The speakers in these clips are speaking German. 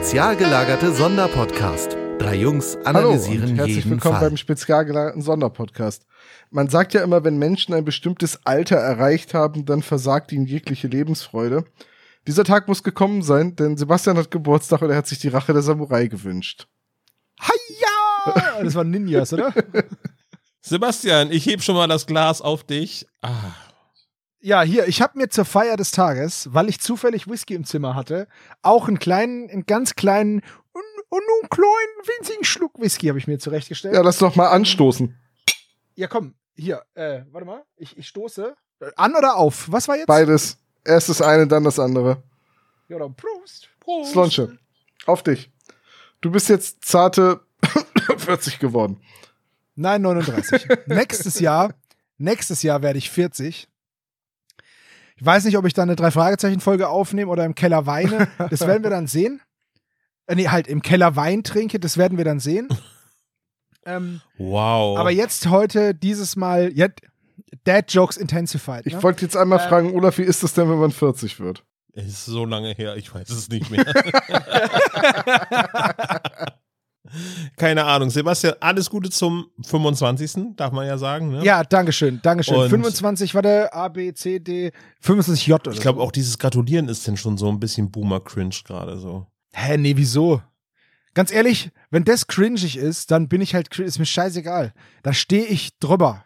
Spezial gelagerte Sonderpodcast. Drei Jungs analysieren Hallo und herzlich jeden willkommen Fall. beim spezial gelagerten Sonderpodcast. Man sagt ja immer, wenn Menschen ein bestimmtes Alter erreicht haben, dann versagt ihnen jegliche Lebensfreude. Dieser Tag muss gekommen sein, denn Sebastian hat Geburtstag und er hat sich die Rache der Samurai gewünscht. Hiya! Das waren Ninjas, oder? Sebastian, ich heb schon mal das Glas auf dich. Ah, Ja, hier, ich habe mir zur Feier des Tages, weil ich zufällig Whisky im Zimmer hatte, auch einen kleinen, einen ganz kleinen und, und einen kleinen, winzigen Schluck Whisky habe ich mir zurechtgestellt. Ja, lass doch mal anstoßen. Ja, komm, hier, äh, warte mal, ich, ich stoße. An oder auf? Was war jetzt? Beides. Erst das eine, dann das andere. Ja, dann Prost. Slonche, auf dich. Du bist jetzt zarte 40 geworden. Nein, 39. nächstes Jahr, nächstes Jahr werde ich 40. Ich weiß nicht, ob ich dann eine Drei-Fragezeichen-Folge aufnehme oder im Keller weine. Das werden wir dann sehen. Äh, nee, halt im Keller Wein trinke, das werden wir dann sehen. Ähm, wow. Aber jetzt heute, dieses Mal, jetzt, Dad Jokes Intensified. Ich Ne? wollte jetzt einmal Ähm. fragen, Olaf, wie ist das denn, wenn man 40 wird? es ist so lange her, ich weiß es nicht mehr. Keine Ahnung. Sebastian, alles Gute zum 25. darf man ja sagen. Ne? Ja, Dankeschön, Dankeschön. Und- 25 war der A, B, C, D, 25 J oder Ich glaube, so. auch dieses Gratulieren ist denn schon so ein bisschen Boomer-Cringe gerade so. Hä, nee, wieso? Ganz ehrlich, wenn das cringig ist, dann bin ich halt, ist mir scheißegal. Da stehe ich drüber.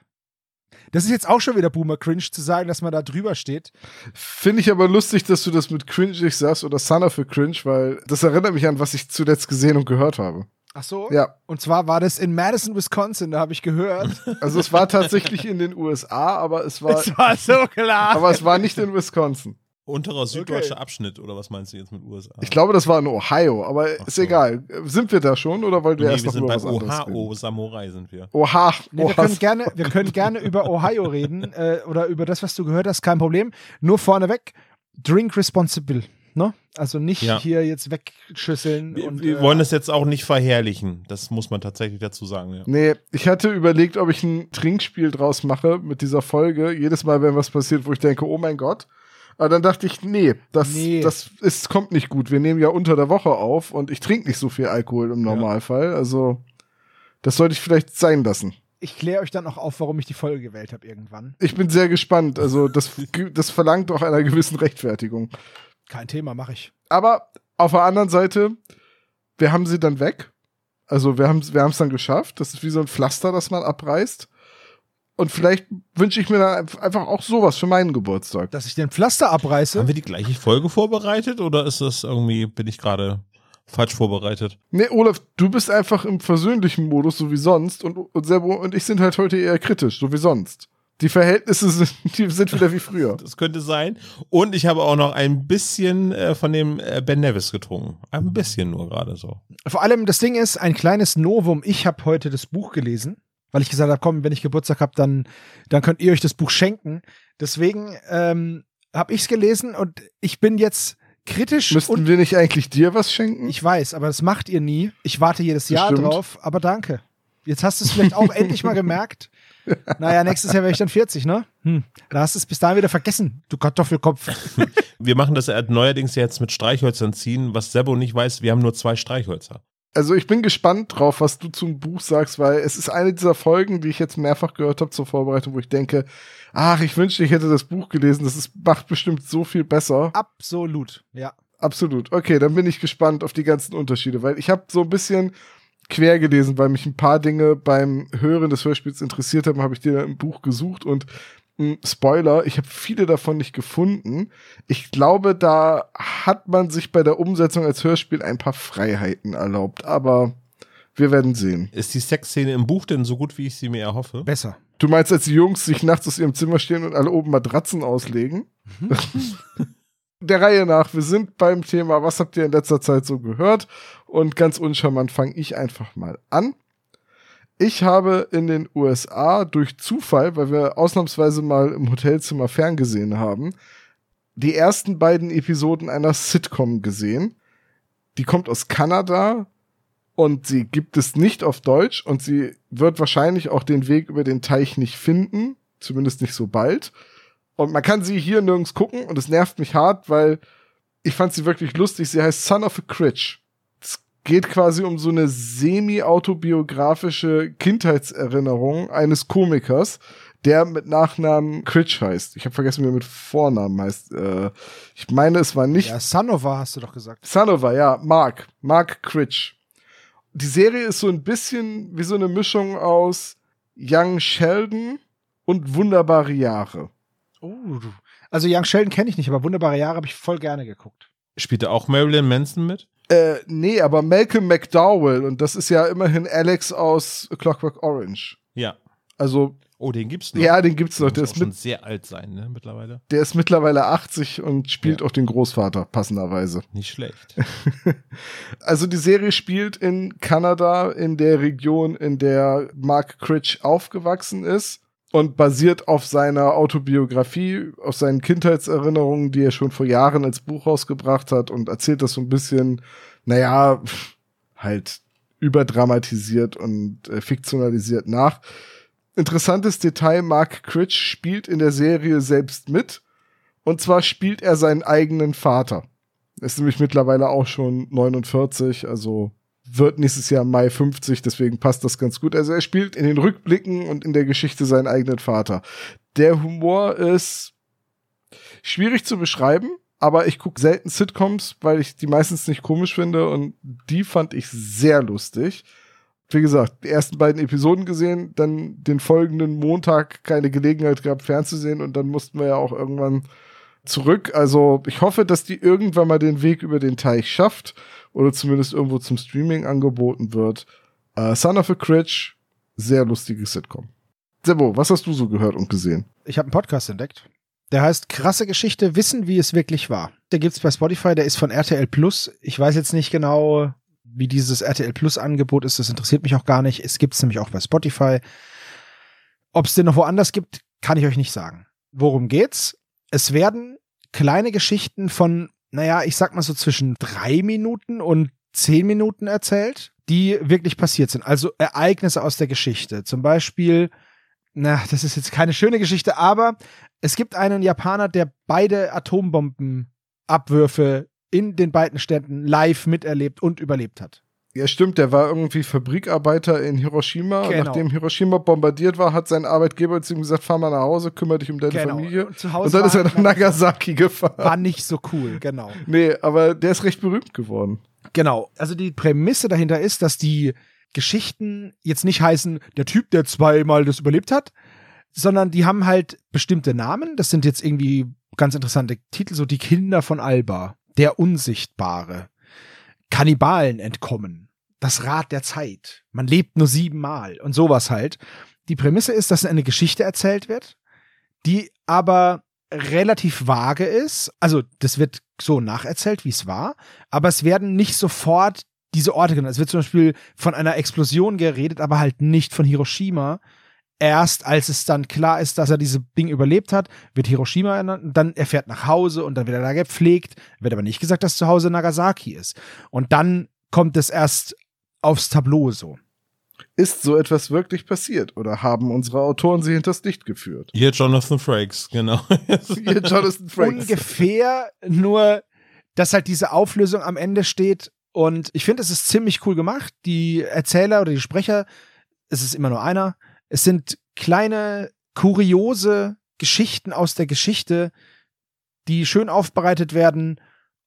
Das ist jetzt auch schon wieder Boomer-Cringe zu sagen, dass man da drüber steht. Finde ich aber lustig, dass du das mit cringe sagst oder Son of a Cringe, weil das erinnert mich an, was ich zuletzt gesehen und gehört habe. Ach so? Ja, Und zwar war das in Madison, Wisconsin, da habe ich gehört. also es war tatsächlich in den USA, aber es war, Es war so klar. aber es war nicht in Wisconsin. Unterer süddeutscher Okay. Abschnitt, oder was meinst du jetzt mit USA? Ich glaube, das war in Ohio, aber Ach ist so. egal. Sind wir da schon oder wollt ihr nee, erst wir noch sind über bei was anderes reden? Samurai sind wir. Oha, Nee, wir, können gerne, wir können gerne über Ohio reden äh, oder über das, was du gehört hast, kein Problem. Nur vorneweg, drink responsible. Ne? Also nicht Ja. hier jetzt wegschüsseln. Wir, und, wir äh, wollen das jetzt auch nicht verherrlichen. Das muss man tatsächlich dazu sagen. Ja. Nee, ich hatte überlegt, ob ich ein Trinkspiel draus mache mit dieser Folge. Jedes Mal, wenn was passiert, wo ich denke, oh mein Gott. Aber dann dachte ich, nee, das, Nee. das ist, kommt nicht gut. Wir nehmen ja unter der Woche auf und ich trinke nicht so viel Alkohol im Normalfall. Also, das sollte ich vielleicht sein lassen. Ich kläre euch dann auch auf, warum ich die Folge gewählt habe irgendwann. Ich bin sehr gespannt. Also, das, das verlangt auch einer gewissen Rechtfertigung. Kein Thema, mache ich. Aber auf der anderen Seite, wir haben sie dann weg. Also wir haben wir es dann geschafft. Das ist wie so ein Pflaster, das man abreißt. Und vielleicht wünsche ich mir dann einfach auch sowas für meinen Geburtstag. Dass ich den Pflaster abreiße. Haben wir die gleiche Folge vorbereitet oder ist das irgendwie, bin ich gerade falsch vorbereitet? Nee, Olaf, du bist einfach im versöhnlichen Modus, so wie sonst. Und, und Sebo und ich sind halt heute eher kritisch, so wie sonst. Die Verhältnisse sind, die sind wieder wie früher. Das könnte sein. Und ich habe auch noch ein bisschen äh, von dem äh, Ben Nevis getrunken. Ein bisschen nur gerade so. Vor allem, das Ding ist, ein kleines Novum. Ich habe heute das Buch gelesen, weil ich gesagt habe, komm, wenn ich Geburtstag habe, dann, dann könnt ihr euch das Buch schenken. Deswegen ähm, habe ich es gelesen und ich bin jetzt kritisch Müssten und wir nicht eigentlich dir was schenken? ich weiß, aber das macht ihr nie. Ich warte jedes Jahr Bestimmt. drauf, aber danke. Jetzt hast du es vielleicht auch endlich mal gemerkt. Naja, nächstes Jahr werde ich dann 40, ne? Hm. Da hast du es bis dahin wieder vergessen, du Kartoffelkopf. Wir machen das ja neuerdings jetzt mit Streichhölzern ziehen. Was Sebo nicht weiß, wir haben nur zwei Streichhölzer. Also ich bin gespannt drauf, was du zum Buch sagst, weil es ist eine dieser Folgen, die ich jetzt mehrfach gehört habe zur Vorbereitung, wo ich denke, ach, ich wünschte, ich hätte das Buch gelesen. Das ist, macht bestimmt so viel besser. Absolut, ja. Absolut. Okay, dann bin ich gespannt auf die ganzen Unterschiede, weil ich habe so ein bisschen quer gelesen, weil mich ein paar Dinge beim Hören des Hörspiels interessiert haben, habe ich dir im Buch gesucht und mh, Spoiler, ich habe viele davon nicht gefunden. Ich glaube, da hat man sich bei der Umsetzung als Hörspiel ein paar Freiheiten erlaubt, aber wir werden sehen. Ist die Sexszene im Buch denn so gut, wie ich sie mir erhoffe? Besser. Du meinst, als die Jungs sich nachts aus ihrem Zimmer stehen und alle oben Matratzen auslegen? Der Reihe nach, wir sind beim Thema, was habt ihr in letzter Zeit so gehört? Und ganz uncharmant fange ich einfach mal an. Ich habe in den USA durch Zufall, weil wir ausnahmsweise mal im Hotelzimmer ferngesehen haben, die ersten beiden Episoden einer Sitcom gesehen. Die kommt aus Kanada und sie gibt es nicht auf Deutsch und sie wird wahrscheinlich auch den Weg über den Teich nicht finden, zumindest nicht so bald. Und man kann sie hier nirgends gucken und es nervt mich hart, weil Ich fand sie wirklich lustig. Sie heißt Son of a Critch. Es geht quasi um so eine semi-autobiografische Kindheitserinnerung eines Komikers, der mit Nachnamen Critch heißt. Ich habe vergessen, wie er mit Vornamen heißt. Äh, ich meine, es war nicht Ja, Sanova hast du doch gesagt. Sanova, ja, Mark. Mark Critch. Die Serie ist so ein bisschen wie so eine Mischung aus Young Sheldon und Wunderbare Jahre. Oh, also Young Sheldon kenne ich nicht, aber Wunderbare Jahre habe ich voll gerne geguckt. Spielte auch Marilyn Manson mit? Äh, nee, aber Malcolm McDowell, und das ist ja immerhin Alex aus Clockwork Orange. Ja. Also, Oh, den gibt's noch. ja, den gibt's noch. Der auch ist, schon mit, sehr alt sein, ne, mittlerweile. der ist mittlerweile 80 und spielt Ja. auch den Großvater, passenderweise. Nicht schlecht. Also die Serie spielt in Kanada, in der Region, in der Mark Critch aufgewachsen ist und basiert auf seiner Autobiografie, auf seinen Kindheitserinnerungen, die er schon vor Jahren als Buch rausgebracht hat und erzählt das so ein bisschen, naja, halt überdramatisiert und äh, fiktionalisiert nach. Interessantes Detail, Mark Critch spielt in der Serie selbst mit. Und zwar spielt er seinen eigenen Vater. Ist nämlich mittlerweile auch schon 49, also wird nächstes Jahr Mai 50, deswegen passt das ganz gut. Also er spielt in den Rückblicken und in der Geschichte seinen eigenen Vater. Der Humor ist schwierig zu beschreiben, aber ich gucke selten Sitcoms, weil ich die meistens nicht komisch finde und die fand ich sehr lustig. Wie gesagt, die ersten beiden Episoden gesehen, dann den folgenden Montag keine Gelegenheit gehabt fernzusehen und dann mussten wir ja auch irgendwann zurück. Also ich hoffe, dass die irgendwann mal den Weg über den Teich schafft oder zumindest irgendwo zum Streaming angeboten wird. Äh, Son of a Critch, sehr lustiges Sitcom. Sebo, was hast du so gehört und gesehen? Ich habe einen Podcast entdeckt. Der heißt Krasse Geschichte, Wissen, wie es wirklich war. Der gibt's bei Spotify, der ist von RTL Plus. Ich weiß jetzt nicht genau, wie dieses RTL Plus Angebot ist. Das interessiert mich auch gar nicht. Es gibt's nämlich auch bei Spotify. Ob es den noch woanders gibt, kann ich euch nicht sagen. Worum geht's? Es werden kleine Geschichten von, naja, ich sag mal so zwischen drei Minuten und zehn Minuten erzählt, die wirklich passiert sind. Also Ereignisse aus der Geschichte. Zum Beispiel, na, das ist jetzt keine schöne Geschichte, aber es gibt einen Japaner, der beide Atombombenabwürfe in den beiden Städten live miterlebt und überlebt hat. Ja, stimmt, der war irgendwie Fabrikarbeiter in Hiroshima. Genau. nachdem Hiroshima bombardiert war, hat sein Arbeitgeber zu ihm gesagt, fahr mal nach Hause, kümmere dich um deine Familie. Und zu Hause Und dann ist er nach Nagasaki gefahren. War nicht so cool, genau. Nee, aber der ist recht berühmt geworden. Genau. Also die Prämisse dahinter ist, dass die Geschichten jetzt nicht heißen, der Typ, der zweimal das überlebt hat, sondern die haben halt bestimmte Namen. Das sind jetzt irgendwie ganz interessante Titel, so die Kinder von Alba, der Unsichtbare, Kannibalen entkommen, das Rad der Zeit, man lebt nur siebenmal und sowas halt. Die Prämisse ist, dass eine Geschichte erzählt wird, die aber relativ vage ist. Also das wird so nacherzählt, wie es war, aber es werden nicht sofort diese Orte genannt. Es wird zum Beispiel von einer Explosion geredet, aber halt nicht von Hiroshima. Erst als es dann klar ist, dass er diese Ding überlebt hat, wird Hiroshima ernannt. Und dann er fährt nach Hause und dann wird er da gepflegt. Wird aber nicht gesagt, dass zu Hause Nagasaki ist. Und dann kommt es erst aufs Tableau so. Ist so etwas wirklich passiert oder haben unsere Autoren sie hinters Licht geführt? Hier Jonathan Frakes, genau. Hier Jonathan Frakes. ungefähr, nur dass halt diese Auflösung am Ende steht. Und ich finde, es ist ziemlich cool gemacht. Die Erzähler oder die Sprecher, es ist immer nur einer, es sind kleine, kuriose Geschichten aus der Geschichte, die schön aufbereitet werden.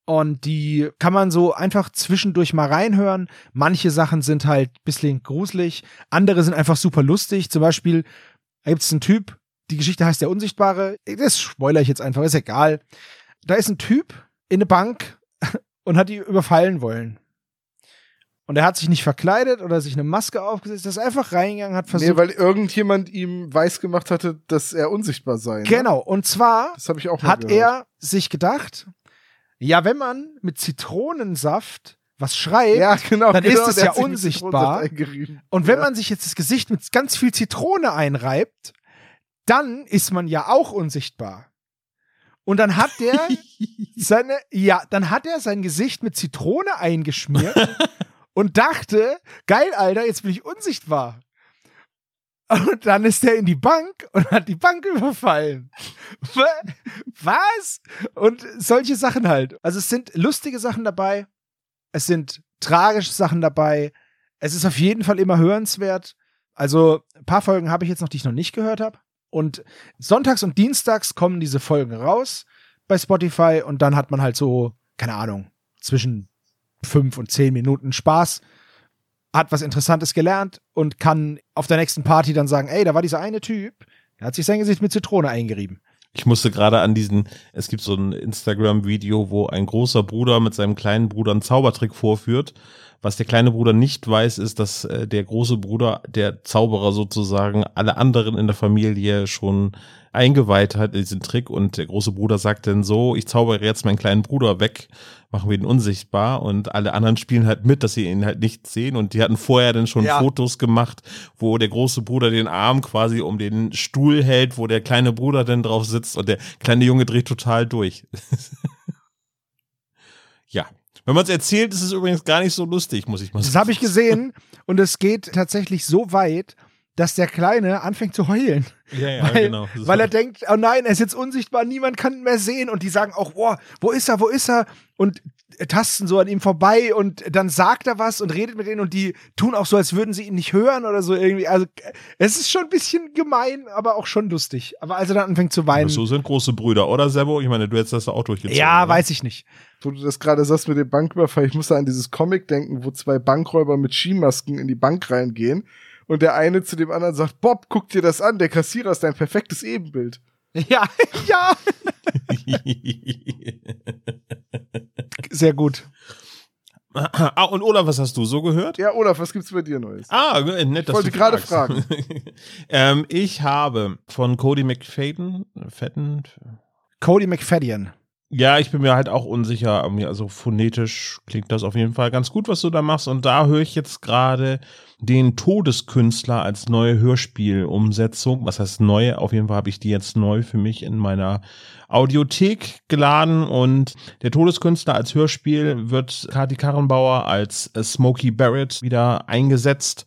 Und die kann man so einfach zwischendurch mal reinhören. Manche Sachen sind halt ein bisschen gruselig, andere sind einfach super lustig. Zum Beispiel gibt es einen Typ, die Geschichte heißt der Unsichtbare. Das spoiler ich jetzt einfach, ist egal. Da ist ein Typ in eine Bank und hat die überfallen wollen. Und er hat sich nicht verkleidet oder sich eine Maske aufgesetzt, er ist einfach reingegangen, hat versucht. Nee, weil irgendjemand ihm weiß gemacht hatte, dass er unsichtbar sei. Ne? genau, und zwar hat gehört. er sich gedacht, ja, wenn man mit Zitronensaft was schreibt, ja, genau, dann genau, ist es ja unsichtbar. Und wenn ja. man sich jetzt das Gesicht mit ganz viel Zitrone einreibt, dann ist man ja auch unsichtbar. Und dann hat der seine, ja, dann hat er sein Gesicht mit Zitrone eingeschmiert und dachte, geil, Alter, jetzt bin ich unsichtbar. Und dann ist er in die Bank und hat die Bank überfallen. Wa- Was? Und solche Sachen halt. Also es sind lustige Sachen dabei. Es sind tragische Sachen dabei. Es ist auf jeden Fall immer hörenswert. Also ein paar Folgen habe ich jetzt noch, die ich noch nicht gehört habe. Und sonntags und dienstags kommen diese Folgen raus bei Spotify und dann hat man halt so, keine Ahnung, zwischen fünf und zehn Minuten Spaß, hat was Interessantes gelernt und kann auf der nächsten Party dann sagen, ey, da war dieser eine Typ, der hat sich sein Gesicht mit Zitrone eingerieben. Ich musste gerade an diesen, es gibt so ein Instagram-Video, wo ein großer Bruder mit seinem kleinen Bruder einen Zaubertrick vorführt. Was der kleine Bruder nicht weiß, ist, dass äh, der große Bruder, der Zauberer sozusagen, alle anderen in der Familie schon eingeweiht hat in diesen Trick und der große Bruder sagt dann so, ich zaubere jetzt meinen kleinen Bruder weg, machen wir ihn unsichtbar und alle anderen spielen halt mit, dass sie ihn halt nicht sehen und die hatten vorher dann schon Ja. Fotos gemacht, wo der große Bruder den Arm quasi um den Stuhl hält, wo der kleine Bruder dann drauf sitzt und der kleine Junge dreht total durch. ja. Wenn man es erzählt, ist es übrigens gar nicht so lustig, muss ich mal Das habe ich gesehen und es geht tatsächlich so weit, dass der Kleine anfängt zu heulen. Ja, ja, weil, genau. Weil er denkt, oh nein, er ist jetzt unsichtbar, niemand kann ihn mehr sehen und die sagen auch, boah, wo ist er, wo ist er? Und tasten so an ihm vorbei und dann sagt er was und redet mit denen und die tun auch so, als würden sie ihn nicht hören oder so irgendwie. Also es ist schon ein bisschen gemein, aber auch schon lustig. Aber als er dann anfängt zu weinen, so sind große Brüder, oder Sebo? Ich meine, du hättest das auch durchgezogen. ja, oder? weiß ich nicht. Wo du das gerade sagst mit dem Banküberfall, ich musste an dieses Comic denken, wo zwei Bankräuber mit Skimasken in die Bank reingehen und der eine zu dem anderen sagt, Bob, guck dir das an, der Kassierer ist dein perfektes Ebenbild. Ja, ja, sehr gut. ah, und Olaf, was hast du so gehört? Ja, Olaf, was gibt's bei dir Neues? Ah, nett, dass wollte du gerade fragst. ähm, ich habe von Cody McFadden, Fetten, Cody McFadden. Ja, ich bin mir halt auch unsicher. Also phonetisch klingt das auf jeden Fall ganz gut, was du da machst. Und da höre ich jetzt gerade den Todeskünstler als neue Hörspielumsetzung. Was heißt neue? Auf jeden Fall habe ich die jetzt neu für mich in meiner Audiothek geladen. Und der Todeskünstler als Hörspiel wird Kati Karrenbauer als Smokey Barrett wieder eingesetzt.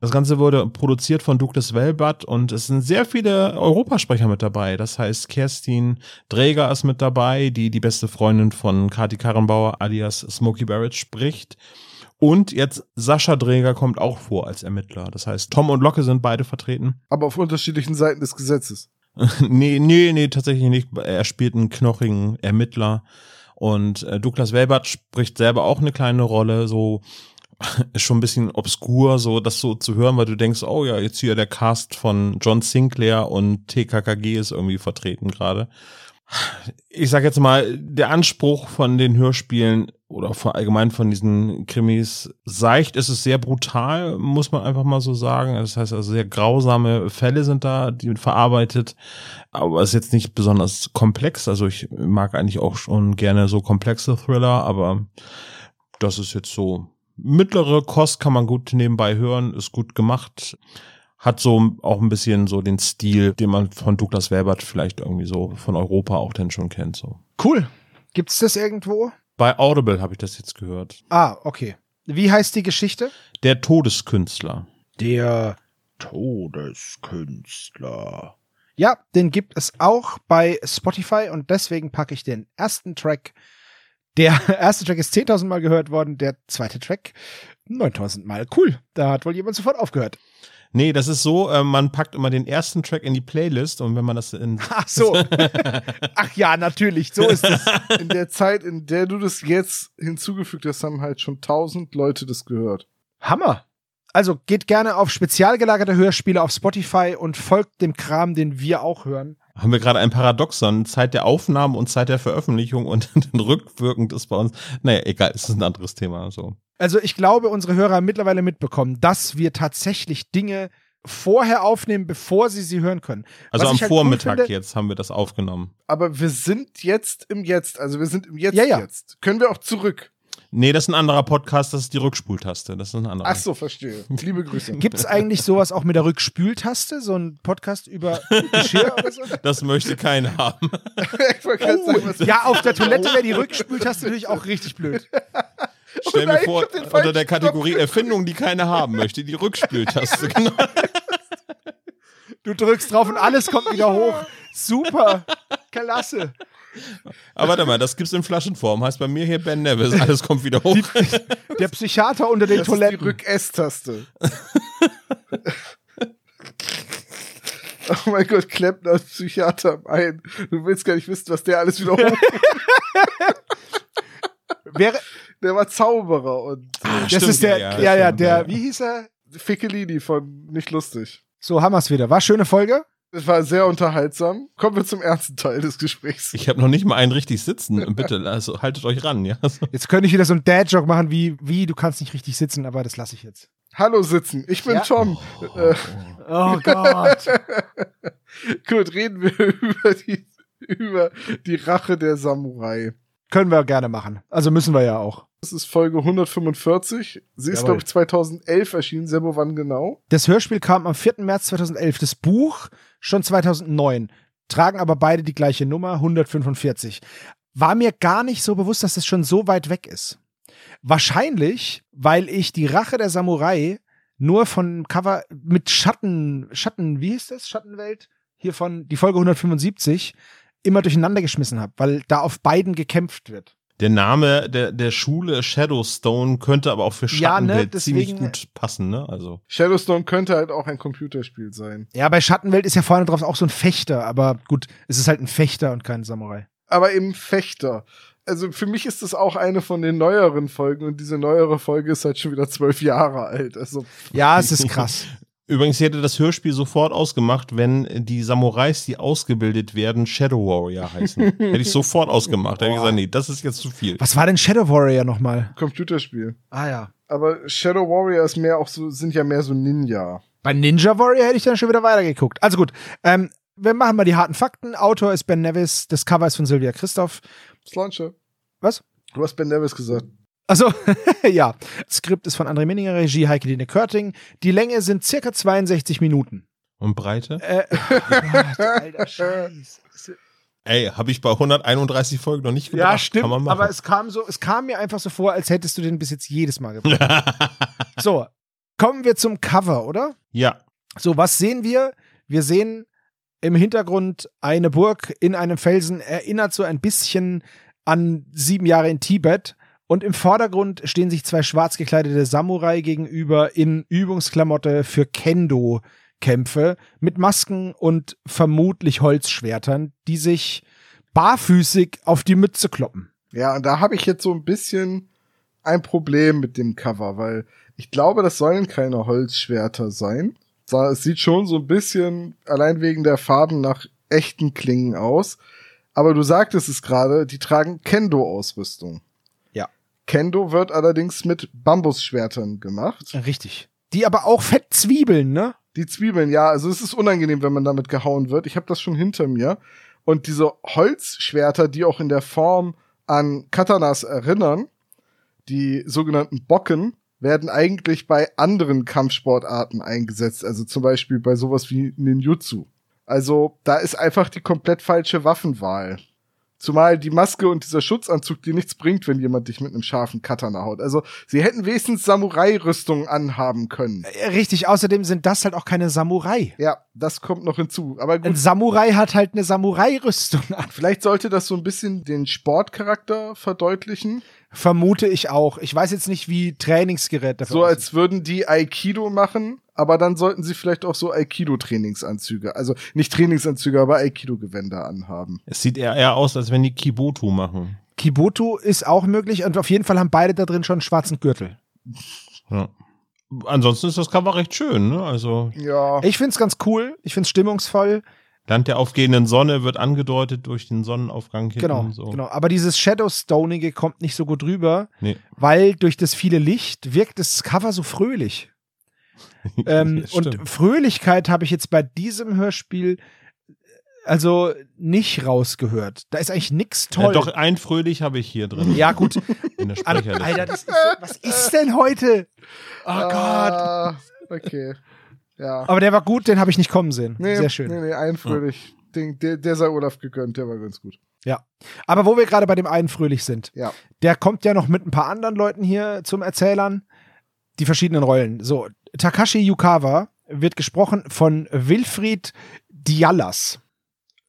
Das Ganze wurde produziert von Douglas Welbert und es sind sehr viele Europasprecher mit dabei. Das heißt, Kerstin Dräger ist mit dabei, die die beste Freundin von Kati Karrenbauer alias Smokey Barrett spricht. Und jetzt Sascha Dräger kommt auch vor als Ermittler. Das heißt, Tom und Locke sind beide vertreten. Aber auf unterschiedlichen Seiten des Gesetzes. nee, nee, nee, tatsächlich nicht. Er spielt einen knochigen Ermittler. Und äh, Douglas Welbert spricht selber auch eine kleine Rolle, so ist schon ein bisschen obskur, so das so zu hören, weil du denkst, oh ja, jetzt hier der Cast von John Sinclair und TKKG ist irgendwie vertreten gerade. Ich sag jetzt mal, der Anspruch von den Hörspielen oder vor allgemein von diesen Krimis seicht, ist es sehr brutal, muss man einfach mal so sagen. Das heißt also sehr grausame Fälle sind da, die verarbeitet, aber es ist jetzt nicht besonders komplex. Also ich mag eigentlich auch schon gerne so komplexe Thriller, aber das ist jetzt so mittlere Kost, kann man gut nebenbei hören, ist gut gemacht. Hat so auch ein bisschen so den Stil, den man von Douglas Welbert vielleicht irgendwie so von Europa auch denn schon kennt. So. Cool. Gibt's das irgendwo? Bei Audible habe ich das jetzt gehört. Ah, okay. Wie heißt die Geschichte? Der Todeskünstler. Der Todeskünstler. Ja, den gibt es auch bei Spotify und deswegen packe ich den ersten Track. Der erste Track ist 10.000 Mal gehört worden, der zweite Track 9.000 Mal. Cool, da hat wohl jemand sofort aufgehört. Nee, das ist so, äh, man packt immer den ersten Track in die Playlist und wenn man das in Ach so. Ach ja, natürlich, so ist es. In der Zeit, in der du das jetzt hinzugefügt hast, haben halt schon tausend Leute das gehört. Hammer. Also geht gerne auf spezial gelagerte Hörspiele auf Spotify und folgt dem Kram, den wir auch hören. Haben wir gerade ein Paradoxon, Zeit der Aufnahme und Zeit der Veröffentlichung und dann rückwirkend ist bei uns, naja, egal, es ist ein anderes Thema, so. Also ich glaube, unsere Hörer haben mittlerweile mitbekommen, dass wir tatsächlich Dinge vorher aufnehmen, bevor sie sie hören können. Also Was am halt Vormittag finde- jetzt haben wir das aufgenommen. Aber wir sind jetzt im Jetzt, also wir sind im Jetzt Ja, ja. jetzt. Können wir auch zurück? Nee, das ist ein anderer Podcast, das ist die Rückspultaste, das ist ein anderer. Ach so, verstehe. Liebe Grüße. Gibt es eigentlich sowas auch mit der Rückspültaste? So ein Podcast über Geschirr oder so? Das möchte keiner haben. gerade sagen, was- Ja, auf der Toilette wäre die Rückspültaste natürlich auch richtig blöd. Stell mir vor, unter der Kategorie Erfindungen, die keiner haben möchte, die Rückspültaste. Genau. Du drückst drauf und alles kommt wieder hoch. Super. Klasse. Aber warte mal, das gibt's in Flaschenform. Heißt bei mir hier Ben Nevis, alles kommt wieder hoch. Der Psychiater unter den Das ist die Toiletten. Rück-S-Taste. oh mein Gott, Klempner als Psychiater ein. Du willst gar nicht wissen, was der alles wieder hoch. Wäre, Der war Zauberer und Ah, das stimmt, ist der, ja, ja, stimmt, der, wie hieß er? Fickelini von Nicht lustig. So, haben wir's wieder. War schöne Folge. Es war sehr unterhaltsam. Kommen wir zum ernsten Teil des Gesprächs. Ich habe noch nicht mal einen richtig sitzen. Bitte, also haltet euch ran, ja. Jetzt könnte ich wieder so einen Dad-Joke machen wie, wie, du kannst nicht richtig sitzen, aber das lasse ich jetzt. Hallo Sitzen, ich bin Ja. Tom. Äh, Oh Gott. gut, reden wir über die, über die Rache der Samurai. Können wir gerne machen. Also müssen wir ja auch. Das ist Folge 145. Sie ist, glaube ich, 2011 erschienen. Sebo, wann genau? Das Hörspiel kam am 4. März 2011. Das Buch schon 2009. Tragen aber beide die gleiche Nummer, 145. War mir gar nicht so bewusst, dass das schon so weit weg ist. Wahrscheinlich, weil ich die Rache der Samurai nur von Cover mit Schatten, Schatten, wie hieß das? Schattenwelt? Hier von die Folge 175 immer durcheinander geschmissen habe, weil da auf beiden gekämpft wird. Der Name der, der Schule Shadowstone könnte aber auch für Ja, ne, Schattenwelt ziemlich gut passen, ne? Also. Shadowstone könnte halt auch ein Computerspiel sein. Ja, bei Schattenwelt ist ja vorne drauf auch so ein Fechter, aber gut, es ist halt ein Fechter und kein Samurai. Aber eben Fechter. Also für mich ist das auch eine von den neueren Folgen und diese neuere Folge ist halt schon wieder zwölf Jahre alt. Also Ja, es ist krass. Übrigens ich hätte das Hörspiel sofort ausgemacht, wenn die Samurais, die ausgebildet werden, Shadow Warrior heißen. hätte ich sofort ausgemacht. Hätte ich gesagt, nee, das ist jetzt zu viel. Was war denn Shadow Warrior nochmal? Computerspiel. Ah ja. Aber Shadow Warrior ist mehr auch so, sind ja mehr so Ninja. Bei Ninja Warrior hätte ich dann schon wieder weitergeguckt. Also gut, ähm, wir machen mal die harten Fakten. Autor ist Ben Nevis, das Cover ist von Sylvia Christoph. Slanche. Was? Du hast Ben Nevis gesagt. Also, ja. Das Skript ist von André Minninger, Regie Heike Dine Körting. Die Länge sind circa 62 Minuten. Und Breite? Äh, oh Gott, alter Scheiß. Ey, habe ich bei 131 Folgen noch nicht gebracht. Ja, Kann stimmt, aber es kam so, es kam mir einfach so vor, als hättest du den bis jetzt jedes Mal gebracht. so, kommen wir zum Cover, oder? ja. So, was sehen wir? Wir sehen im Hintergrund eine Burg in einem Felsen, erinnert so ein bisschen an sieben Jahre in Tibet. Und im Vordergrund stehen sich zwei schwarz gekleidete Samurai gegenüber in Übungsklamotte für Kendo-Kämpfe mit Masken und vermutlich Holzschwertern, die sich barfüßig auf die Mütze kloppen. Ja, und da habe ich jetzt so ein bisschen ein Problem mit dem Cover, weil ich glaube, das sollen keine Holzschwerter sein. Es sieht schon so ein bisschen allein wegen der Farben nach echten Klingen aus. Aber du sagtest es gerade, die tragen Kendo-Ausrüstung. Kendo wird allerdings mit Bambusschwertern gemacht. Richtig. Die aber auch fett zwiebeln, ne? Die Zwiebeln, ja, also es ist unangenehm, wenn man damit gehauen wird. Ich habe das schon hinter mir. Und diese Holzschwerter, die auch in der Form an Katanas erinnern, die sogenannten Bocken, werden eigentlich bei anderen Kampfsportarten eingesetzt. Also zum Beispiel bei sowas wie Ninjutsu. Also da ist einfach die komplett falsche Waffenwahl. Zumal die Maske und dieser Schutzanzug dir nichts bringt, wenn jemand dich mit einem scharfen Katana haut. Also sie hätten wenigstens Samurai-Rüstung anhaben können. Äh, Richtig, außerdem sind das halt auch keine Samurai. Ja, das kommt noch hinzu. Aber Ein gut, Samurai hat halt eine Samurai-Rüstung an. vielleicht sollte das so ein bisschen den Sportcharakter verdeutlichen. Vermute ich auch. Ich weiß jetzt nicht, wie Trainingsgerät dafür So als würden die Aikido machen, aber dann sollten sie vielleicht auch so Aikido-Trainingsanzüge, also nicht Trainingsanzüge, aber Aikido-Gewänder anhaben. Es sieht eher, eher aus, als wenn die Kibotu machen. Kiboto ist auch möglich und auf jeden Fall haben beide da drin schon einen schwarzen Gürtel. Ja. Ansonsten ist das Cover recht schön, ne? Also Ja, Ich find's ganz cool. Ich find's stimmungsvoll. Land der aufgehenden Sonne wird angedeutet durch den Sonnenaufgang hinten. Genau, so. genau. Aber dieses Shadowstonige kommt nicht so gut rüber, Nee. weil durch das viele Licht wirkt das Cover so fröhlich. Ähm, Ja, und Fröhlichkeit habe ich jetzt bei diesem Hörspiel also nicht rausgehört. Da ist eigentlich nix Ja, toll. doch, ein Fröhlich habe ich hier drin. Ja, gut. In der Alter, Sprecherliste. Alter, das ist so, was ist denn heute? Oh Gott. Ah, okay. Ja. Aber der war gut, den habe ich nicht kommen sehen. Nee, Sehr schön. Nee, nee, ein fröhlich. Den, der, der sei Olaf gegönnt, der war ganz gut. Ja. Aber wo wir gerade bei dem einen fröhlich sind, Ja. der kommt ja noch mit ein paar anderen Leuten hier zum Erzählern, die verschiedenen Rollen. So, Takashi Yukawa wird gesprochen von Wilfried Diallas.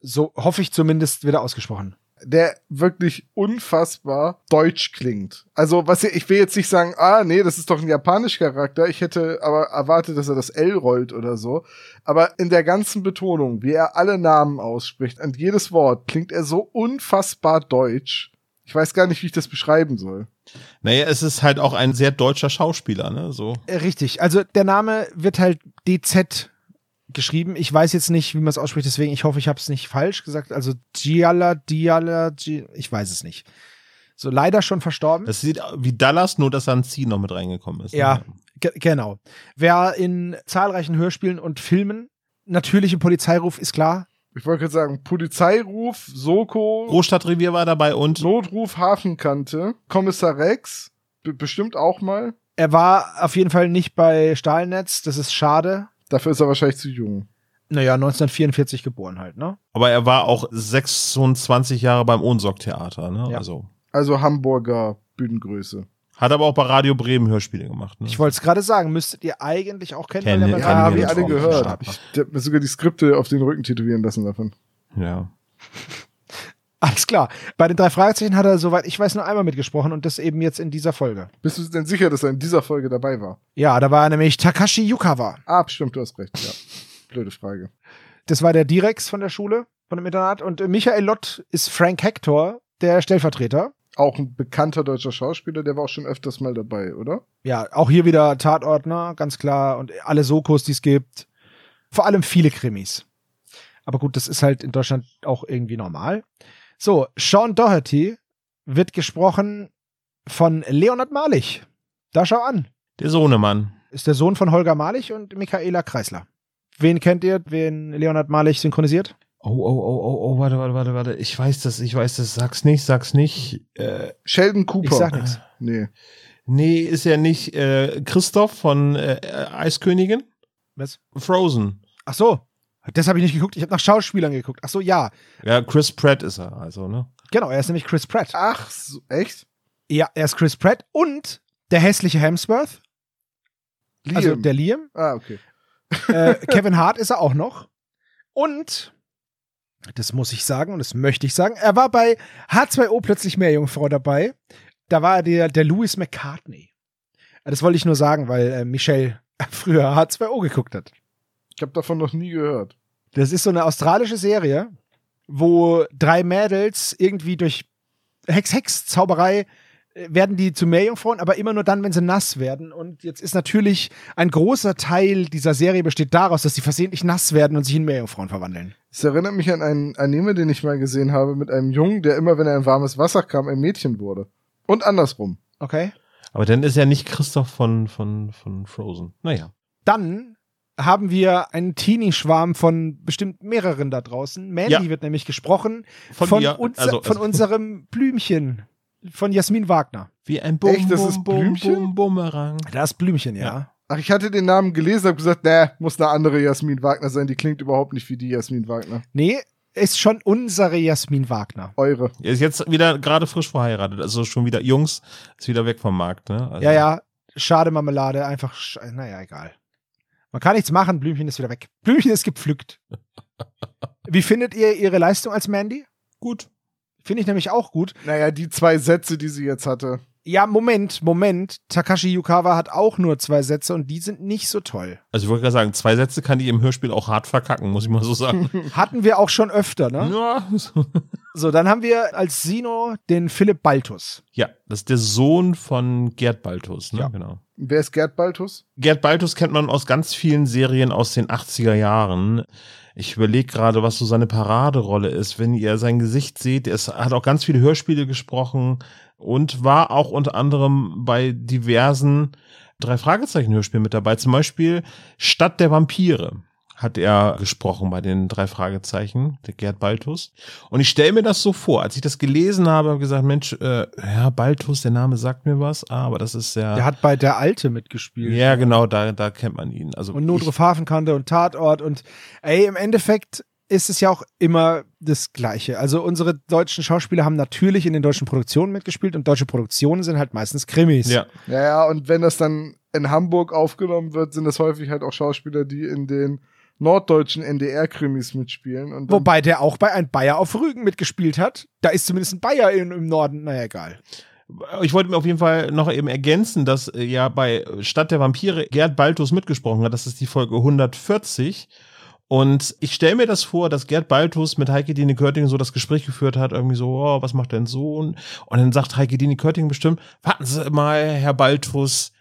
So hoffe ich zumindest wieder ausgesprochen. Der wirklich unfassbar deutsch klingt. Also, was ich will jetzt nicht sagen, ah, nee, das ist doch ein japanischer Charakter. Ich hätte aber erwartet, dass er das L rollt oder so. Aber in der ganzen Betonung, wie er alle Namen ausspricht, und jedes Wort, klingt er so unfassbar deutsch. Ich weiß gar nicht, wie ich das beschreiben soll. Naja, es ist halt auch ein sehr deutscher Schauspieler, ne? So. Äh, Richtig. Also der Name wird halt DZ geschrieben. Ich weiß jetzt nicht, wie man es ausspricht, deswegen ich hoffe, ich habe es nicht falsch gesagt. Also Giala, Diala, Gi ich weiß es nicht. So leider schon verstorben. Das sieht wie Dallas, nur dass da ein C noch mit reingekommen ist. Ja. Ne? Ge genau. Wer in zahlreichen Hörspielen und Filmen natürlich im Polizeiruf ist klar. Ich wollte gerade sagen, Polizeiruf, Soko, Großstadtrevier war dabei und Notruf, Hafenkante, Kommissar Rex, be- bestimmt auch mal. Er war auf jeden Fall nicht bei Stahlnetz, das ist schade. Dafür ist er wahrscheinlich zu jung. Naja, 1944 geboren halt, ne? aber er war auch 26 Jahre beim Ohnsorg-Theater, ne? Ja. Also Also Hamburger Bühnengröße. hat aber auch bei Radio Bremen Hörspiele gemacht. Ne? Ich wollte es gerade sagen, müsstet ihr eigentlich auch kennen. Kennen- weil er Ja, haben wir alle gehört. Ich hab mir sogar die Skripte auf den Rücken tätowieren lassen davon. ja. Alles klar. Bei den drei Fragezeichen hat er, soweit ich weiß, nur einmal mitgesprochen und das eben jetzt in dieser Folge. Bist du denn sicher, dass er in dieser Folge dabei war? Ja, da war er nämlich Takashi Yukawa. Ah, stimmt, du hast recht, ja. Blöde Frage. Das war der Direx von der Schule, von dem Internat. Und Michael Lott ist Frank Hector, der Stellvertreter. Auch ein bekannter deutscher Schauspieler, der war auch schon öfters mal dabei, oder? Ja, auch hier wieder Tatortner, ganz klar. Und alle Sokos, die es gibt. Vor allem viele Krimis. Aber gut, das ist halt in Deutschland auch irgendwie normal. So, Sean Doherty wird gesprochen von Leonard Malich. Da schau an. Der Sohnemann. Ist der Sohn von Holger Malich und Michaela Kreisler. Wen kennt ihr, wen Leonard Malich synchronisiert? Oh, oh, oh, oh, oh, warte, warte, warte, warte. Ich weiß das, ich weiß das. Sag's nicht, sag's nicht. Äh, Sheldon Cooper. Ich sag nichts. Nee. nee, ist ja nicht äh, Christoph von äh, Eiskönigin? Was? Frozen. Ach so. Das habe ich nicht geguckt. Ich habe nach Schauspielern geguckt. Ach so, ja. Ja, Chris Pratt ist er, also, ne? Genau, er ist nämlich Chris Pratt. Ach, so, echt? Ja, er ist Chris Pratt und der hässliche Hemsworth, Liam. also der Liam. ah, okay. Äh, Kevin Hart ist er auch noch. Und, das muss ich sagen und das möchte ich sagen, er war bei H2O plötzlich Meerjungfrau dabei. Da war er der, der Louis McCartney. Das wollte ich nur sagen, weil äh, Michelle früher H2O geguckt hat. Ich habe davon noch nie gehört. Das ist so eine australische Serie, wo drei Mädels irgendwie durch Hex-Hex-Zauberei äh, werden die zu Meerjungfrauen, aber immer nur dann, wenn sie nass werden. Und jetzt ist natürlich ein großer Teil dieser Serie besteht daraus, dass sie versehentlich nass werden und sich in Meerjungfrauen verwandeln. Es erinnert mich an einen Anime, den ich mal gesehen habe, mit einem Jungen, der immer, wenn er in warmes Wasser kam, ein Mädchen wurde. Und andersrum. Okay. Aber dann ist ja nicht Christoph von, von, von Frozen. Naja. Dann haben wir einen Teenie-Schwarm von bestimmt mehreren da draußen. Mandy Ja. wird nämlich gesprochen Von von, mir, unser, also- von also- unserem Blümchen, von Jasmin Wagner. Wie ein Bum, Echt, das Bum, ist Blümchen? Bum, Bumerang. Das Blümchen, ja. Ja. Ach, ich hatte den Namen gelesen, habe gesagt, nee, muss eine andere Jasmin Wagner sein. Die klingt überhaupt nicht wie die Jasmin Wagner. Nee, ist schon unsere Jasmin Wagner. Eure. Er ist jetzt wieder gerade frisch verheiratet. Also schon wieder, Jungs, ist wieder weg vom Markt, ne? Also, Ja, ja, schade Marmelade, einfach, sch naja, egal. Man kann nichts machen, Blümchen ist wieder weg. Blümchen ist gepflückt. Wie findet ihr ihre Leistung als Mandy? Gut. Finde ich nämlich auch gut. Naja, die zwei Sätze, die sie jetzt hatte. Ja, Moment, Moment. Takashi Yukawa hat auch nur zwei Sätze und die sind nicht so toll. Also ich wollte gerade sagen, zwei Sätze kann die im Hörspiel auch hart verkacken, muss ich mal so sagen. Hatten wir auch schon öfter, ne? ja. So, dann haben wir als Sino den Philipp Baltus. ja, das ist der Sohn von Gerd Baltus, ne? Ja. Genau. Wer ist Gerd Baltus? Gerd Baltus kennt man aus ganz vielen Serien aus den 80er Jahren. Ich überlege gerade, was so seine Paraderolle ist. Wenn ihr sein Gesicht seht, er hat auch ganz viele Hörspiele gesprochen und war auch unter anderem bei diversen drei Fragezeichen Hörspielen mit dabei. Zum Beispiel Stadt der Vampire hat er gesprochen bei den drei Fragezeichen, der Gerd Baltus. Und ich stelle mir das so vor, als ich das gelesen habe, habe ich gesagt, Mensch, äh, ja, Baltus, der Name sagt mir was, ah, aber das ist ja. Der hat bei Der Alte mitgespielt. Ja, genau, da, da kennt man ihn. Also Und Notruf Hafenkante und Tatort und ey, im Endeffekt ist es ja auch immer das Gleiche. Also unsere deutschen Schauspieler haben natürlich in den deutschen Produktionen mitgespielt und deutsche Produktionen sind halt meistens Krimis. Ja. Ja, ja, und wenn das dann in Hamburg aufgenommen wird, sind das häufig halt auch Schauspieler, die in den norddeutschen NDR-Krimis mitspielen. Wobei der auch bei ein Bayer auf Rügen mitgespielt hat. Da ist zumindest ein Bayer in, im Norden. Naja, egal. Ich wollte mir auf jeden Fall noch eben ergänzen, dass äh, ja bei Stadt der Vampire Gerd Baltus mitgesprochen hat. Das ist die Folge 140. Und ich stelle mir das vor, dass Gerd Baltus mit Heike Dine Körting so das Gespräch geführt hat, irgendwie so, oh, was macht dein Sohn? Und dann sagt Heike Dine Körting bestimmt, warten Sie mal, Herr Baltus,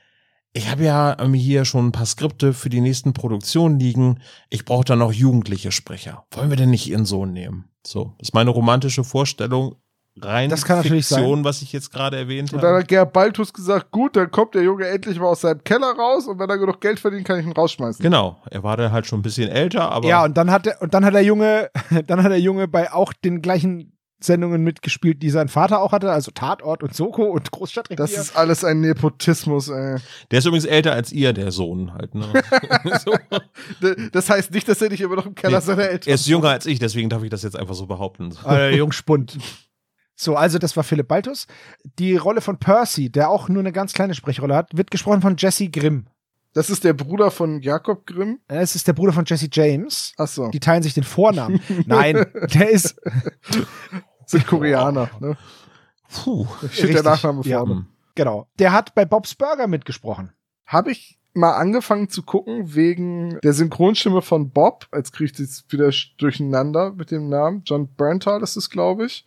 ich habe ja ähm, hier schon ein paar Skripte für die nächsten Produktionen liegen. Ich brauche da noch jugendliche Sprecher. Wollen wir denn nicht Ihren Sohn nehmen? So, ist meine romantische Vorstellung. Rein Das kann natürlich Fiktion, was ich jetzt gerade erwähnt Und dann habe. hat Gerhard Baltus gesagt, gut, dann kommt der Junge endlich mal aus seinem Keller raus und wenn er genug Geld verdient, kann ich ihn rausschmeißen. Genau, er war dann halt schon ein bisschen älter, aber Ja, und dann hat der, und dann hat der Junge, dann hat der Junge bei auch den gleichen Sendungen mitgespielt, die sein Vater auch hatte, also Tatort und Soko und Großstadtrevier. Das ist alles ein Nepotismus, ey. der ist übrigens älter als ihr, der Sohn halt. Ne? so. Das heißt nicht, dass er nicht immer noch im Keller Nee, seiner Eltern Er ist jünger als ich, deswegen darf ich das jetzt einfach so behaupten. Ah, der Jungspund. So, also das war Philipp Baltus. Die Rolle von Percy, der auch nur eine ganz kleine Sprechrolle hat, wird gesprochen von Jesse Grimm. Das ist der Bruder von Jakob Grimm. Es ist der Bruder von Jesse James. Achso, Die teilen sich den Vornamen. Nein, der ist sind Koreaner. Ne? Puh. Steht der Nachname ja. vorne. Genau. Der hat bei Bob's Burger mitgesprochen. Habe ich mal angefangen zu gucken wegen der Synchronstimme von Bob. Jetzt kriege ich das wieder durcheinander mit dem Namen. John Berntal ist es, glaube ich.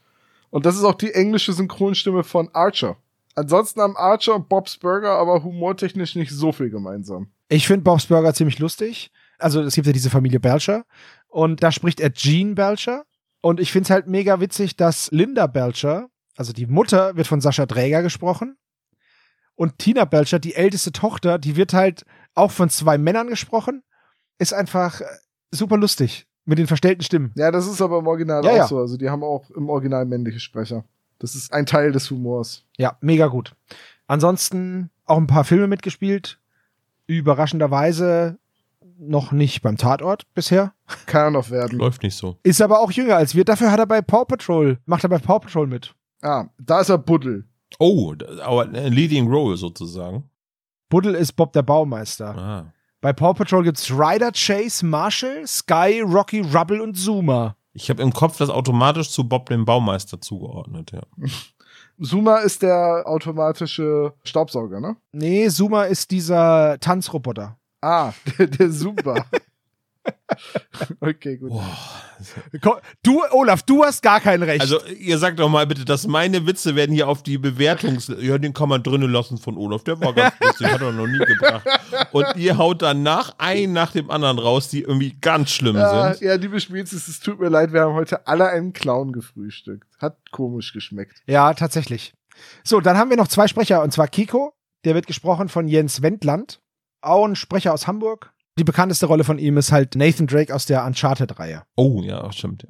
Und das ist auch die englische Synchronstimme von Archer. Ansonsten haben Archer und Bob's Burger aber humortechnisch nicht so viel gemeinsam. Ich finde Bob's Burger ziemlich lustig. Also es gibt ja diese Familie Belcher und da spricht er Gene Belcher. Und ich finde es halt mega witzig, dass Linda Belcher, also die Mutter, wird von Sascha Dräger gesprochen. Und Tina Belcher, die älteste Tochter, die wird halt auch von zwei Männern gesprochen. Ist einfach äh, super lustig mit den verstellten Stimmen. Ja, das ist aber im Original Ja, auch ja. so. Also die haben auch im Original männliche Sprecher. Das ist ein Teil des Humors. Ja, mega gut. Ansonsten auch ein paar Filme mitgespielt. Überraschenderweise noch nicht beim Tatort bisher. Kann er noch werden. Läuft nicht so. Ist aber auch jünger als wir. Dafür hat er bei Paw Patrol, macht er bei Paw Patrol mit. Ah, da ist er Buddel. Oh, aber ein Leading Role sozusagen. Buddel ist Bob der Baumeister. Ah. Bei Paw Patrol gibt's Ryder, Chase, Marshall, Sky, Rocky, Rubble und Zuma. Ich habe im Kopf das automatisch zu Bob dem Baumeister zugeordnet, ja. Zuma ist der automatische Staubsauger, ne? Nee, Zuma ist dieser Tanzroboter. Ah, der, der Zumba. okay, gut. Boah. Du, Olaf, du hast gar kein Recht. Also, ihr sagt doch mal bitte, dass meine Witze werden hier auf die Bewertungs... Ja, den kann man drinnen lassen von Olaf. Der war ganz lustig, hat er noch nie gebracht. Und ihr haut danach ein nach dem anderen raus, die irgendwie ganz schlimm Ja, sind. ja, liebe Spezies, es tut mir leid, wir haben heute alle einen Clown gefrühstückt. Hat komisch geschmeckt. ja, tatsächlich. So, dann haben wir noch zwei Sprecher, und zwar Kiko. Der wird gesprochen von Jens Wendland. Auch ein Sprecher aus Hamburg. Die bekannteste Rolle von ihm ist halt Nathan Drake aus der Uncharted-Reihe. Oh, ja, stimmt, ja.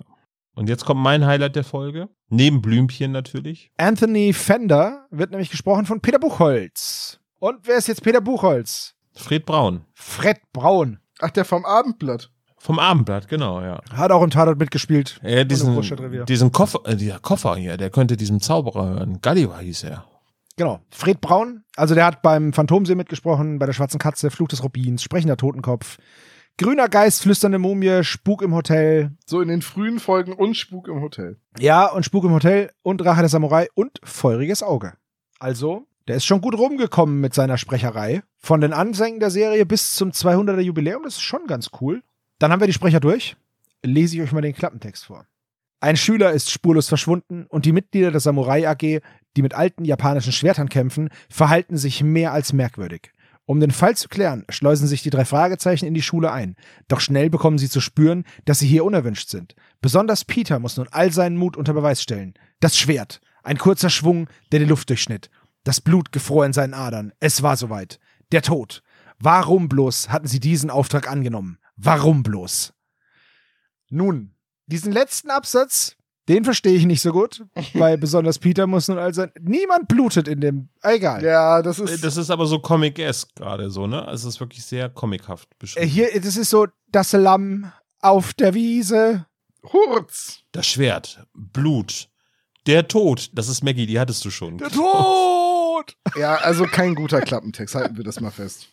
Und jetzt kommt mein Highlight der Folge. Neben Blümchen natürlich. Anthony Fender wird nämlich gesprochen von Peter Buchholz. Und wer ist jetzt Peter Buchholz? Fred Braun. Fred Braun. Ach, der vom Abendblatt. Vom Abendblatt, genau, ja. Hat auch im Tatort mitgespielt. Ja, diesen, diesen Koffer, äh, dieser Koffer hier, der könnte diesem Zauberer hören. Gulliver hieß er. Genau. Fred Braun, also der hat beim Phantomsee mitgesprochen, bei der Schwarzen Katze, Fluch des Rubins, Sprechender Totenkopf, Grüner Geist, Flüsternde Mumie, Spuk im Hotel. So in den frühen Folgen und Spuk im Hotel. Ja, und Spuk im Hotel und Rache der Samurai und Feuriges Auge. Also, der ist schon gut rumgekommen mit seiner Sprecherei. Von den Anfängen der Serie bis zum 200er Jubiläum, das ist schon ganz cool. Dann haben wir die Sprecher durch. Lese ich euch mal den Klappentext vor. Ein Schüler ist spurlos verschwunden und die Mitglieder der Samurai AG, die mit alten japanischen Schwertern kämpfen, verhalten sich mehr als merkwürdig. Um den Fall zu klären, schleusen sich die drei Fragezeichen in die Schule ein. Doch schnell bekommen sie zu spüren, dass sie hier unerwünscht sind. Besonders Peter muss nun all seinen Mut unter Beweis stellen. Das Schwert. Ein kurzer Schwung, der die Luft durchschnitt. Das Blut gefror in seinen Adern. Es war soweit. Der Tod. Warum bloß hatten sie diesen Auftrag angenommen? Warum bloß? Nun, diesen letzten Absatz, den verstehe ich nicht so gut, weil besonders Peter muss nun all sein. Niemand blutet in dem. Egal. Ja, das Äh, ist. Das ist aber so Comic-esque gerade so, ne? Also es ist wirklich sehr comichaft Äh, beschrieben. Hier, das ist so das Lamm auf der Wiese. Hurz. Das Schwert. Blut. Der Tod. Das ist Maggie, die hattest du schon. Der Tod! Ja, also kein guter Klappentext, halten wir das mal fest.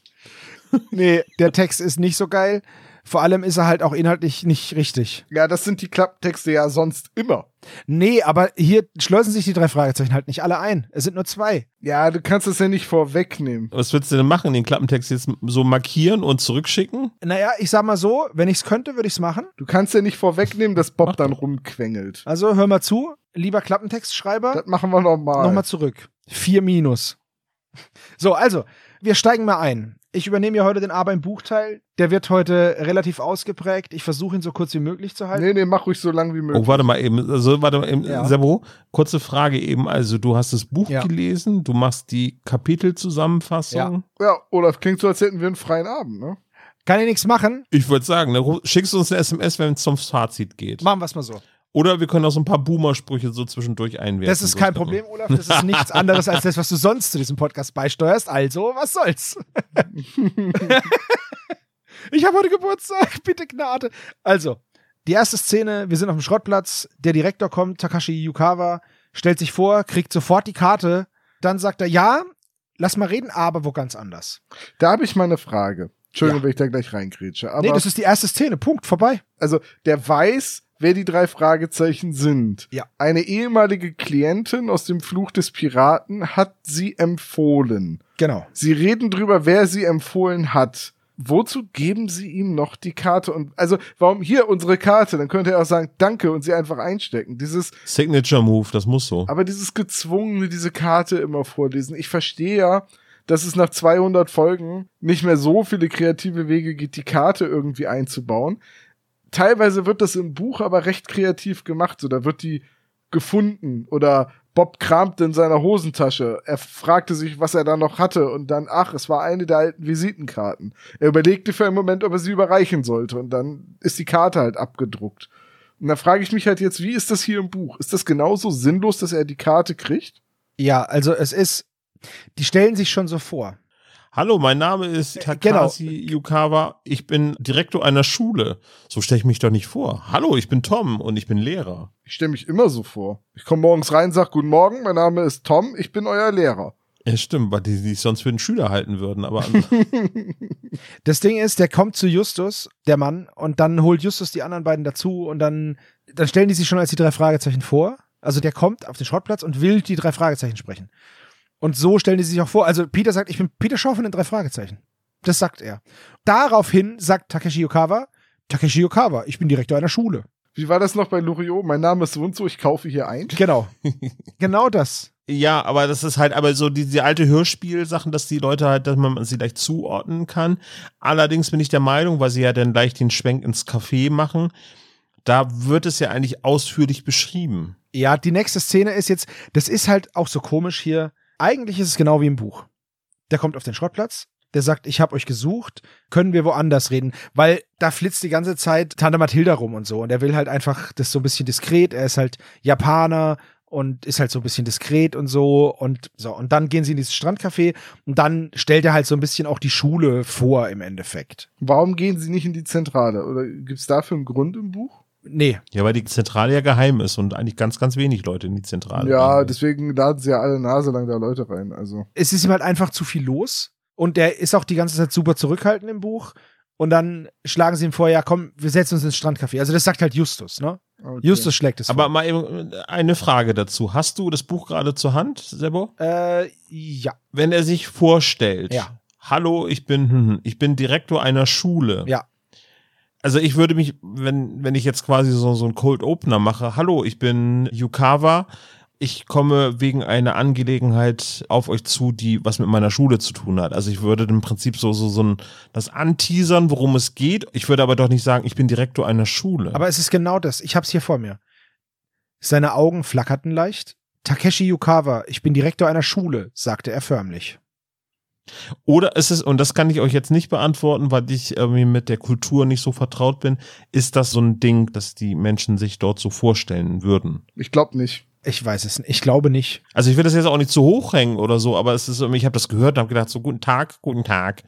Nee, der Text ist nicht so geil. Vor allem ist er halt auch inhaltlich nicht richtig. Ja, das sind die Klapptexte ja sonst immer. Nee, aber hier schleusen sich die drei Fragezeichen halt nicht alle ein. Es sind nur zwei. Ja, du kannst es ja nicht vorwegnehmen. Was willst du denn machen? Den Klappentext jetzt so markieren und zurückschicken? Naja, ich sag mal so, wenn ich's könnte, würde ich's machen. Du kannst ja nicht vorwegnehmen, dass Bob dann rumquengelt. Also hör mal zu, lieber Klappentextschreiber. Das machen wir nochmal. Nochmal zurück. Vier Minus. So, also, wir steigen mal ein. Ich übernehme ja heute den A beim Buchteil. Der wird heute relativ ausgeprägt. Ich versuche ihn so kurz wie möglich zu halten. Nee, nee, mach ruhig so lang wie möglich. Oh, warte mal eben. Also, warte mal eben. Ja. Servo, kurze Frage eben. Also, du hast das Buch Ja. gelesen, du machst die Kapitelzusammenfassung. Ja, Olaf, klingt so, als hätten wir einen freien Abend, ne? Kann ich nichts machen? Ich würde sagen, ne, schickst du uns eine SMS, wenn es zum Fazit geht. Machen wir es mal so. Oder wir können auch so ein paar Boomer-Sprüche so zwischendurch einwerfen. Das ist kein Problem, Olaf. Das ist nichts anderes als das, was du sonst zu diesem Podcast beisteuerst. Also, was soll's? ich habe heute Geburtstag. Bitte Gnade. Also, die erste Szene. Wir sind auf dem Schrottplatz. Der Direktor kommt, Takashi Yukawa, stellt sich vor, kriegt sofort die Karte. Dann sagt er, ja, lass mal reden, aber wo ganz anders. Da habe ich mal eine Frage. Entschuldigung, Ja. wenn ich da gleich reingrätsche. Aber nee, das ist die erste Szene. Punkt. Vorbei. also, der weiß, wer die drei Fragezeichen sind. Ja. Eine ehemalige Klientin aus dem Fluch des Piraten hat sie empfohlen. Genau. Sie reden drüber, wer sie empfohlen hat. Wozu geben sie ihm noch die Karte? Und also, warum hier unsere Karte? Dann könnte er auch sagen, danke und sie einfach einstecken. Dieses, Signature Move, das muss so. aber dieses gezwungene, diese Karte immer vorlesen. Ich verstehe ja, dass es nach 200 Folgen nicht mehr so viele kreative Wege gibt, die Karte irgendwie einzubauen. Teilweise wird das im Buch aber recht kreativ gemacht. So, da wird die gefunden oder Bob kramte in seiner Hosentasche. Er fragte sich, was er da noch hatte und dann, ach, es war eine der alten Visitenkarten. Er überlegte für einen Moment, ob er sie überreichen sollte und dann ist die Karte halt abgedruckt. Und da frage ich mich halt jetzt, wie ist das hier im Buch? Ist das genauso sinnlos, dass er die Karte kriegt? Ja, also es ist, die stellen sich schon so vor. Hallo, mein Name ist Takashi Yukawa. Ich bin Direktor einer Schule. So stelle ich mich doch nicht vor. Hallo, ich bin Tom und ich bin Lehrer. Ich stelle mich immer so vor. Ich komme morgens rein, sag Guten Morgen, mein Name ist Tom, ich bin euer Lehrer. Ja, stimmt, weil die sich sonst für einen Schüler halten würden. Aber Das Ding ist, der kommt zu Justus, der Mann, und dann holt Justus die anderen beiden dazu und dann, dann stellen die sich schon als die drei Fragezeichen vor. Also der kommt auf den Schrottplatz und will die drei Fragezeichen sprechen. Und so stellen die sich auch vor. Also Peter sagt, ich bin Peter Shaw von den drei Fragezeichen. Das sagt er. Daraufhin sagt Takeshi Yukawa, Takeshi Yukawa, ich bin Direktor einer Schule. Wie war das noch bei Loriot? Mein Name ist so und so, ich kaufe hier ein. Genau. genau das. ja, aber das ist halt aber so diese alte Hörspielsachen, dass die Leute halt, dass man sie leicht zuordnen kann. Allerdings bin ich der Meinung, weil sie ja dann leicht den Schwenk ins Café machen, da wird es ja eigentlich ausführlich beschrieben. Ja, die nächste Szene ist jetzt, das ist halt auch so komisch hier. Eigentlich ist es genau wie im Buch. Der kommt auf den Schrottplatz, der sagt, ich habe euch gesucht, können wir woanders reden? Weil da flitzt die ganze Zeit Tante Mathilda rum und so. Und er will halt einfach das so ein bisschen diskret. Er ist halt Japaner und ist halt so ein bisschen diskret und so. Und so. Und dann gehen sie in dieses Strandcafé und dann stellt er halt so ein bisschen auch die Schule vor im Endeffekt. Warum gehen sie nicht in die Zentrale? Oder gibt es dafür einen Grund im Buch? Nee, Ja, weil die Zentrale ja geheim ist und eigentlich ganz, ganz wenig Leute in die Zentrale. ja, gehen. deswegen laden sie ja alle Nase lang da Leute rein. Also. es ist ihm halt einfach zu viel los. Und der ist auch die ganze Zeit super zurückhaltend im Buch. Und dann schlagen sie ihm vor, ja komm, wir setzen uns ins Strandcafé. Also das sagt halt Justus, ne? Okay. Justus schlägt es Aber vor. mal eben eine Frage dazu. Hast du das Buch gerade zur Hand, Sebo? Äh, ja. Wenn er sich vorstellt, Ja. hallo, ich bin, hm, hm, ich bin Direktor einer Schule. Ja. Also ich würde mich, wenn, wenn ich jetzt quasi so, so einen Cold Opener mache, hallo, ich bin Yukawa, ich komme wegen einer Angelegenheit auf euch zu, die was mit meiner Schule zu tun hat. Also ich würde im Prinzip so, so, so ein, das anteasern, worum es geht. Ich würde aber doch nicht sagen, ich bin Direktor einer Schule. Aber es ist genau das. Ich hab's hier vor mir. Seine Augen flackerten leicht. Takeshi Yukawa, ich bin Direktor einer Schule, sagte er förmlich. Oder ist es, und das kann ich euch jetzt nicht beantworten, weil ich irgendwie mit der Kultur nicht so vertraut bin, ist das so ein Ding, dass die Menschen sich dort so vorstellen würden? Ich glaube nicht. Ich weiß es nicht. Ich glaube nicht. Also ich will das jetzt auch nicht zu hoch hängen oder so, aber es ist irgendwie, ich habe das gehört und habe gedacht, so guten Tag, guten Tag.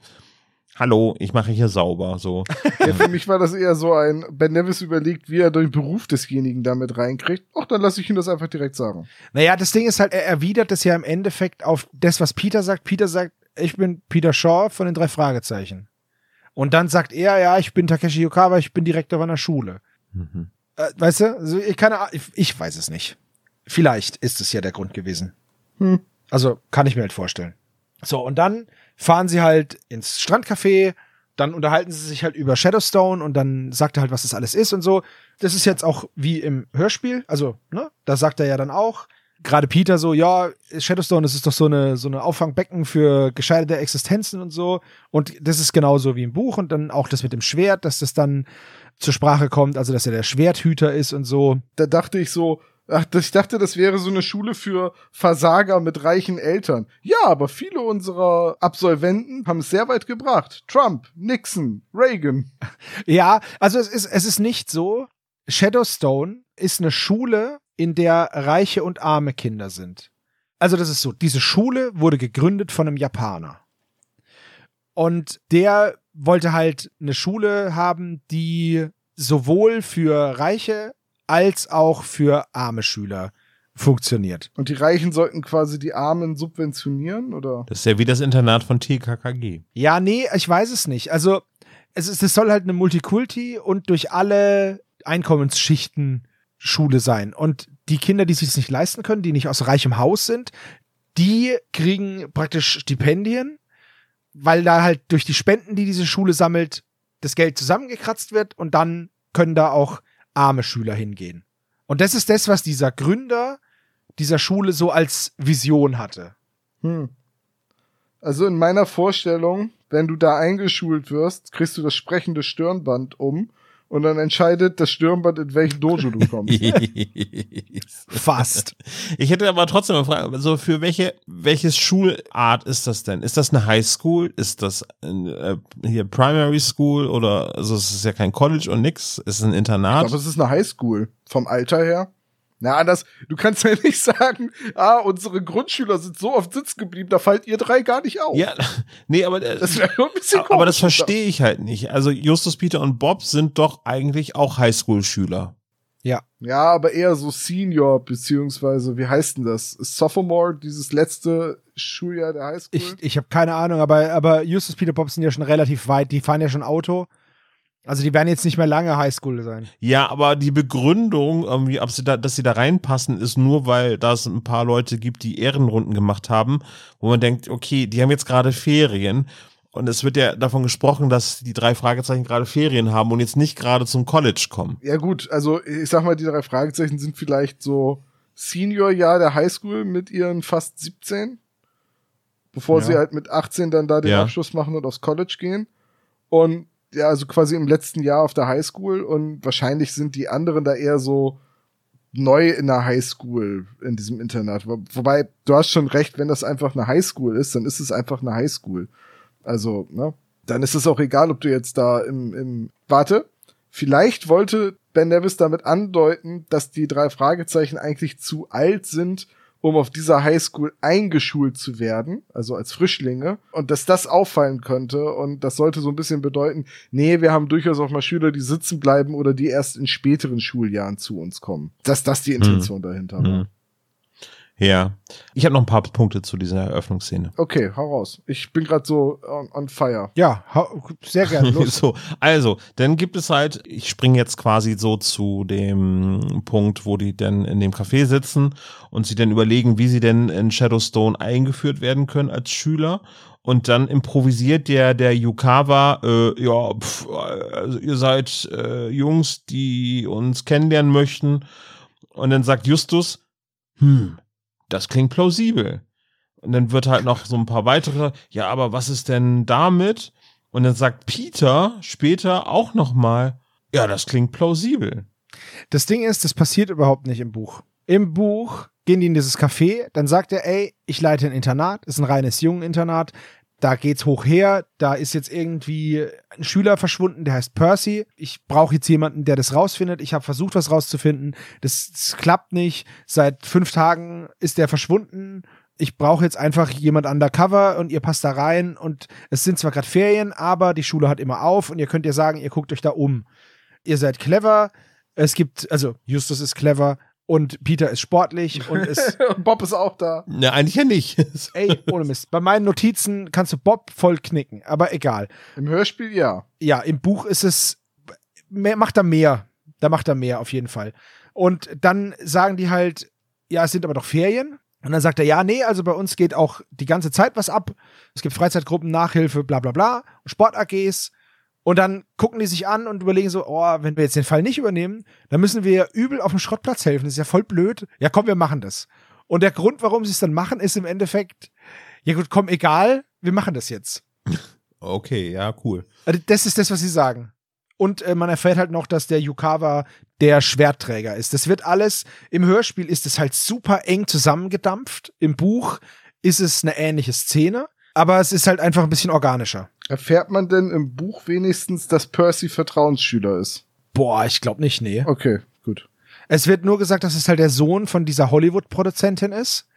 hallo, ich mache hier sauber, so. Ja, für mich war das eher so ein, Ben Nevis überlegt, wie er den Beruf desjenigen damit reinkriegt. Ach, dann lasse ich ihn das einfach direkt sagen. Naja, das Ding ist halt, er erwidert das ja im Endeffekt auf das, was Peter sagt. Peter sagt, ich bin Peter Shaw von den drei Fragezeichen. Und dann sagt er, ja, ich bin Takeshi Yokawa, ich bin Direktor einer Schule. Mhm. Äh, weißt du, also ich, keine, Ah- ich, ich weiß es nicht. Vielleicht ist es ja der Grund gewesen. Hm. Also kann ich mir halt vorstellen. So, und dann fahren sie halt ins Strandcafé, dann unterhalten sie sich halt über Shadowstone und dann sagt er halt, was das alles ist und so. Das ist jetzt auch wie im Hörspiel, also, ne, da sagt er ja dann auch, gerade Peter so, ja, Shadowstone, das ist doch so eine, so eine Auffangbecken für gescheiterte Existenzen und so. Und das ist genauso wie im Buch und dann auch das mit dem Schwert, dass das dann zur Sprache kommt, also dass er der Schwerthüter ist und so. Da dachte ich so, ach, ich dachte, das wäre so eine Schule für Versager mit reichen Eltern. Ja, aber viele unserer Absolventen haben es sehr weit gebracht. Trump, Nixon, Reagan. Ja, also es ist, es ist nicht so. Shadowstone ist eine Schule, in der reiche und arme Kinder sind. Also das ist so, diese Schule wurde gegründet von einem Japaner. Und der wollte halt eine Schule haben, die sowohl für reiche als auch für arme Schüler funktioniert. Und die Reichen sollten quasi die Armen subventionieren, oder? Das ist ja wie das Internat von TKKG. Ja, nee, ich weiß es nicht. Also, es, ist, es soll halt eine Multikulti und durch alle Einkommensschichten Schule sein. Und die Kinder, die sich es nicht leisten können, die nicht aus reichem Haus sind, die kriegen praktisch Stipendien, weil da halt durch die Spenden, die diese Schule sammelt, das Geld zusammengekratzt wird und dann können da auch arme Schüler hingehen. Und das ist das, was dieser Gründer dieser Schule so als Vision hatte. Hm. Also in meiner Vorstellung, wenn du da eingeschult wirst, kriegst du das sprechende Stirnband um und dann entscheidet das Stirnband, in welchen Dojo du kommst. Fast. Ich hätte aber trotzdem eine Frage, also für welche, welches Schulart ist das denn? Ist das eine Highschool? Ist das äh, hier Primary School oder, also es ist ja kein College und nix, es ist ein Ich Internat? glaube, es ist eine Highschool. Vom Alter her. Na, anders, du kannst ja nicht sagen, ah, unsere Grundschüler sind so oft sitzen geblieben, da fallt ihr drei gar nicht auf. Ja, nee, aber äh, Das wäre schon ein bisschen aber das verstehe ich halt nicht. Also Justus, Peter und Bob sind doch eigentlich auch Highschool-Schüler. Ja. Ja, aber eher so Senior, beziehungsweise, wie heißt denn das? Sophomore, dieses letzte Schuljahr der Highschool? Ich, ich habe keine Ahnung, aber, aber Justus Peter Bob sind ja schon relativ weit. Die fahren ja schon Auto. Also die werden jetzt nicht mehr lange Highschool sein. Ja, aber die Begründung, irgendwie, ob sie da, dass sie da reinpassen, ist nur, weil da es ein paar Leute gibt, die Ehrenrunden gemacht haben, wo man denkt, okay, die haben jetzt gerade Ferien. Und es wird ja davon gesprochen, dass die drei Fragezeichen gerade Ferien haben und jetzt nicht gerade zum College kommen. ja gut, also ich sag mal, die drei Fragezeichen sind vielleicht so Senior-Jahr der Highschool mit ihren fast 17, bevor Ja. sie halt mit 18 dann da den Ja. Abschluss machen und aufs College gehen. Und ja, also quasi im letzten Jahr auf der Highschool und wahrscheinlich sind die anderen da eher so neu in der Highschool in diesem Internat. Wo- Wobei, du hast schon recht, wenn das einfach eine Highschool ist, dann ist es einfach eine Highschool. Also, ne? Dann ist es auch egal, ob du jetzt da im, im, warte, vielleicht wollte Ben Nevis damit andeuten, dass die drei Fragezeichen eigentlich zu alt sind, um auf dieser Highschool eingeschult zu werden, also als Frischlinge, und dass das auffallen könnte und das sollte so ein bisschen bedeuten, nee, wir haben durchaus auch mal Schüler, die sitzen bleiben oder die erst in späteren Schuljahren zu uns kommen. Dass das die Intention dahinter war. Mhm. Ja. Ich habe noch ein paar Punkte zu dieser Eröffnungsszene. Okay, hau raus. Ich bin gerade so on, on fire. Ja, sehr gerne. Los. so, also, dann gibt es halt, ich springe jetzt quasi so zu dem Punkt, wo die denn in dem Café sitzen und sie dann überlegen, wie sie denn in Shadowstone eingeführt werden können als Schüler. Und dann improvisiert der, der Yukawa, äh, ja, pf, also ihr seid äh, Jungs, die uns kennenlernen möchten. Und dann sagt Justus, hm, das klingt plausibel. Und dann wird halt noch so ein paar weitere, ja, aber was ist denn damit? Und dann sagt Peter später auch noch mal, ja, das klingt plausibel. Das Ding ist, das passiert überhaupt nicht im Buch. Im Buch gehen die in dieses Café, dann sagt er, ey, ich leite ein Internat, ist ein reines Jungeninternat, da geht's hoch her, da ist jetzt irgendwie ein Schüler verschwunden, der heißt Percy. Ich brauche jetzt jemanden, der das rausfindet. Ich habe versucht, was rauszufinden. Das, das klappt nicht. Seit fünf Tagen ist der verschwunden ich brauche jetzt einfach jemand undercover und ihr passt da rein und es sind zwar gerade Ferien, aber die Schule hat immer auf und ihr könnt ihr sagen, ihr guckt euch da um. Ihr seid clever, es gibt, also Justus ist clever und Peter ist sportlich und ist, Bob ist auch da. Ne, eigentlich ja nicht. ey, ohne Mist. Bei meinen Notizen kannst du Bob voll knicken, aber egal. Im Hörspiel ja. Ja, im Buch ist es, mehr, macht er mehr. Da macht er mehr auf jeden Fall. Und dann sagen die halt, ja, es sind aber doch Ferien. Und dann sagt er, ja, nee, also bei uns geht auch die ganze Zeit was ab. Es gibt Freizeitgruppen, Nachhilfe, bla bla bla, Sport-AGs. Und dann gucken die sich an und überlegen so, oh, wenn wir jetzt den Fall nicht übernehmen, dann müssen wir ja übel auf dem Schrottplatz helfen. Das ist ja voll blöd. Ja, komm, wir machen das. Und der Grund, warum sie es dann machen, ist im Endeffekt, ja gut, komm, egal, wir machen das jetzt. Okay, ja, cool. Also das ist das, was sie sagen. Und äh, man erfährt halt noch, dass der Yukawa der Schwertträger ist. Das wird alles, im Hörspiel ist es halt super eng zusammengedampft. Im Buch ist es eine ähnliche Szene, aber es ist halt einfach ein bisschen organischer. Erfährt man denn im Buch wenigstens, dass Percy Vertrauensschüler ist? Boah, ich glaube nicht, nee. Okay, gut. Es wird nur gesagt, dass es halt der Sohn von dieser Hollywood-Produzentin ist.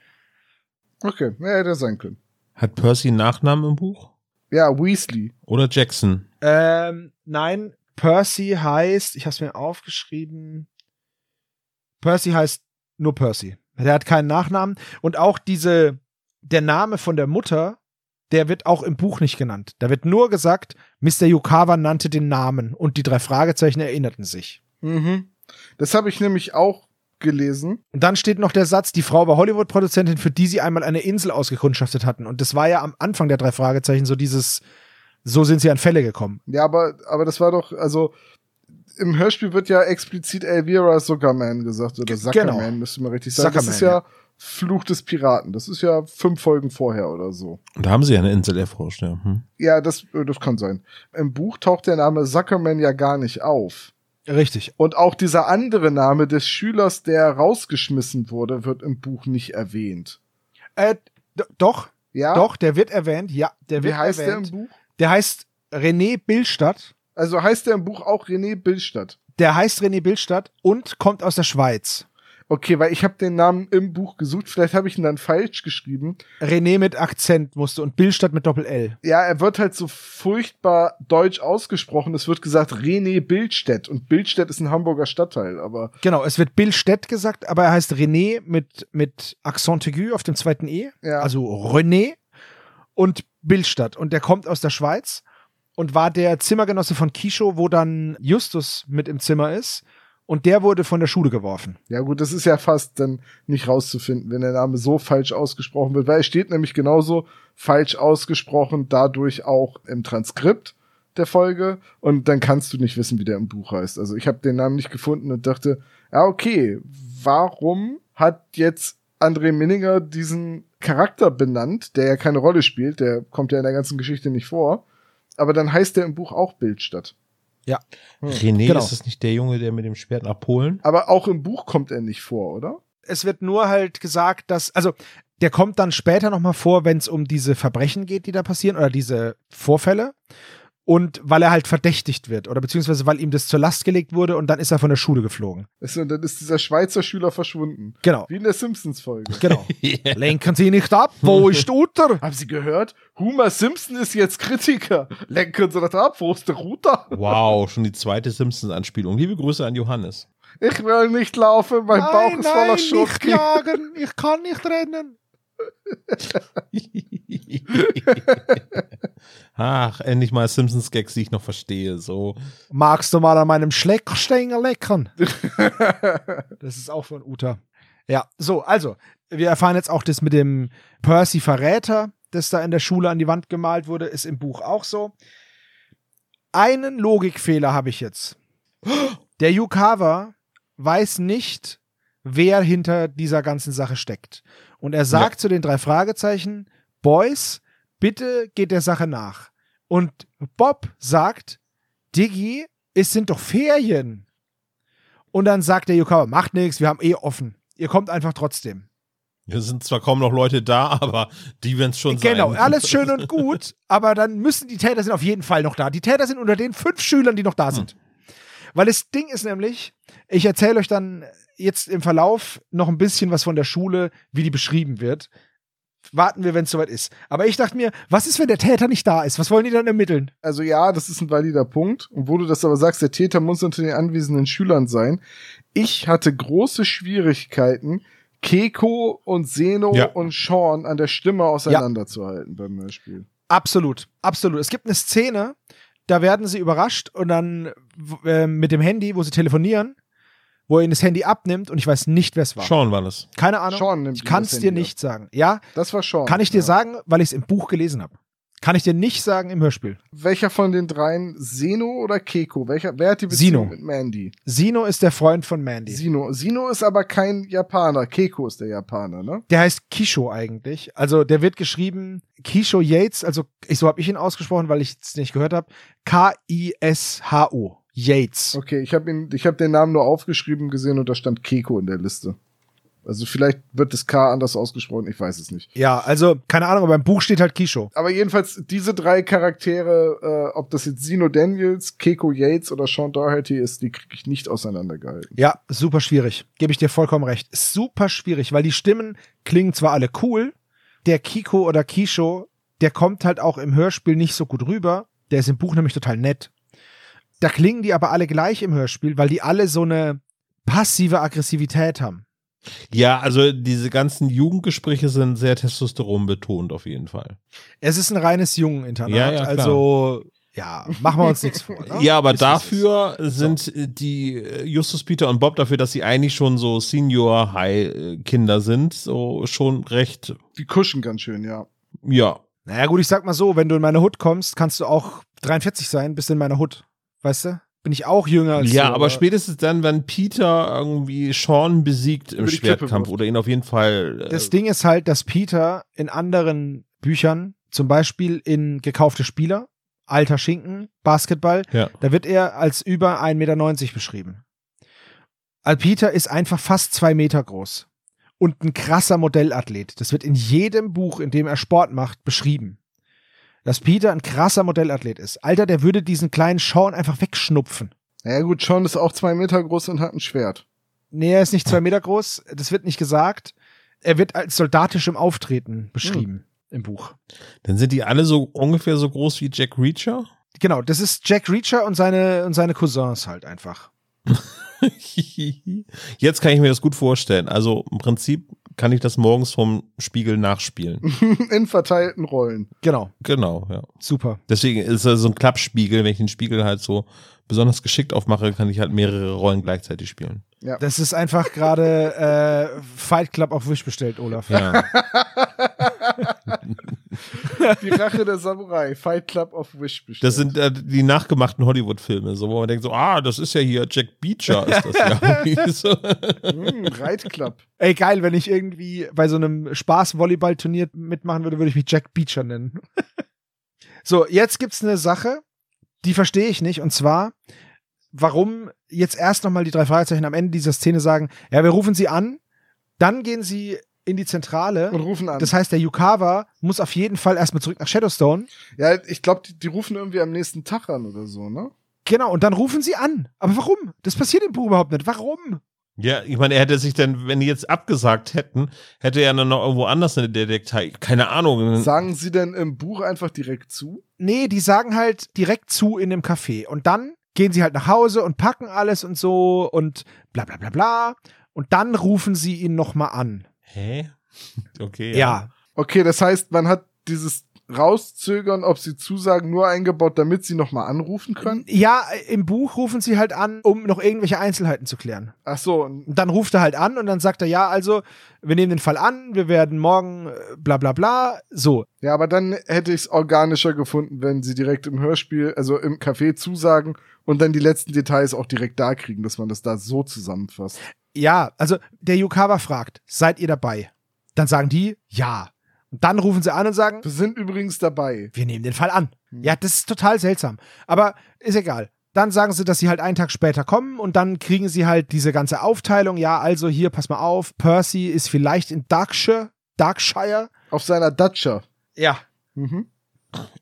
Okay, ja, hätte sein können. Hat Percy einen Nachnamen im Buch? Ja, Weasley. Oder Jackson? Ähm, nein, Percy heißt, ich habe es mir aufgeschrieben, Percy heißt nur Percy. Der hat keinen Nachnamen. Und auch diese, der Name von der Mutter, der wird auch im Buch nicht genannt. Da wird nur gesagt, Mr. Yukawa nannte den Namen und die drei Fragezeichen erinnerten sich. Mhm. Das habe ich nämlich auch gelesen. Und dann steht noch der Satz, die Frau war Hollywood-Produzentin, für die sie einmal eine Insel ausgekundschaftet hatten. Und das war ja am Anfang der drei Fragezeichen so dieses, so sind sie an Fälle gekommen. Ja, aber, aber das war doch, also im Hörspiel wird ja explizit Elvira Zuckerman gesagt, oder Zuckerman, Genau. müsste man richtig sagen. das Zuckerman, ist ja, Fluch des Piraten. Das ist ja fünf Folgen vorher oder so. Und da haben sie ja eine Insel erforscht, ja. Hm. Ja, das, äh, das kann sein. Im Buch taucht der Name Zuckerman ja gar nicht auf. Richtig. Und auch dieser andere Name des Schülers, der rausgeschmissen wurde, wird im Buch nicht erwähnt. Äh, doch, Ja? doch, der wird erwähnt, ja, der Wie wird heißt der erwähnt. im Buch? Der heißt René Billstadt. Also heißt der im Buch auch René Billstadt. Der heißt René Billstadt und kommt aus der Schweiz. Okay, weil ich habe den Namen im Buch gesucht. Vielleicht habe ich ihn dann falsch geschrieben. René mit Akzent musste und Billstadt mit Doppel-L. Ja, er wird halt so furchtbar deutsch ausgesprochen. Es wird gesagt René Bildstedt. Und Bildstedt ist ein Hamburger Stadtteil, aber Genau, es wird Billstedt gesagt, aber er heißt René mit, mit Accent aigu auf dem zweiten E. Ja. Also René und Billstadt. Und der kommt aus der Schweiz und war der Zimmergenosse von Kisho, wo dann Justus mit im Zimmer ist. Und der wurde von der Schule geworfen. ja gut, das ist ja fast dann nicht rauszufinden, wenn der Name so falsch ausgesprochen wird, weil er steht nämlich genauso falsch ausgesprochen, dadurch auch im Transkript der Folge und dann kannst du nicht wissen, wie der im Buch heißt. Also ich habe den Namen nicht gefunden und dachte, ja okay, warum hat jetzt André Minninger diesen Charakter benannt, der ja keine Rolle spielt, der kommt ja in der ganzen Geschichte nicht vor, aber dann heißt der im Buch auch Bildstadt. René, Genau. ist das nicht der Junge, der mit dem Schwert nach Polen? Aber auch im Buch kommt er nicht vor, oder? es wird nur halt gesagt, dass, also der kommt dann später nochmal vor, wenn es um diese Verbrechen geht, die da passieren, oder diese Vorfälle. Und weil er halt verdächtigt wird, oder beziehungsweise weil ihm das zur Last gelegt wurde und dann ist er von der Schule geflogen. Du, Und dann ist dieser Schweizer Schüler verschwunden. Genau. Wie in der Simpsons-Folge. Genau. Lenken Sie nicht ab, wo ist Uter? Haben Sie gehört? Homer Simpson ist jetzt Kritiker. Lenken Sie das ab, wo ist der Router? Wow, schon die zweite Simpsons-Anspielung. Liebe Grüße an Johannes. Ich will nicht laufen, mein Bauch ist voller Schoki. jagen, ich kann nicht rennen. Ach, endlich mal Simpsons-Gags, die ich noch verstehe. So. Magst du mal an meinem Schleckerstängel leckern? das ist auch von Uta. Ja, so, also, wir erfahren jetzt auch das mit dem Percy Verräter, das da in der Schule an die Wand gemalt wurde, ist im Buch auch so. Einen Logikfehler habe ich jetzt. Der Yukawa weiß nicht, wer hinter dieser ganzen Sache steckt. Und er sagt zu den drei Fragezeichen, Boys, bitte geht der Sache nach. Und Bob sagt, Diggi, es sind doch Ferien. Und dann sagt der Yukawa, macht nichts, wir haben eh offen. Ihr kommt einfach trotzdem. Hier sind zwar kaum noch Leute da, aber die werden es schon Genau, sein. alles schön und gut, aber dann müssen die Täter sind auf jeden Fall noch da. Die Täter sind unter den fünf Schülern, die noch da sind. Weil das Ding ist nämlich, ich erzähle euch dann jetzt im Verlauf noch ein bisschen was von der Schule, wie die beschrieben wird. warten wir, wenn es soweit ist. Aber ich dachte mir, was ist, wenn der Täter nicht da ist? Was wollen die dann ermitteln? Also ja, das ist ein valider Punkt. Und wo du das aber sagst, der Täter muss unter den anwesenden Schülern sein. Ich hatte große Schwierigkeiten, Keiko und Seno Ja. und Sean an der Stimme auseinanderzuhalten beim Hörspiel. Absolut, absolut. Es gibt eine Szene, da werden sie überrascht und dann äh, mit dem Handy, wo sie telefonieren, wo er ihnen das Handy abnimmt und ich weiß nicht, wer es war. Schauen wir das. Keine Ahnung. Sean nimmt ich kann es dir Handy nicht sagen. Ja, Das war Sean. kann ich dir ja. sagen, weil ich es im Buch gelesen habe. Kann ich dir nicht sagen im Hörspiel. Welcher von den dreien, Seno oder Keiko? Welcher, wer hat die Beziehung Sino. mit Mandy? Sino ist der Freund von Mandy. Sino. Sino ist aber kein Japaner. Keiko ist der Japaner, ne? Der heißt Kisho eigentlich. Also der wird geschrieben Kisho Yates, also ich, so habe ich ihn ausgesprochen, weil ich es nicht gehört habe. K-I-S-H-O. Yates. Okay, ich habe ihn, ich habe den Namen nur aufgeschrieben gesehen und da stand Keiko in der Liste. Also vielleicht wird das K anders ausgesprochen, ich weiß es nicht. Ja, also keine Ahnung, aber im Buch steht halt Kisho. Aber jedenfalls diese drei Charaktere, äh, ob das jetzt Sino Daniels, Keiko Yates oder Sean Doherty ist, die kriege ich nicht auseinandergehalten. Ja, super schwierig. Gebe ich dir vollkommen recht. Super schwierig, weil die Stimmen klingen zwar alle cool, der Kiko oder Kisho, der kommt halt auch im Hörspiel nicht so gut rüber. Der ist im Buch nämlich total nett. Da klingen die aber alle gleich im Hörspiel, weil die alle so eine passive Aggressivität haben. Ja, also diese ganzen Jugendgespräche sind sehr Testosteron betont auf jeden Fall. Es ist ein reines Jungeninternat. Ja, ja, also, ja, machen wir uns nichts vor. Ne? Ja, aber Ist, dafür sind äh, die äh, Justus, Peter und Bob dafür, dass sie eigentlich schon so Senior High äh, Kinder sind, so schon recht, Die kuschen ganz schön, ja. ja. Naja, gut, ich sag mal so, wenn du in meine Hut kommst, kannst du auch 43 sein, bist in meiner Hut. Weißt du? Bin ich auch jünger als Ja, du, aber spätestens dann, wenn Peter irgendwie Sean besiegt im Schwertkampf oder ihn auf jeden Fall. Äh, Das Ding ist halt, dass Peter in anderen Büchern, zum Beispiel in Gekaufte Spieler, Alter Schinken, Basketball, Ja. da wird er als über 1,90 Meter beschrieben. Al Peter ist einfach fast zwei Meter groß und ein krasser Modellathlet. Das wird in jedem Buch, in dem er Sport macht, beschrieben. Dass Peter ein krasser Modellathlet ist. Alter, der würde diesen kleinen Sean einfach wegschnupfen. Naja gut, Sean ist auch zwei Meter groß und hat ein Schwert. Nee, er ist nicht zwei Meter groß, das wird nicht gesagt. Er wird als soldatisch im Auftreten beschrieben im Buch. Dann sind die alle so ungefähr so groß wie Jack Reacher. Genau, das ist Jack Reacher und seine, und seine Cousins halt einfach. Jetzt kann ich mir das gut vorstellen. Also im Prinzip kann ich das morgens vom Spiegel nachspielen. In verteilten Rollen. Genau, genau, ja. super. Deswegen ist es so ein Klappspiegel. Wenn ich den Spiegel halt so besonders geschickt aufmache, kann ich halt mehrere Rollen gleichzeitig spielen. Das ist einfach gerade äh, Fight Club auf Wish bestellt, Olaf. Ja. Die Rache der Samurai, Fight Club auf Wish bestellt. Das sind äh, die nachgemachten Hollywood-Filme, so, wo man denkt so, ah, das ist ja hier Jack Beecher, ist das ja. so. hm, Reitclub. Ey, geil, wenn ich irgendwie bei so einem Spaß-Volleyball-Turnier mitmachen würde, würde ich mich Jack Beecher nennen. so, jetzt gibt's eine Sache, die verstehe ich nicht, und zwar, warum jetzt erst nochmal die drei Fragezeichen am Ende dieser Szene sagen, ja, wir rufen sie an, dann gehen sie in die Zentrale. Und rufen an. Das heißt, der Yukawa muss auf jeden Fall erstmal zurück nach Shadowstone. ja, ich glaube, die, die rufen irgendwie am nächsten Tag an oder so, ne? Genau, und dann rufen sie an. Aber warum? Das passiert im Buch überhaupt nicht. Warum? Ja, ich meine, er hätte sich dann, wenn die jetzt abgesagt hätten, hätte er dann noch irgendwo anders eine Detektei, keine Ahnung. Sagen sie denn im Buch einfach direkt zu? Nee, die sagen halt direkt zu in dem Café. Und dann gehen sie halt nach Hause und packen alles und so und bla bla bla bla. Und dann rufen sie ihn nochmal an. Hä? Okay. Ja. Okay, das heißt, man hat dieses Rauszögern, ob sie zusagen, nur eingebaut, damit sie nochmal anrufen können? Ja, im Buch rufen sie halt an, um noch irgendwelche Einzelheiten zu klären. Ach so, und dann ruft er halt an und dann sagt er, ja, also, wir nehmen den Fall an, wir werden morgen äh, bla bla bla. So. Ja, aber dann hätte ich es organischer gefunden, wenn sie direkt im Hörspiel, also im Café zusagen und dann die letzten Details auch direkt da kriegen, dass man das da so zusammenfasst. Ja, also der Yukawa fragt, seid ihr dabei? Dann sagen die, ja. Und dann rufen sie an und sagen, Wir sind übrigens dabei. wir nehmen den Fall an. Ja, das ist total seltsam. Aber ist egal. Dann sagen sie, dass sie halt einen Tag später kommen und dann kriegen sie halt diese ganze Aufteilung. Ja, also hier, pass mal auf, Percy ist vielleicht in Darkshire, Darkshire. Auf seiner Datscha. Ja. Mhm.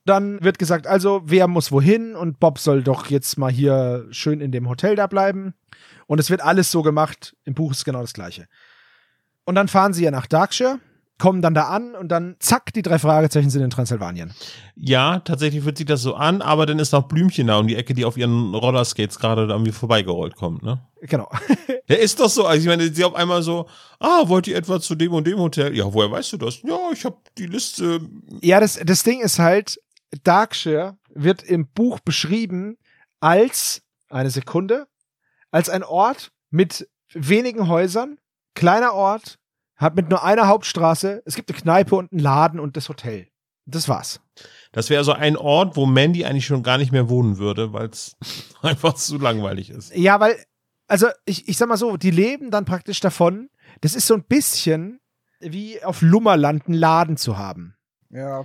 Dann wird gesagt, also wer muss wohin und Bob soll doch jetzt mal hier schön in dem Hotel da bleiben. Und es wird alles so gemacht. Im Buch ist genau das gleiche. Und dann fahren sie ja nach Darkshire kommen dann da an und dann zack, die drei Fragezeichen sind in Transsilvanien. Ja, tatsächlich fühlt sich das so an, aber dann ist noch Blümchen da um die Ecke, die auf ihren Rollerskates gerade da irgendwie vorbeigerollt kommt, ne? Genau. Ja, ist doch so. Also ich meine, sie auf einmal so, ah, wollt ihr etwa zu dem und dem Hotel? Ja, woher weißt du das? Ja, ich habe die Liste. Ja, das, das Ding ist halt, Darkshire wird im Buch beschrieben als, eine Sekunde, als ein Ort mit wenigen Häusern, kleiner Ort, hat mit nur einer Hauptstraße, es gibt eine Kneipe und einen Laden und das Hotel. Das war's. Das wäre so ein Ort, wo Mandy eigentlich schon gar nicht mehr wohnen würde, weil es einfach zu langweilig ist. Ja, weil, also ich, ich sag mal so, die leben dann praktisch davon, das ist so ein bisschen wie auf Lummerland einen Laden zu haben. Ja.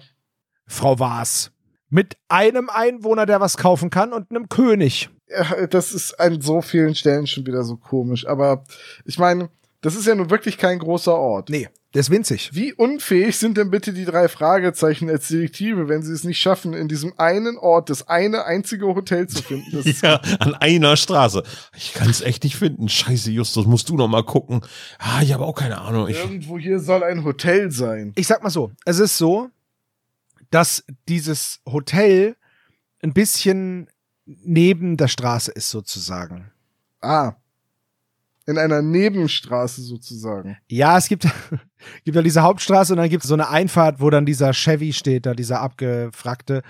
Frau Waas. Mit einem Einwohner, der was kaufen kann und einem König. ja. Das ist an so vielen Stellen schon wieder so komisch. Aber ich meine, das ist ja nun wirklich kein großer Ort. Nee, der ist winzig. Wie unfähig sind denn bitte die drei Fragezeichen als Detektive, wenn sie es nicht schaffen, in diesem einen Ort das eine einzige Hotel zu finden? Das ist Ja, an einer Straße. Ich kann es echt nicht finden. Scheiße, Justus, musst du noch mal gucken. Ah, ich habe auch keine Ahnung. Ich, Irgendwo hier soll ein Hotel sein. Ich sag mal so, es ist so, dass dieses Hotel ein bisschen neben der Straße ist sozusagen. Ah. In einer Nebenstraße sozusagen. Ja, es gibt, gibt ja diese Hauptstraße und dann gibt es so eine Einfahrt, wo dann dieser Chevy steht, da dieser abgefragte.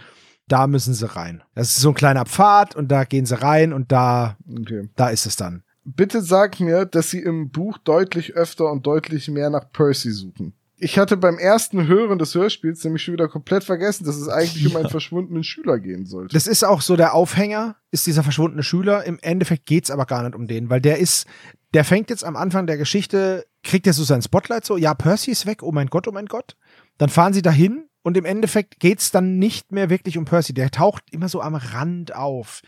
Da müssen sie rein. Das ist so ein kleiner Pfad und da gehen sie rein und da, Okay. da ist es dann. Bitte sag mir, dass sie im Buch deutlich öfter und deutlich mehr nach Percy suchen. Ich hatte beim ersten Hören des Hörspiels nämlich schon wieder komplett vergessen, dass es eigentlich um einen verschwundenen Schüler gehen sollte. Das ist auch so der Aufhänger, ist dieser verschwundene Schüler. Im Endeffekt geht's aber gar nicht um den, weil der ist, der fängt jetzt am Anfang der Geschichte, kriegt er so sein Spotlight so, ja, Percy ist weg, oh mein Gott, oh mein Gott. Dann fahren sie dahin und im Endeffekt geht's dann nicht mehr wirklich um Percy. Der taucht immer so am Rand auf.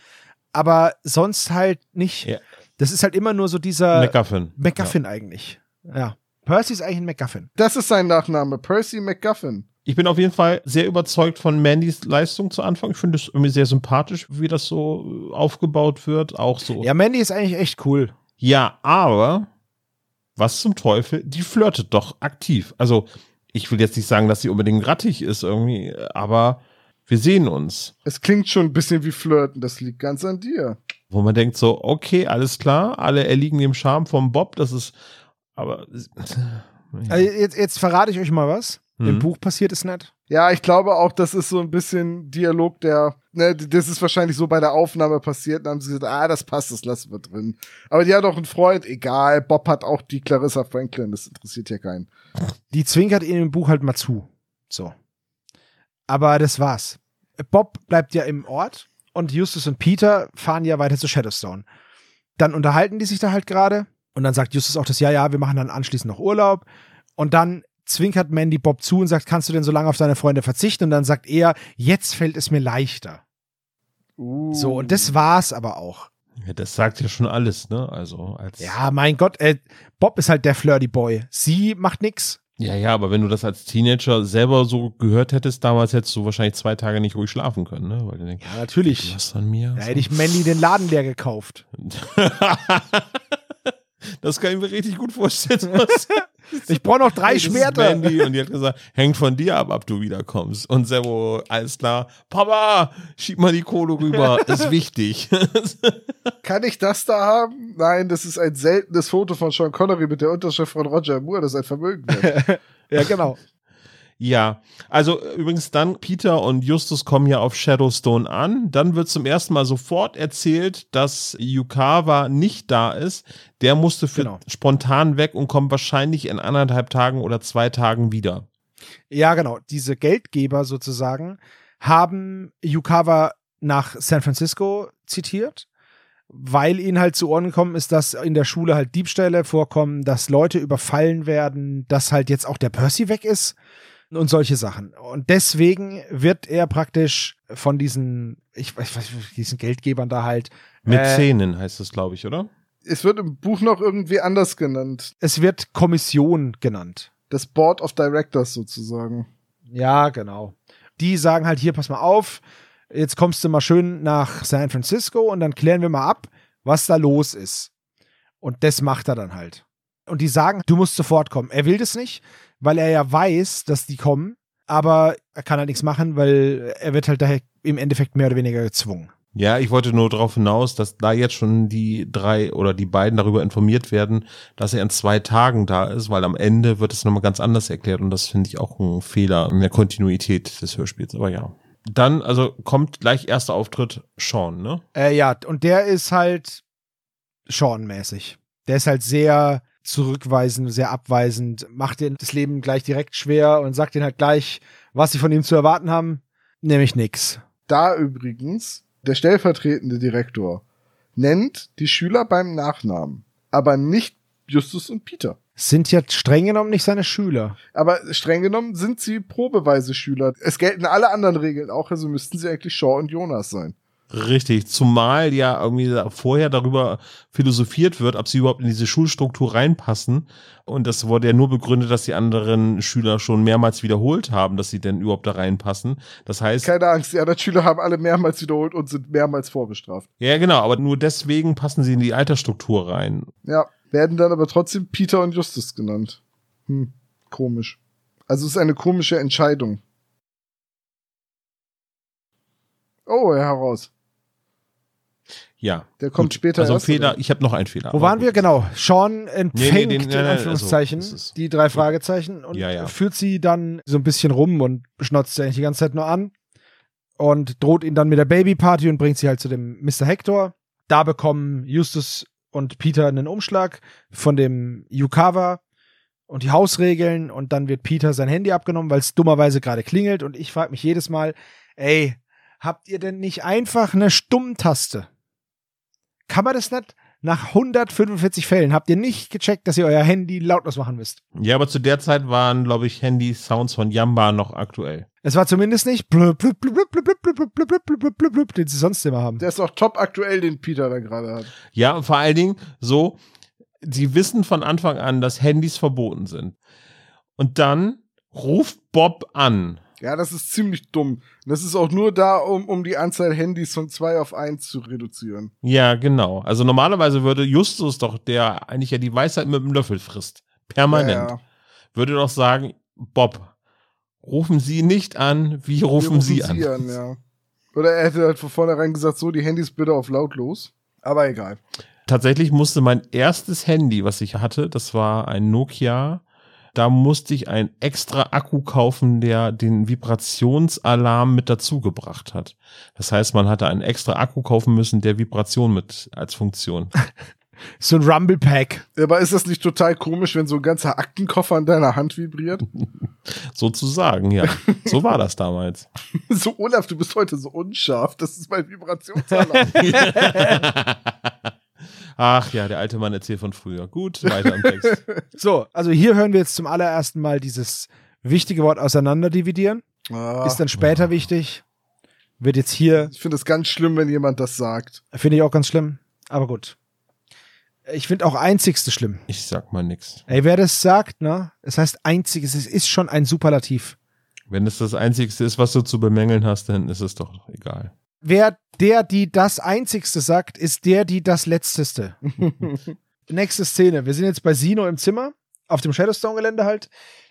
Aber sonst halt nicht. Ja. Das ist halt immer nur so dieser MacGuffin. MacGuffin eigentlich. Ja. Percy ist eigentlich ein MacGuffin. Das ist sein Nachname, Percy McGuffin. Ich bin auf jeden Fall sehr überzeugt von Mandys Leistung zu Anfang. Ich finde es irgendwie sehr sympathisch, wie das so aufgebaut wird. Auch so. Ja, Mandy ist eigentlich echt cool. Ja, aber was zum Teufel? Die flirtet doch aktiv. Also, ich will jetzt nicht sagen, dass sie unbedingt rattig ist irgendwie, aber wir sehen uns. Es klingt schon ein bisschen wie Flirten, das liegt ganz an dir. Wo man denkt so, okay, alles klar, alle erliegen dem Charme vom Bob, das ist, aber, Also jetzt, jetzt verrate ich euch mal was. Im Mhm. Buch passiert es nicht. Ja, ich glaube auch, das ist so ein bisschen Dialog, der, ne, das ist wahrscheinlich so bei der Aufnahme passiert. Dann haben sie gesagt, ah, das passt, das lassen wir drin. Aber die hat auch einen Freund, egal. Bob hat auch die Clarissa Franklin, das interessiert ja keinen. Die zwinkert ihnen im Buch halt mal zu. So. Aber das war's. Bob bleibt ja im Ort und Justus und Peter fahren ja weiter zu Shadowstone. Dann unterhalten die sich da halt gerade und dann sagt Justus auch das, ja, ja, wir machen dann anschließend noch Urlaub. Und dann zwinkert Mandy Bob zu und sagt, kannst du denn so lange auf deine Freunde verzichten? Und dann sagt er, jetzt fällt es mir leichter. Uh. So, und das war's aber auch. ja, das sagt ja schon alles, ne? Also, als. Ja, mein Gott, äh, Bob ist halt der Flirty Boy. Sie macht nix. Ja, ja, aber wenn du das als Teenager selber so gehört hättest, damals hättest du wahrscheinlich zwei Tage nicht ruhig schlafen können, ne? Weil du denkst, Ja, natürlich. was an mir? Da hätte ich Mandy den Laden leer gekauft. das kann ich mir richtig gut vorstellen. Ich brauche noch drei ist Schwerter. Mandy und die hat gesagt, hängt von dir ab, ob du wiederkommst. Und Servo, alles klar, Papa, schieb mal die Kohle rüber, ist wichtig. Kann ich das da haben? Nein, das ist ein seltenes Foto von Sean Connery mit der Unterschrift von Roger Moore, das ein Vermögen wird. Ja, genau. Ja, also übrigens dann, Peter und Justus kommen ja auf Shadowstone an. Dann wird zum ersten Mal sofort erzählt, dass Yukawa nicht da ist. Der musste für Genau. spontan weg und kommt wahrscheinlich in anderthalb Tagen oder zwei Tagen wieder. Ja, genau. Diese Geldgeber sozusagen haben Yukawa nach San Francisco zitiert, weil ihnen halt zu Ohren gekommen ist, dass in der Schule halt Diebstähle vorkommen, dass Leute überfallen werden, dass halt jetzt auch der Percy weg ist und solche Sachen. Und deswegen wird er praktisch von diesen, ich weiß, nicht, diesen Geldgebern da halt, Mit Äh, Zähnen heißt es, glaube ich, oder? es wird im Buch noch irgendwie anders genannt. es wird Kommission genannt. Das Board of Directors sozusagen. Ja, genau. Die sagen halt, hier, pass mal auf, jetzt kommst du mal schön nach San Francisco und dann klären wir mal ab, was da los ist. Und das macht er dann halt. Und die sagen, du musst sofort kommen. Er will das nicht, weil er ja weiß, dass die kommen, aber er kann halt nichts machen, weil er wird halt daher im Endeffekt mehr oder weniger gezwungen. Ja, ich wollte nur darauf hinaus, dass da jetzt schon die drei oder die beiden darüber informiert werden, dass er in zwei Tagen da ist, weil am Ende wird es nochmal ganz anders erklärt und das finde ich auch ein Fehler in der Kontinuität des Hörspiels. Aber ja. Dann, also kommt gleich erster Auftritt Sean, ne? Äh, ja, und der ist halt Sean-mäßig. Der ist halt sehr zurückweisend, sehr abweisend, macht den das Leben gleich direkt schwer und sagt denen halt gleich, was sie von ihm zu erwarten haben, nämlich nix. Da übrigens, der stellvertretende Direktor nennt die Schüler beim Nachnamen, aber nicht Justus und Peter. Sind ja streng genommen nicht seine Schüler. Aber streng genommen sind sie probeweise Schüler. Es gelten alle anderen Regeln auch, also müssten sie eigentlich Shaw und Jonas sein. Richtig, zumal ja irgendwie vorher darüber philosophiert wird, ob sie überhaupt in diese Schulstruktur reinpassen. Und das wurde ja nur begründet, dass die anderen Schüler schon mehrmals wiederholt haben, dass sie denn überhaupt da reinpassen. Das heißt. Keine Angst, die anderen Schüler haben alle mehrmals wiederholt und sind mehrmals vorbestraft. Ja, genau, aber nur deswegen passen sie in die Altersstruktur rein. Ja, werden dann aber trotzdem Peter und Justus genannt. Hm, komisch. Also es ist eine komische Entscheidung. Oh, heraus. Ja. Der kommt gut. später Also erst, Fehler, oder? ich habe noch einen Fehler. Wo waren gut. wir? Genau. Sean empfängt, Nee, nee, nein, in nein, Anführungszeichen, also, die drei Fragezeichen und Ja, ja. führt sie dann so ein bisschen rum und schnotzt sie eigentlich die ganze Zeit nur an und droht ihn dann mit der Babyparty und bringt sie halt zu dem Mr. Hector. Da bekommen Justus und Peter einen Umschlag von dem Yukawa und die Hausregeln und dann wird Peter sein Handy abgenommen, weil es dummerweise gerade klingelt und ich frage mich jedes Mal, ey, habt ihr denn nicht einfach eine Stummtaste? Kann man das nicht? Nach 145 Fällen habt ihr nicht gecheckt, dass ihr euer Handy lautlos machen müsst. Ja, aber zu der Zeit waren, glaube ich, Handy-Sounds von Yamba noch aktuell. Es war zumindest nicht blub, blub, blub, blub, blub, blub, blub, blub, blub, blub, blub, blub, den sie sonst immer haben. Der ist auch top aktuell, den Peter da gerade hat. Ja, und vor allen Dingen so, sie wissen von Anfang an, dass Handys verboten sind. Und dann ruft Bob an. Ja, das ist ziemlich dumm. Das ist auch nur da, um, um die Anzahl Handys von zwei auf eins zu reduzieren. Ja, genau. Also normalerweise würde Justus doch, der eigentlich ja die Weisheit mit dem Löffel frisst, permanent, Ja, würde doch sagen, Bob, rufen Sie nicht an, wie wir rufen, Sie an? ja. Oder er hätte halt von vornherein gesagt, so, die Handys bitte auf lautlos. Aber egal. Tatsächlich musste mein erstes Handy, was ich hatte, das war ein Nokia, da musste ich einen extra Akku kaufen, der den Vibrationsalarm mit dazugebracht hat. Das heißt, man hatte einen extra Akku kaufen müssen, der Vibration mit als Funktion. So ein Rumble Pack. Aber ist das nicht total komisch, wenn so ein ganzer Aktenkoffer in deiner Hand vibriert? Sozusagen, ja. So war das damals. so, Olaf, du bist heute so unscharf. Das ist mein Vibrationsalarm. Ach ja, der alte Mann erzählt von früher. Gut, weiter im Text. So, also hier hören wir jetzt zum allerersten Mal dieses wichtige Wort auseinander dividieren. Ah, Ist dann später wichtig. Wird jetzt hier, ich finde es ganz schlimm, wenn jemand das sagt. finde ich auch ganz schlimm. Aber gut. Ich finde auch einzigste schlimm. Ich sag mal nix. Ey, wer das sagt, ne? Es heißt einziges, es ist schon ein Superlativ. Wenn es das Einzigste ist, was du zu bemängeln hast, dann ist es doch egal. Wer der, die das einzigste sagt, ist der, die das letzteste. Nächste Szene. Wir sind jetzt bei Sino im Zimmer, auf dem Shadowstone-Gelände halt.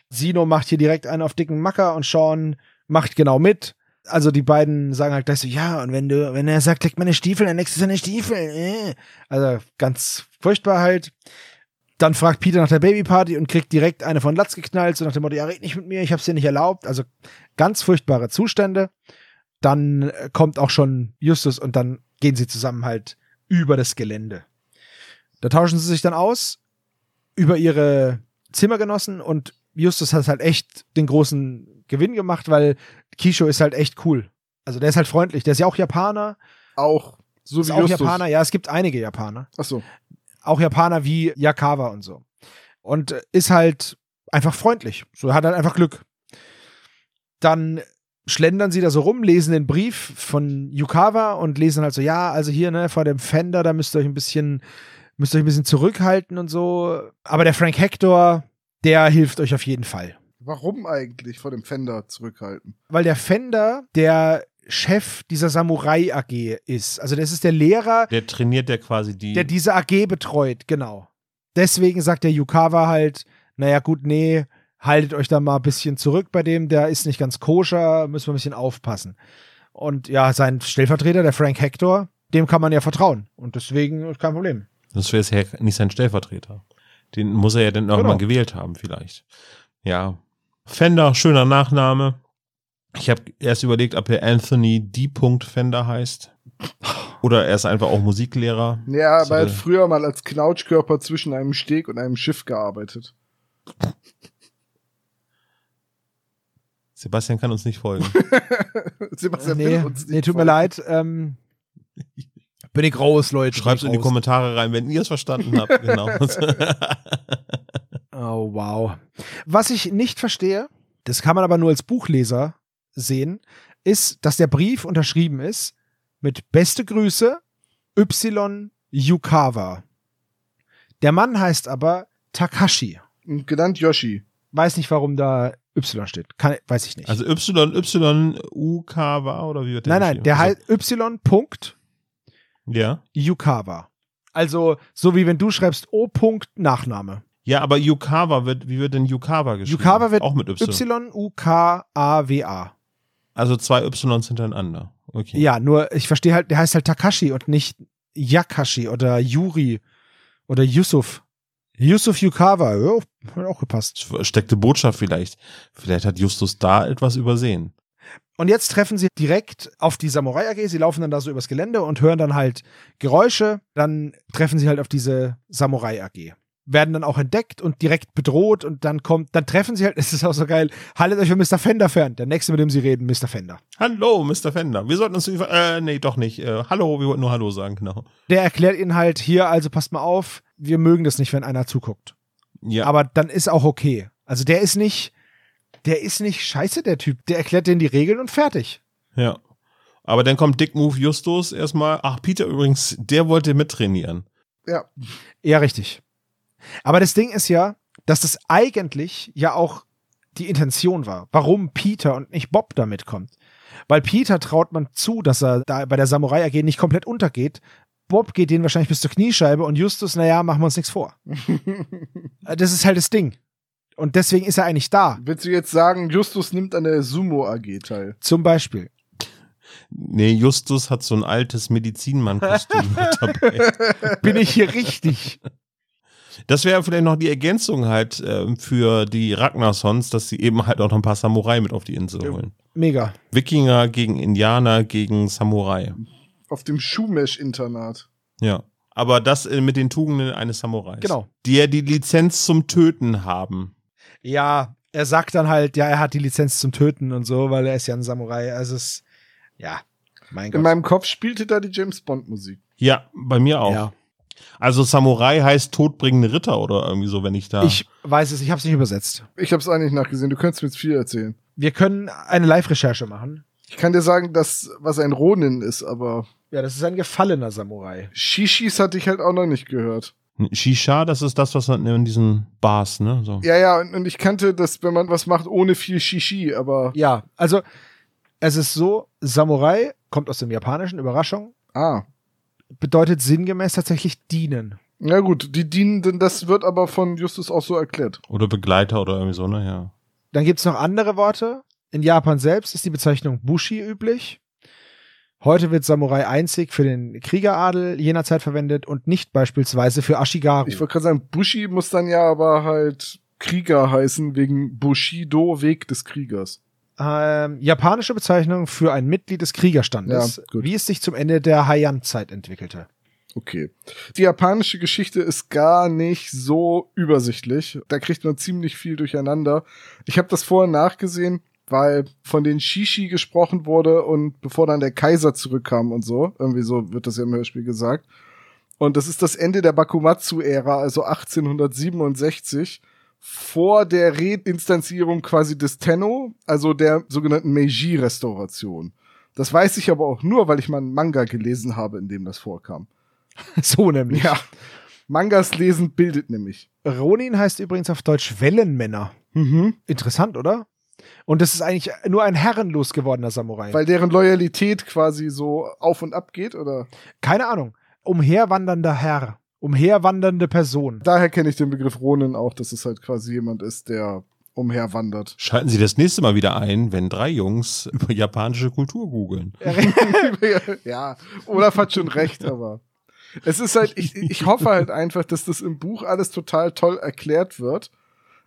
Sino macht hier direkt einen auf dicken Macker und Sean macht genau mit. Also die beiden sagen halt gleich so, ja, und wenn du, wenn er sagt, leg meine Stiefel, dann legst du seine Stiefel. Äh. Also ganz furchtbar halt. Dann fragt Peter nach der Babyparty und kriegt direkt eine von Latz geknallt, so nach dem Motto, ja, red nicht mit mir, ich hab's dir nicht erlaubt. Also ganz furchtbare Zustände. Dann äh, kommt auch schon Justus und dann gehen sie zusammen halt über das Gelände. Da tauschen sie sich dann aus über ihre Zimmergenossen und Justus hat halt echt den großen Gewinn gemacht, weil Kisho ist halt echt cool. Also der ist halt freundlich. Der ist ja auch Japaner. Auch so Ist wie auch Justus. Japaner. Ja, es gibt einige Japaner. Achso. Auch Japaner wie Yakawa und so. Und ist halt einfach freundlich. So hat halt einfach Glück. Dann schlendern sie da so rum, lesen den Brief von Yukawa und lesen halt so, ja, also hier, ne, vor dem Fender, da müsst ihr euch ein bisschen, müsst ihr euch ein bisschen zurückhalten und so. Aber der Frank Hector, der hilft euch auf jeden Fall. Warum eigentlich vor dem Fender zurückhalten? Weil der Fender der Chef dieser Samurai AG ist. Also das ist der Lehrer, Der trainiert ja quasi die. der diese AG betreut, genau. Deswegen sagt der Yukawa halt, naja gut, nee, haltet euch da mal ein bisschen zurück bei dem, der ist nicht ganz koscher, müssen wir ein bisschen aufpassen. Und ja, sein Stellvertreter, der Frank Hector, dem kann man ja vertrauen. Und deswegen ist kein Problem. Das wäre ja nicht sein Stellvertreter. Den muss er ja dann irgendwann Genau. gewählt haben, vielleicht. Ja. Fender, schöner Nachname. Ich habe erst überlegt, ob er Anthony D. Fender heißt. Oder er ist einfach auch Musiklehrer. Ja, So aber er hat früher mal als Knautschkörper zwischen einem Steg und einem Schiff gearbeitet. Sebastian kann uns nicht folgen. Sebastian nee, will uns nicht nee, tut mir folgen. leid. Ähm, bin ich raus, Leute. Schreibt bin in die. Kommentare rein, wenn ihr es verstanden habt. Genau. Oh, wow. Was ich nicht verstehe, das kann man aber nur als Buchleser sehen, ist, dass der Brief unterschrieben ist mit beste Grüße Y Yukawa. Der Mann heißt aber Takashi. Und genannt Yoshi. Weiß nicht, warum da Y steht. Kann, weiß ich nicht. also Y, Y, U, K war oder wie wird der nein, nein, der also, heißt Y. Punkt Ja. Yukawa. Also, so wie wenn du schreibst O. Punkt Nachname. Ja, aber Yukawa wird, wie wird denn Yukawa geschrieben? Yukawa wird auch mit Y. Y-U-K-A-W-A. Also zwei Ys hintereinander. Okay. Ja, nur ich verstehe halt, der heißt halt Takashi und nicht Yakashi oder Yuri oder Yusuf. Yusuf Yukawa, ja, hat auch gepasst. Versteckte Botschaft vielleicht. Vielleicht hat Justus da etwas übersehen. Und jetzt treffen sie direkt auf die Samurai AG. Sie laufen dann da so übers Gelände und hören dann halt Geräusche. Dann treffen sie halt auf diese Samurai AG. Werden dann auch entdeckt und direkt bedroht und dann kommt, dann treffen sie halt, es ist auch so geil, haltet euch von Mr. Fender fern. Der nächste, mit dem sie reden, Mr. Fender. Hallo, Mr. Fender. Wir sollten uns, äh, nee, doch nicht. Äh, hallo, wir wollten nur Hallo sagen, genau. Der erklärt ihnen halt hier, also passt mal auf, wir mögen das nicht, wenn einer zuguckt. Ja, Aber dann ist auch okay. Also der ist nicht, der ist nicht scheiße, der Typ. Der erklärt denen die Regeln und fertig. ja. Aber dann kommt Dick Move Justus erstmal. Ach, Peter übrigens, der wollte mittrainieren. Ja, Ja, richtig. Aber das Ding ist ja, dass das eigentlich ja auch die Intention war, warum Peter und nicht Bob da mitkommt. Weil Peter traut man zu, dass er da bei der Samurai AG nicht komplett untergeht. Bob geht denen wahrscheinlich bis zur Kniescheibe und Justus, naja, machen wir uns nichts vor. das ist halt das Ding. Und deswegen ist er eigentlich da. willst du jetzt sagen, Justus nimmt an der Sumo AG teil? Zum Beispiel. Nee, Justus hat so ein altes Medizinmann-Kostüm mit dabei. Bin ich hier richtig? Das wäre vielleicht noch die Ergänzung halt ähm, für die Ragnarsons, dass sie eben halt auch noch ein paar Samurai mit auf die Insel Ja. holen. Mega. Wikinger gegen Indianer gegen Samurai. Auf dem Schumesh-Internat. Ja. Aber das äh, mit den Tugenden eines Samurais. Genau. Die ja die Lizenz zum Töten haben. Ja, er sagt dann halt, ja, er hat die Lizenz zum Töten und so, weil er ist ja ein Samurai. Also es ja, mein In Gott. meinem Kopf spielte da die James Bond-Musik. Ja, bei mir auch. Ja. Also Samurai heißt todbringende Ritter oder irgendwie so, wenn ich da. Ich weiß es, ich habe es nicht übersetzt. Ich habe es eigentlich nachgesehen. Du könntest mir jetzt viel erzählen. Wir können eine Live-Recherche machen. Ich kann dir sagen, dass was ein Ronin ist, aber Ja, das ist ein gefallener Samurai. Shishis hatte ich halt auch noch nicht gehört. Shisha, das ist das, was man in diesen Bars, ne? So. Ja, ja, und, und ich kannte das, wenn man was macht ohne viel Shishi, aber Ja, also es ist so, Samurai kommt aus dem Japanischen, Überraschung, ah. Bedeutet sinngemäß tatsächlich dienen. Na gut, die Dienenden, das wird aber von Justus auch so erklärt. Oder Begleiter oder irgendwie so, ne? Ja. Dann gibt's noch andere Worte. In Japan selbst ist die Bezeichnung Bushi üblich. Heute wird Samurai einzig für den Kriegeradel jener Zeit verwendet und nicht beispielsweise für Ashigaru. Ich wollte gerade sagen, Bushi muss dann ja aber halt Krieger heißen, wegen Bushido, Weg des Kriegers. Ähm, japanische Bezeichnung für ein Mitglied des Kriegerstandes, Ja, wie es sich zum Ende der Heian-Zeit entwickelte. Okay. Die japanische Geschichte ist gar nicht so übersichtlich. Da kriegt man ziemlich viel durcheinander. Ich habe das vorher nachgesehen, weil von den Shishi gesprochen wurde und bevor dann der Kaiser zurückkam und so, irgendwie so wird das ja im Hörspiel gesagt. Und das ist das Ende der Bakumatsu-Ära, also 1867, vor der Reinstanzierung quasi des Tenno, also der sogenannten Meiji-Restauration. Das weiß ich aber auch nur, weil ich mal einen Manga gelesen habe, in dem das vorkam. so nämlich. Ja. Mangas lesen bildet nämlich. Ronin heißt übrigens auf Deutsch Wellenmänner. Mhm. Interessant, oder? Und das ist eigentlich nur ein herrenlos gewordener Samurai. Weil deren Loyalität quasi so auf und ab geht, oder? Keine Ahnung. Umherwandernder Herr. Umherwandernde Person. Daher kenne ich den Begriff Ronin auch, dass es halt quasi jemand ist, der umherwandert. Schalten Sie das nächste Mal wieder ein, wenn drei Jungs über japanische Kultur googeln. ja, Olaf hat schon recht, aber es ist halt, ich, ich hoffe halt einfach, dass das im Buch alles total toll erklärt wird.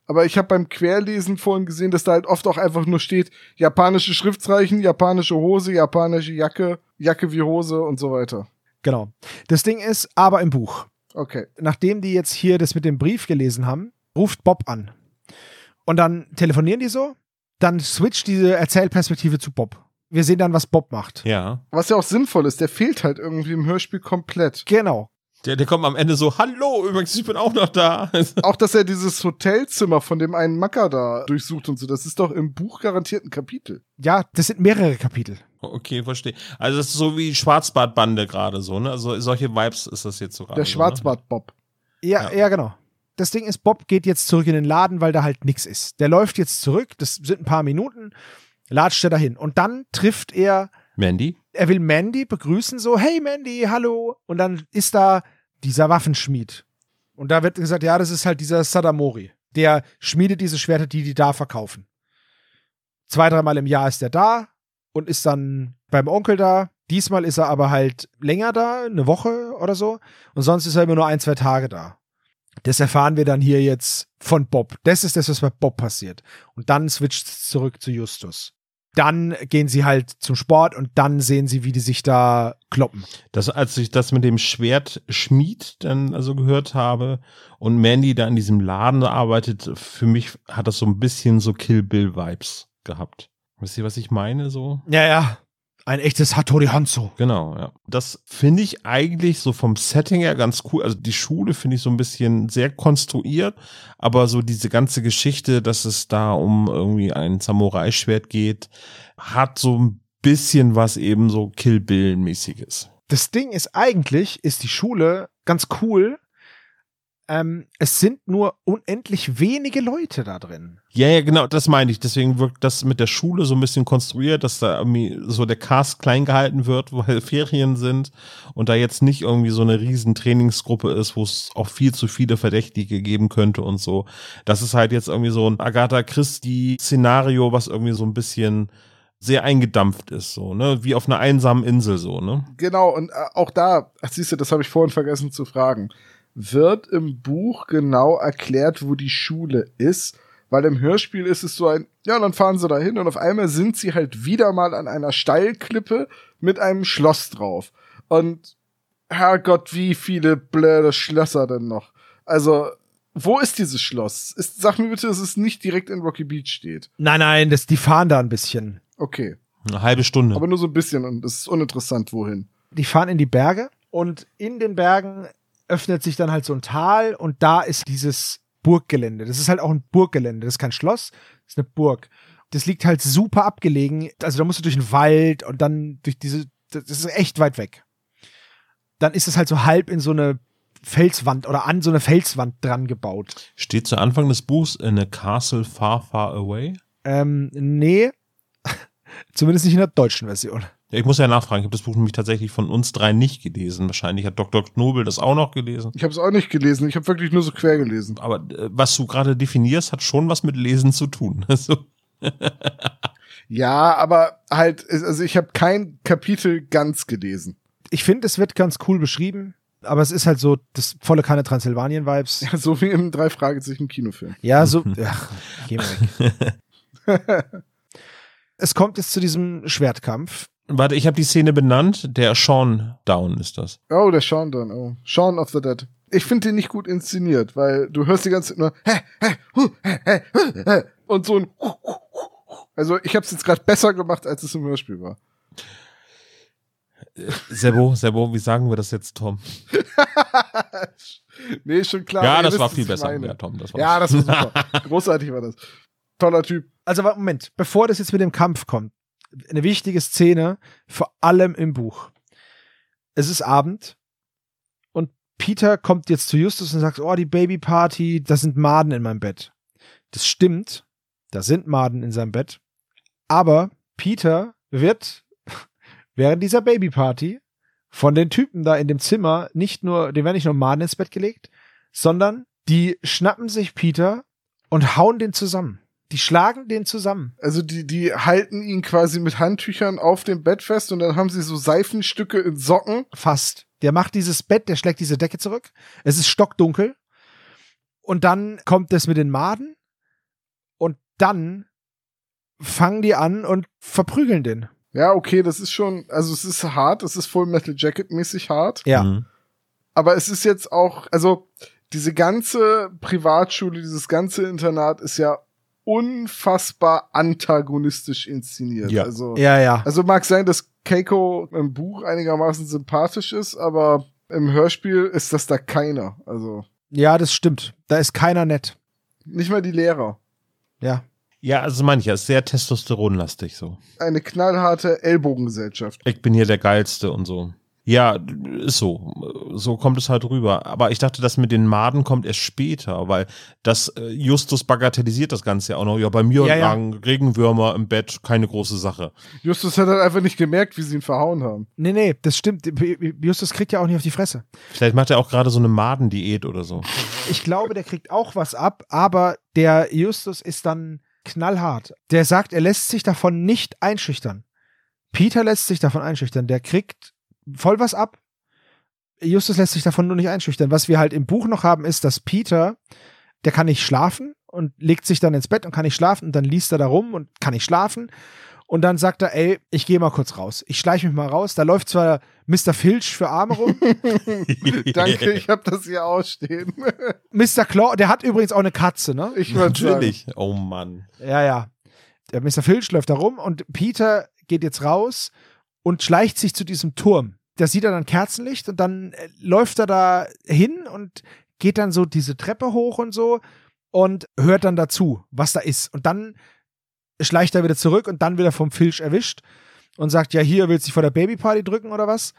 Aber ich habe beim Querlesen vorhin gesehen, dass da halt oft auch einfach nur steht, japanische Schriftzeichen, japanische Hose, japanische Jacke, Jacke wie Hose und so weiter. Genau. Das Ding ist aber im Buch. Okay. Nachdem die jetzt hier das mit dem Brief gelesen haben, ruft Bob an. Und dann telefonieren die so, dann switcht diese Erzählperspektive zu Bob. Wir sehen dann, was Bob macht. Ja. Was ja auch sinnvoll ist, der fehlt halt irgendwie im Hörspiel komplett. Genau. Der, der kommt am Ende so, hallo, übrigens, ich bin auch noch da. Auch, dass er dieses Hotelzimmer von dem einen Macker da durchsucht und so, das ist doch im Buch garantiert ein Kapitel. Ja, das sind mehrere Kapitel. Okay, verstehe. Also das ist so wie Schwarzbartbande gerade so, ne? Also solche Vibes ist das jetzt so gerade. Der so, Schwarzbart-Bob. Ja, Ja. ja, genau. Das Ding ist, Bob geht jetzt zurück in den Laden, weil da halt nichts ist. Der läuft jetzt zurück, das sind ein paar Minuten, latscht er dahin. Und dann trifft er, Ne? Mandy? er will Mandy begrüßen, so, hey Mandy, hallo. Und dann ist da dieser Waffenschmied. Und da wird gesagt, ja, das ist halt dieser Sadamori. Der schmiedet diese Schwerter, die die da verkaufen. Zwei, dreimal im Jahr ist er da und ist dann beim Onkel da. Diesmal ist er aber halt länger da, eine Woche oder so. Und sonst ist er immer nur ein, zwei Tage da. Das erfahren wir dann hier jetzt von Bob. Das ist das, was bei Bob passiert. Und dann switcht es zurück zu Justus. Dann gehen sie halt zum Sport und dann sehen sie, wie die sich da kloppen. Das, als ich das mit dem Schwert Schmied dann also gehört habe und Mandy da in diesem Laden arbeitet, für mich hat das so ein bisschen so Kill Bill Vibes gehabt. Wisst ihr, was ich meine so? Ja, ja. Ein echtes Hattori Hanzo. Genau, ja. Das finde ich eigentlich so vom Setting her ganz cool. Also die Schule finde ich so ein bisschen sehr konstruiert, aber so diese ganze Geschichte, dass es da um irgendwie ein Samurai-Schwert geht, hat so ein bisschen was eben so Kill Bill-mäßiges. Das Ding ist eigentlich, ist die Schule ganz cool. Ähm, es sind nur unendlich wenige Leute da drin. Ja, ja, genau, das meine ich. Deswegen wirkt das mit der Schule so ein bisschen konstruiert, dass da irgendwie so der Cast klein gehalten wird, weil Ferien sind und da jetzt nicht irgendwie so eine riesen Trainingsgruppe ist, wo es auch viel zu viele Verdächtige geben könnte und so. Das ist halt jetzt irgendwie so ein Agatha Christie-Szenario, was irgendwie so ein bisschen sehr eingedampft ist, so, ne? Wie auf einer einsamen Insel, so, ne? Genau, und äh, auch da, ach, siehst du, das habe ich vorhin vergessen zu fragen. Wird im Buch genau erklärt, wo die Schule ist? Weil im Hörspiel ist es so ein, ja, dann fahren sie da hin und auf einmal sind sie halt wieder mal an einer Steilklippe mit einem Schloss drauf. Und Herrgott, wie viele blöde Schlösser denn noch? Also, wo ist dieses Schloss? Ist, sag mir bitte, dass es nicht direkt in Rocky Beach steht. Nein, nein, das, die fahren da ein bisschen. Okay. Eine halbe Stunde. Aber nur so ein bisschen und es ist uninteressant, wohin. Die fahren in die Berge und in den Bergen öffnet sich dann halt so ein Tal und da ist dieses Burggelände. Das ist halt auch ein Burggelände. Das ist kein Schloss, das ist eine Burg. Das liegt halt super abgelegen. Also da musst du durch den Wald und dann durch diese, das ist echt weit weg. Dann ist es halt so halb in so eine Felswand oder an so eine Felswand dran gebaut. Steht zu Anfang des Buchs in a castle far, far away. Ähm, nee. Zumindest nicht in der deutschen Version. Ja, ich muss ja nachfragen, ich habe das Buch nämlich tatsächlich von uns drei nicht gelesen. Wahrscheinlich hat Dr. Knobel das auch noch gelesen. Ich habe es auch nicht gelesen. Ich habe wirklich nur so quer gelesen. Aber äh, was du gerade definierst, hat schon was mit Lesen zu tun. Also, Ja, aber halt, also ich habe kein Kapitel ganz gelesen. Ich finde, es wird ganz cool beschrieben, aber es ist halt so das volle Kanne Transsilvanien-Vibes. Ja, so wie im drei Fragezeichen Kinofilm. Ja, so. Ach, geh mal weg. es kommt jetzt zu diesem Schwertkampf. warte, ich habe die Szene benannt. Der Sean Down ist das. Oh, der Sean dann, oh. Sean of the Dead. Ich finde den nicht gut inszeniert, weil du hörst die ganze Zeit nur hä, hä, hu, hä, hä, hä, und so ein. Also ich habe es jetzt gerade besser gemacht, als es im Hörspiel war. Sebo, Sebo, wie sagen wir das jetzt, Tom? nee, schon klar. ja, das war viel besser, ja, Tom. Das war Ja, das war super. Großartig war das. Toller Typ. Also, Moment, bevor das jetzt mit dem Kampf kommt, eine wichtige Szene, vor allem im Buch. Es ist Abend und Peter kommt jetzt zu Justus und sagt, oh, die Babyparty, da sind Maden in meinem Bett. Das stimmt, da sind Maden in seinem Bett. Aber Peter wird während dieser Babyparty von den Typen da in dem Zimmer nicht nur, dem werden nicht nur Maden ins Bett gelegt, sondern die schnappen sich Peter und hauen den zusammen. Die schlagen den zusammen. Also die, die halten ihn quasi mit Handtüchern auf dem Bett fest und dann haben sie so Seifenstücke in Socken. Fast. Der macht dieses Bett, der schlägt diese Decke zurück. Es ist stockdunkel. Und dann kommt das mit den Maden. Und dann fangen die an und verprügeln den. Ja, okay, das ist schon, also es ist hart, es ist Full Metal Jacket mäßig hart. Ja. Mhm. Aber es ist jetzt auch, also diese ganze Privatschule, dieses ganze Internat ist ja unfassbar antagonistisch inszeniert. Ja. Also, Ja, ja. also mag sein, dass Keiko im Buch einigermaßen sympathisch ist, aber im Hörspiel ist das da keiner. Also Ja, das stimmt. Da ist keiner nett. nicht mal die Lehrer. Ja. Ja, also mancher ist sehr testosteronlastig so. Eine knallharte Ellbogengesellschaft. Ich bin hier der Geilste und so. Ja, ist so. So kommt es halt rüber. Aber ich dachte, das mit den Maden kommt erst später, weil das äh, Justus bagatellisiert das Ganze ja auch noch. Ja, bei mir Ja, ja. lagen Regenwürmer im Bett, keine große Sache. Justus hat halt einfach nicht gemerkt, wie sie ihn verhauen haben. Nee, nee, das stimmt. Justus kriegt ja auch nicht auf die Fresse. Vielleicht macht er auch gerade so eine Madendiät oder so. Ich glaube, der kriegt auch was ab, aber der Justus ist dann knallhart. Der sagt, er lässt sich davon nicht einschüchtern. Peter lässt sich davon einschüchtern. Der kriegt voll was ab. Justus lässt sich davon nur nicht einschüchtern. Was wir halt im Buch noch haben, ist, dass Peter, der kann nicht schlafen und legt sich dann ins Bett und kann nicht schlafen und dann liest er da rum und kann nicht schlafen. Und dann sagt er, ey, ich gehe mal kurz raus. Ich schleiche mich mal raus. Da läuft zwar Mr. Filch für Arme rum. Danke, ich habe das hier ausstehen. Mr. Claw, der hat übrigens auch eine Katze, ne? Ich würde sagen. Natürlich. Oh Mann. Ja, ja. Der Mr. Filch läuft da rum und Peter geht jetzt raus und schleicht sich zu diesem Turm. Da sieht er dann Kerzenlicht und dann äh, läuft er da hin und geht dann so diese Treppe hoch und so und hört dann dazu, was da ist. Und dann schleicht er wieder zurück und dann wird er vom Filch erwischt und sagt, ja, hier willst du dich vor der Babyparty drücken oder was?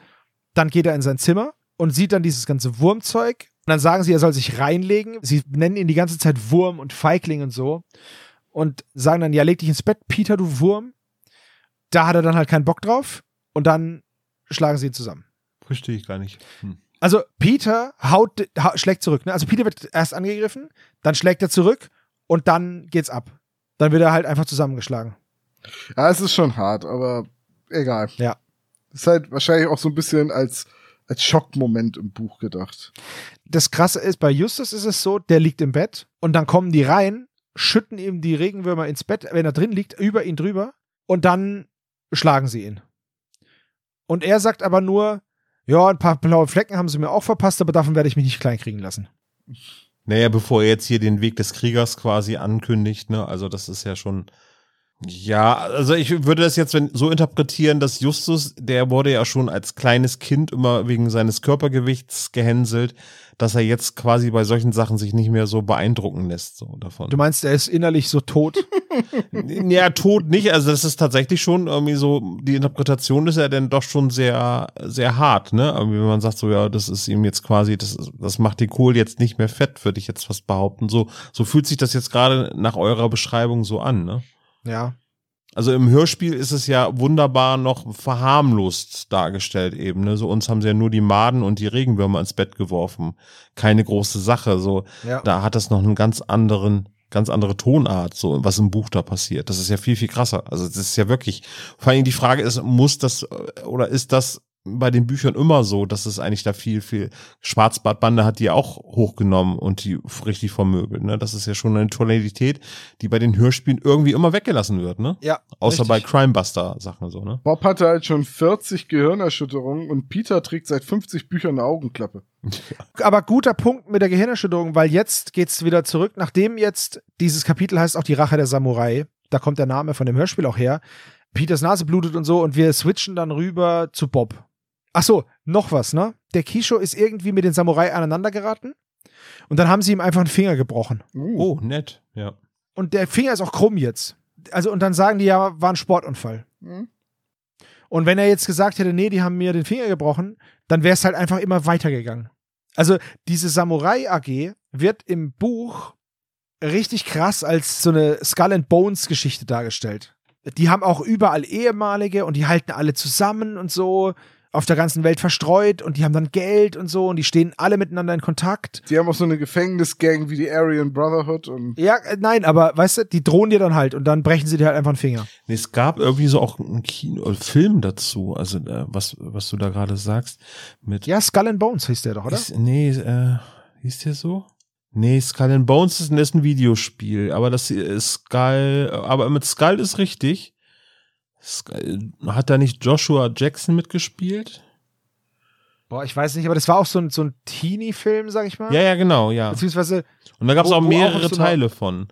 Dann geht er in sein Zimmer und sieht dann dieses ganze Wurmzeug. Und dann sagen sie, er soll sich reinlegen. Sie nennen ihn die ganze Zeit Wurm und Feigling und so. Und sagen dann, ja, leg dich ins Bett, Peter, du Wurm. Da hat er dann halt keinen Bock drauf. Und dann schlagen sie ihn zusammen. Verstehe ich gar nicht. Hm. Also Peter haut, ha, schlägt zurück. Ne? Also Peter wird erst angegriffen, dann schlägt er zurück und dann geht's ab. Dann wird er halt einfach zusammengeschlagen. Ja, es ist schon hart, aber egal. Ja. Ist halt wahrscheinlich auch so ein bisschen als, als Schockmoment im Buch gedacht. Das Krasse ist, bei Justus ist es so, der liegt im Bett und dann kommen die rein, schütten ihm die Regenwürmer ins Bett, wenn er drin liegt, über ihn drüber und dann schlagen sie ihn. Und er sagt aber nur, ja, ein paar blaue Flecken haben sie mir auch verpasst, aber davon werde ich mich nicht kleinkriegen lassen. Naja, bevor er jetzt hier den Weg des Kriegers quasi ankündigt, ne, also das ist ja schon. Ja, also ich würde das jetzt so interpretieren, dass Justus, der wurde ja schon als kleines Kind immer wegen seines Körpergewichts gehänselt, dass er jetzt quasi bei solchen Sachen sich nicht mehr so beeindrucken lässt, so davon. Du meinst, er ist innerlich so tot? Ja, tot nicht. Also das ist tatsächlich schon irgendwie so, die Interpretation ist ja dann doch schon sehr, sehr hart, ne? Irgendwie, wenn man sagt so, ja, das ist ihm jetzt quasi, das, das macht den Kohl jetzt nicht mehr fett, würde ich jetzt fast behaupten. So, so fühlt sich das jetzt gerade nach eurer Beschreibung so an, ne? ja. Also im Hörspiel ist es ja wunderbar noch verharmlost dargestellt eben. Ne? So uns haben sie ja nur die Maden und die Regenwürmer ins Bett geworfen. Keine große Sache. So Ja. da hat das noch einen ganz anderen, ganz andere Tonart, so was im Buch da passiert. Das ist ja viel, viel krasser. Also das ist ja wirklich, vor allem die Frage ist, muss das äh, oder ist das bei den Büchern immer so, dass es eigentlich da viel, viel Schwarzbartbande hat die auch hochgenommen und die richtig vermöbelt. Ne? Das ist ja schon eine Tonalität, die bei den Hörspielen irgendwie immer weggelassen wird, ne? Ja. Außer richtig. bei Crimebuster-Sachen so, ne? Bob hatte halt schon 40 Gehirnerschütterungen und Peter trägt seit 50 Büchern eine Augenklappe. Aber guter Punkt mit der Gehirnerschütterung, weil jetzt geht's wieder zurück, nachdem jetzt dieses Kapitel heißt auch die Rache der Samurai. Da kommt der Name von dem Hörspiel auch her. Peters Nase blutet und so und wir switchen dann rüber zu Bob. Ach so, noch was, ne? Der Kisho ist irgendwie mit den Samurai aneinander geraten und dann haben sie ihm einfach einen Finger gebrochen. Uh. Oh, nett, ja. Und der Finger ist auch krumm jetzt. Also und dann sagen die ja, war ein Sportunfall. Hm. Und wenn er jetzt gesagt hätte, nee, die haben mir den Finger gebrochen, dann wäre es halt einfach immer weitergegangen. Also diese Samurai AG wird im Buch richtig krass als so eine Skull and Bones Geschichte dargestellt. Die haben auch überall ehemalige und die halten alle zusammen und so. Auf der ganzen Welt verstreut und die haben dann Geld und so und die stehen alle miteinander in Kontakt. Die haben auch so eine Gefängnisgang wie die Aryan Brotherhood und Ja, äh, nein, aber weißt du, die drohen dir dann halt und dann brechen sie dir halt einfach den Finger. Nee, es gab irgendwie so auch einen Kino äh, Film dazu, also äh, was, was du da gerade sagst. Mit Ja, Skull and Bones hieß der doch, oder? Ist, nee, äh, hieß der so? Nee, Skull and Bones ist, ein- ist ein Videospiel, aber das ist Skull, aber mit Skull ist richtig. Skull, hat da nicht Joshua Jackson mitgespielt? Boah, ich weiß nicht, aber das war auch so ein, so ein Teenie-Film, sag ich mal. Ja, ja, genau, ja. Beziehungsweise, Und da gab es auch auch mehrere auf so Teile von.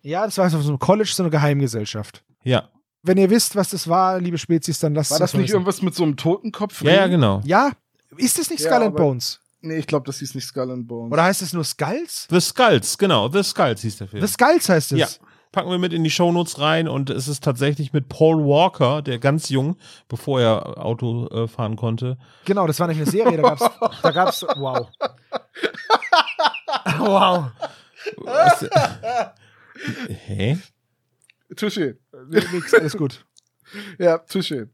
ja, das war so ein College, so eine Geheimgesellschaft. Ja. Wenn ihr wisst, was das war, liebe Spezies, dann lasst war es das uns nicht wissen. irgendwas mit so einem Totenkopf? Ja, ja, genau. Ja, ist das nicht Ja, Skull and Bones? Nee, ich glaube, das hieß nicht Skull and Bones. Oder heißt es nur Skulls? The Skulls, genau. The Skulls hieß der Film. The Skulls heißt es. Ja. Packen wir mit in die Shownotes rein und es ist tatsächlich mit Paul Walker, der ganz jung, bevor er Auto äh, fahren konnte. Genau, das war nicht eine Serie, da gab's, da gab's, wow. wow. Was, hä? Touché. Nix, alles gut. Ja, Touché.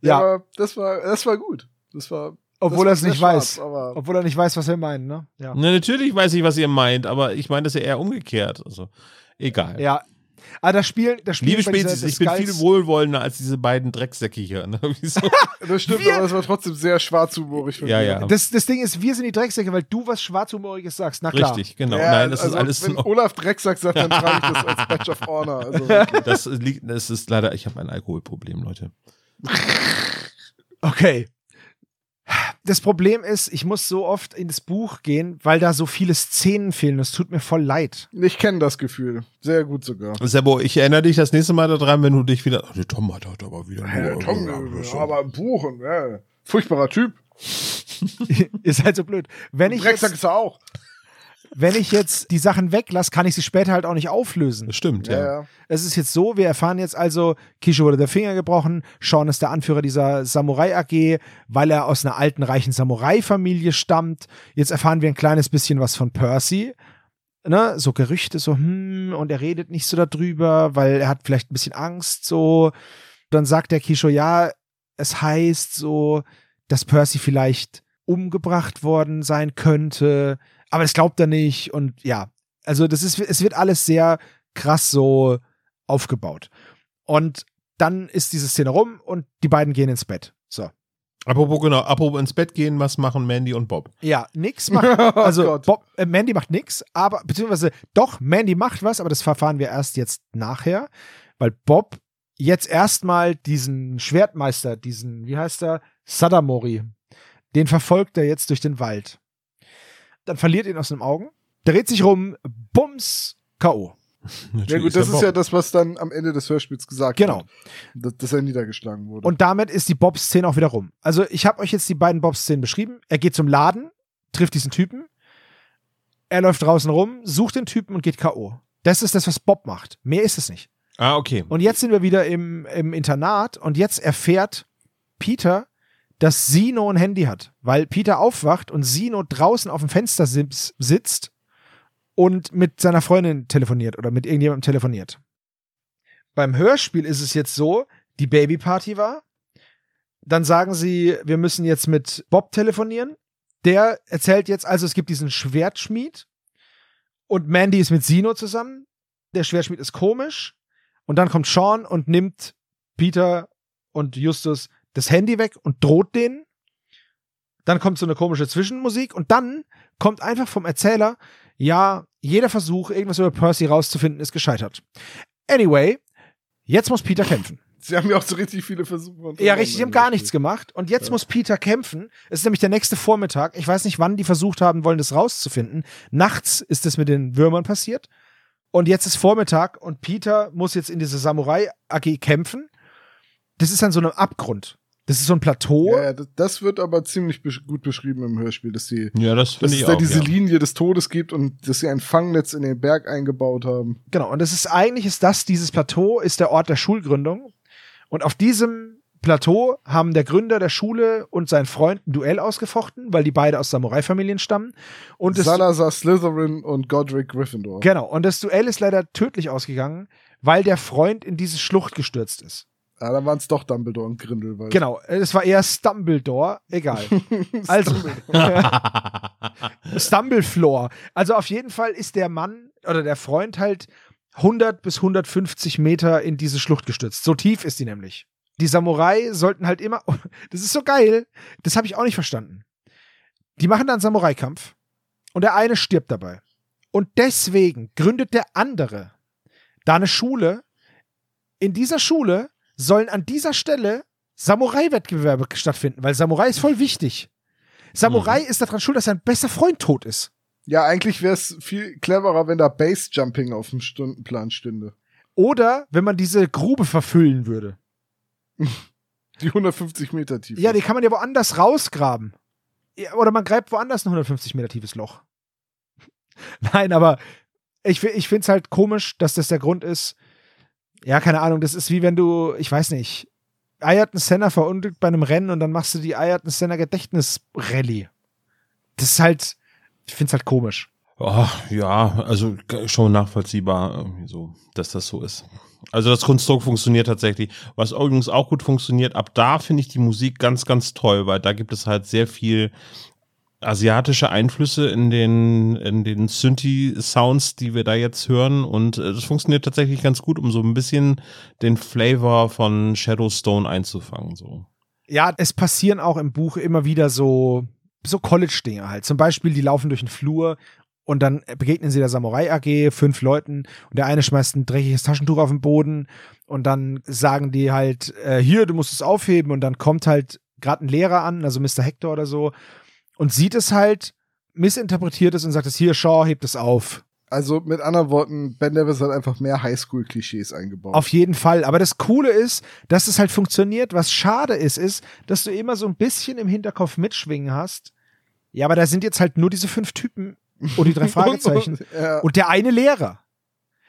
Ja. aber das war, das war gut. Das war. Obwohl er es nicht schwarz, weiß. Aber Obwohl er nicht weiß, was wir meinen, ne? Ja. Na, natürlich weiß ich, was ihr meint, aber ich meine das ja eher umgekehrt. Also, egal. Ja. Aber das Spiel, das Spiel Liebe Spezies, ich bin viel wohlwollender als diese beiden Drecksäcke hier. Ne? Das stimmt, Wir- aber das war trotzdem sehr schwarzhumorig Ja, mir. ja. Das, das Ding ist, wir sind die Drecksäcke, weil du was Schwarzhumoriges sagst. Na klar. Richtig, genau. Ja, Nein, das also ist alles wenn. Olaf Drecksack sagt, dann trage ich das als Badge of Honor. Also. Das liegt, das ist leider, ich habe ein Alkoholproblem, Leute. Okay. Das Problem ist, ich muss so oft in das Buch gehen, weil da so viele Szenen fehlen. Das tut mir voll leid. ich kenne das Gefühl. Sehr gut sogar. Sebo, ich erinnere dich das nächste Mal daran, wenn du dich wieder. Oh, der Tom hat heute aber wieder. Ja, nur- Tom, äh, aber im Buch und ja, furchtbarer Typ. Ihr seid so blöd. Wenn ich, Drecksack jetzt, ist er auch. Wenn ich jetzt die Sachen weglasse, kann ich sie später halt auch nicht auflösen. Das stimmt, Ja, ja. Es ist jetzt so, wir erfahren jetzt also, Kisho wurde der Finger gebrochen, Sean ist der Anführer dieser Samurai AG, weil er aus einer alten, reichen Samurai-Familie stammt. Jetzt erfahren wir ein kleines bisschen was von Percy. Ne, so Gerüchte, so, hm, und er redet nicht so darüber, weil er hat vielleicht ein bisschen Angst, so. Dann sagt der Kisho, ja, es heißt so, dass Percy vielleicht umgebracht worden sein könnte, aber das glaubt er nicht und ja, also das ist, es wird alles sehr krass so aufgebaut. Und dann ist diese Szene rum und die beiden gehen ins Bett. So. Apropos, genau, apropos ins Bett gehen, was machen Mandy und Bob? Ja, nix macht, Oh also Gott. Bob, äh, Mandy macht nix, aber, beziehungsweise doch, Mandy macht was, aber das verfahren wir erst jetzt nachher, weil Bob jetzt erstmal diesen Schwertmeister, diesen, wie heißt er, Sadamori, den verfolgt er jetzt durch den Wald. Dann verliert ihn aus den Augen, dreht sich rum, bums, K.O. Ja gut, das ist ja das, was dann am Ende des Hörspiels gesagt Genau. wird. Dass, dass er niedergeschlagen wurde. Und damit ist die Bob-Szene auch wieder rum. Also ich habe euch jetzt die beiden Bob-Szenen beschrieben. Er geht zum Laden, trifft diesen Typen. Er läuft draußen rum, sucht den Typen und geht K.O. Das ist das, was Bob macht. Mehr ist es nicht. Ah, okay. Und jetzt sind wir wieder im, im Internat und jetzt erfährt Peter, dass Sino ein Handy hat. Weil Peter aufwacht und Sino draußen auf dem Fenster sitzt und mit seiner Freundin telefoniert oder mit irgendjemandem telefoniert. Beim Hörspiel ist es jetzt so, die Babyparty war. Dann sagen sie, wir müssen jetzt mit Bob telefonieren. Der erzählt jetzt also, es gibt diesen Schwertschmied und Mandy ist mit Sino zusammen. Der Schwertschmied ist komisch. Und dann kommt Sean und nimmt Peter und Justus das Handy weg und droht denen. Dann kommt so eine komische Zwischenmusik und dann kommt einfach vom Erzähler, ja, jeder Versuch, irgendwas über Percy rauszufinden, ist gescheitert. Anyway, jetzt muss Peter kämpfen. Sie haben ja auch so richtig viele Versuche. Ja, richtig, die haben gar nichts gemacht. Und jetzt muss Peter kämpfen. Es ist nämlich der nächste Vormittag. Ich weiß nicht, wann die versucht haben wollen, das rauszufinden. Nachts ist es mit den Würmern passiert. Und jetzt ist Vormittag und Peter muss jetzt in diese Samurai-AG kämpfen. Das ist an so einem Abgrund. Das ist so ein Plateau. Ja, ja, das, wird aber ziemlich besch gut beschrieben im Hörspiel, dass die Ja, das dass es da auch. diese ja. Linie des Todes gibt und dass sie ein Fangnetz in den Berg eingebaut haben. Genau. Und das ist eigentlich ist das, dieses Plateau ist der Ort der Schulgründung. Und auf diesem Plateau haben der Gründer der Schule und sein Freund ein Duell ausgefochten, weil die beide aus Samurai-Familien stammen. Und das, Salazar Slytherin und Godric Gryffindor. Genau, und das Duell ist leider tödlich ausgegangen, weil der Freund in diese Schlucht gestürzt ist. Ja, dann waren es doch Dumbledore und Grindelwald. Genau, es war eher Stumbledore, egal. Also, Stumblefloor. Also auf jeden Fall ist der Mann oder der Freund halt 100 bis 150 Meter in diese Schlucht gestürzt. So tief ist die nämlich. Die Samurai sollten halt immer, das ist so geil, das habe ich auch nicht verstanden. Die machen dann Samurai-Kampf und der eine stirbt dabei. Und deswegen gründet der andere da eine Schule. In dieser Schule sollen an dieser Stelle Samurai-Wettbewerbe stattfinden, weil Samurai ist voll wichtig. Samurai ist daran schuld, dass sein bester Freund tot ist. Ja, eigentlich wäre es viel cleverer, wenn da Base-Jumping auf dem Stundenplan stünde. Oder wenn man diese Grube verfüllen würde. Die 150 Meter tief. Ja, die kann man ja woanders rausgraben. Ja, Oder man gräbt woanders ein 150 Meter tiefes Loch. Nein, aber ich, ich finde es halt komisch, dass das der Grund ist. Ja, keine Ahnung, das ist wie wenn du, ich weiß nicht, Ayrton Senna verunglückt bei einem Rennen und dann machst du die Ayrton Senna Gedächtnis-Rallye. Das ist halt, ich finde es halt komisch. Oh, ja, also schon nachvollziehbar, so, dass das so ist. Also das Konstrukt funktioniert tatsächlich. Was übrigens auch gut funktioniert, ab da finde ich die Musik ganz, ganz toll, weil da gibt es halt sehr viel asiatische Einflüsse in den, in den Synthi-Sounds, die wir da jetzt hören. Und äh, das funktioniert tatsächlich ganz gut, um so ein bisschen den Flavor von Shadowstone einzufangen. So. Ja, es passieren auch im Buch immer wieder so, so College-Dinge halt. Zum Beispiel, die laufen durch den Flur und dann begegnen sie der Samurai AG, fünf Leuten und der eine schmeißt ein dreckiges Taschentuch auf den Boden und dann sagen die halt, äh, hier, du musst es aufheben und dann kommt halt gerade ein Lehrer an, also Mr. Hector oder so und sieht es halt, missinterpretiert es und sagt es, hier, Shaw, hebt es auf. Also mit anderen Worten, Ben Nevis hat einfach mehr Highschool-Klischees eingebaut. Auf jeden Fall. Aber das Coole ist, dass es halt funktioniert. Was schade ist, ist, dass du immer so ein bisschen im Hinterkopf mitschwingen hast. Ja, aber da sind jetzt halt nur diese fünf Typen und die drei Fragezeichen Und, ja. und der eine Lehrer.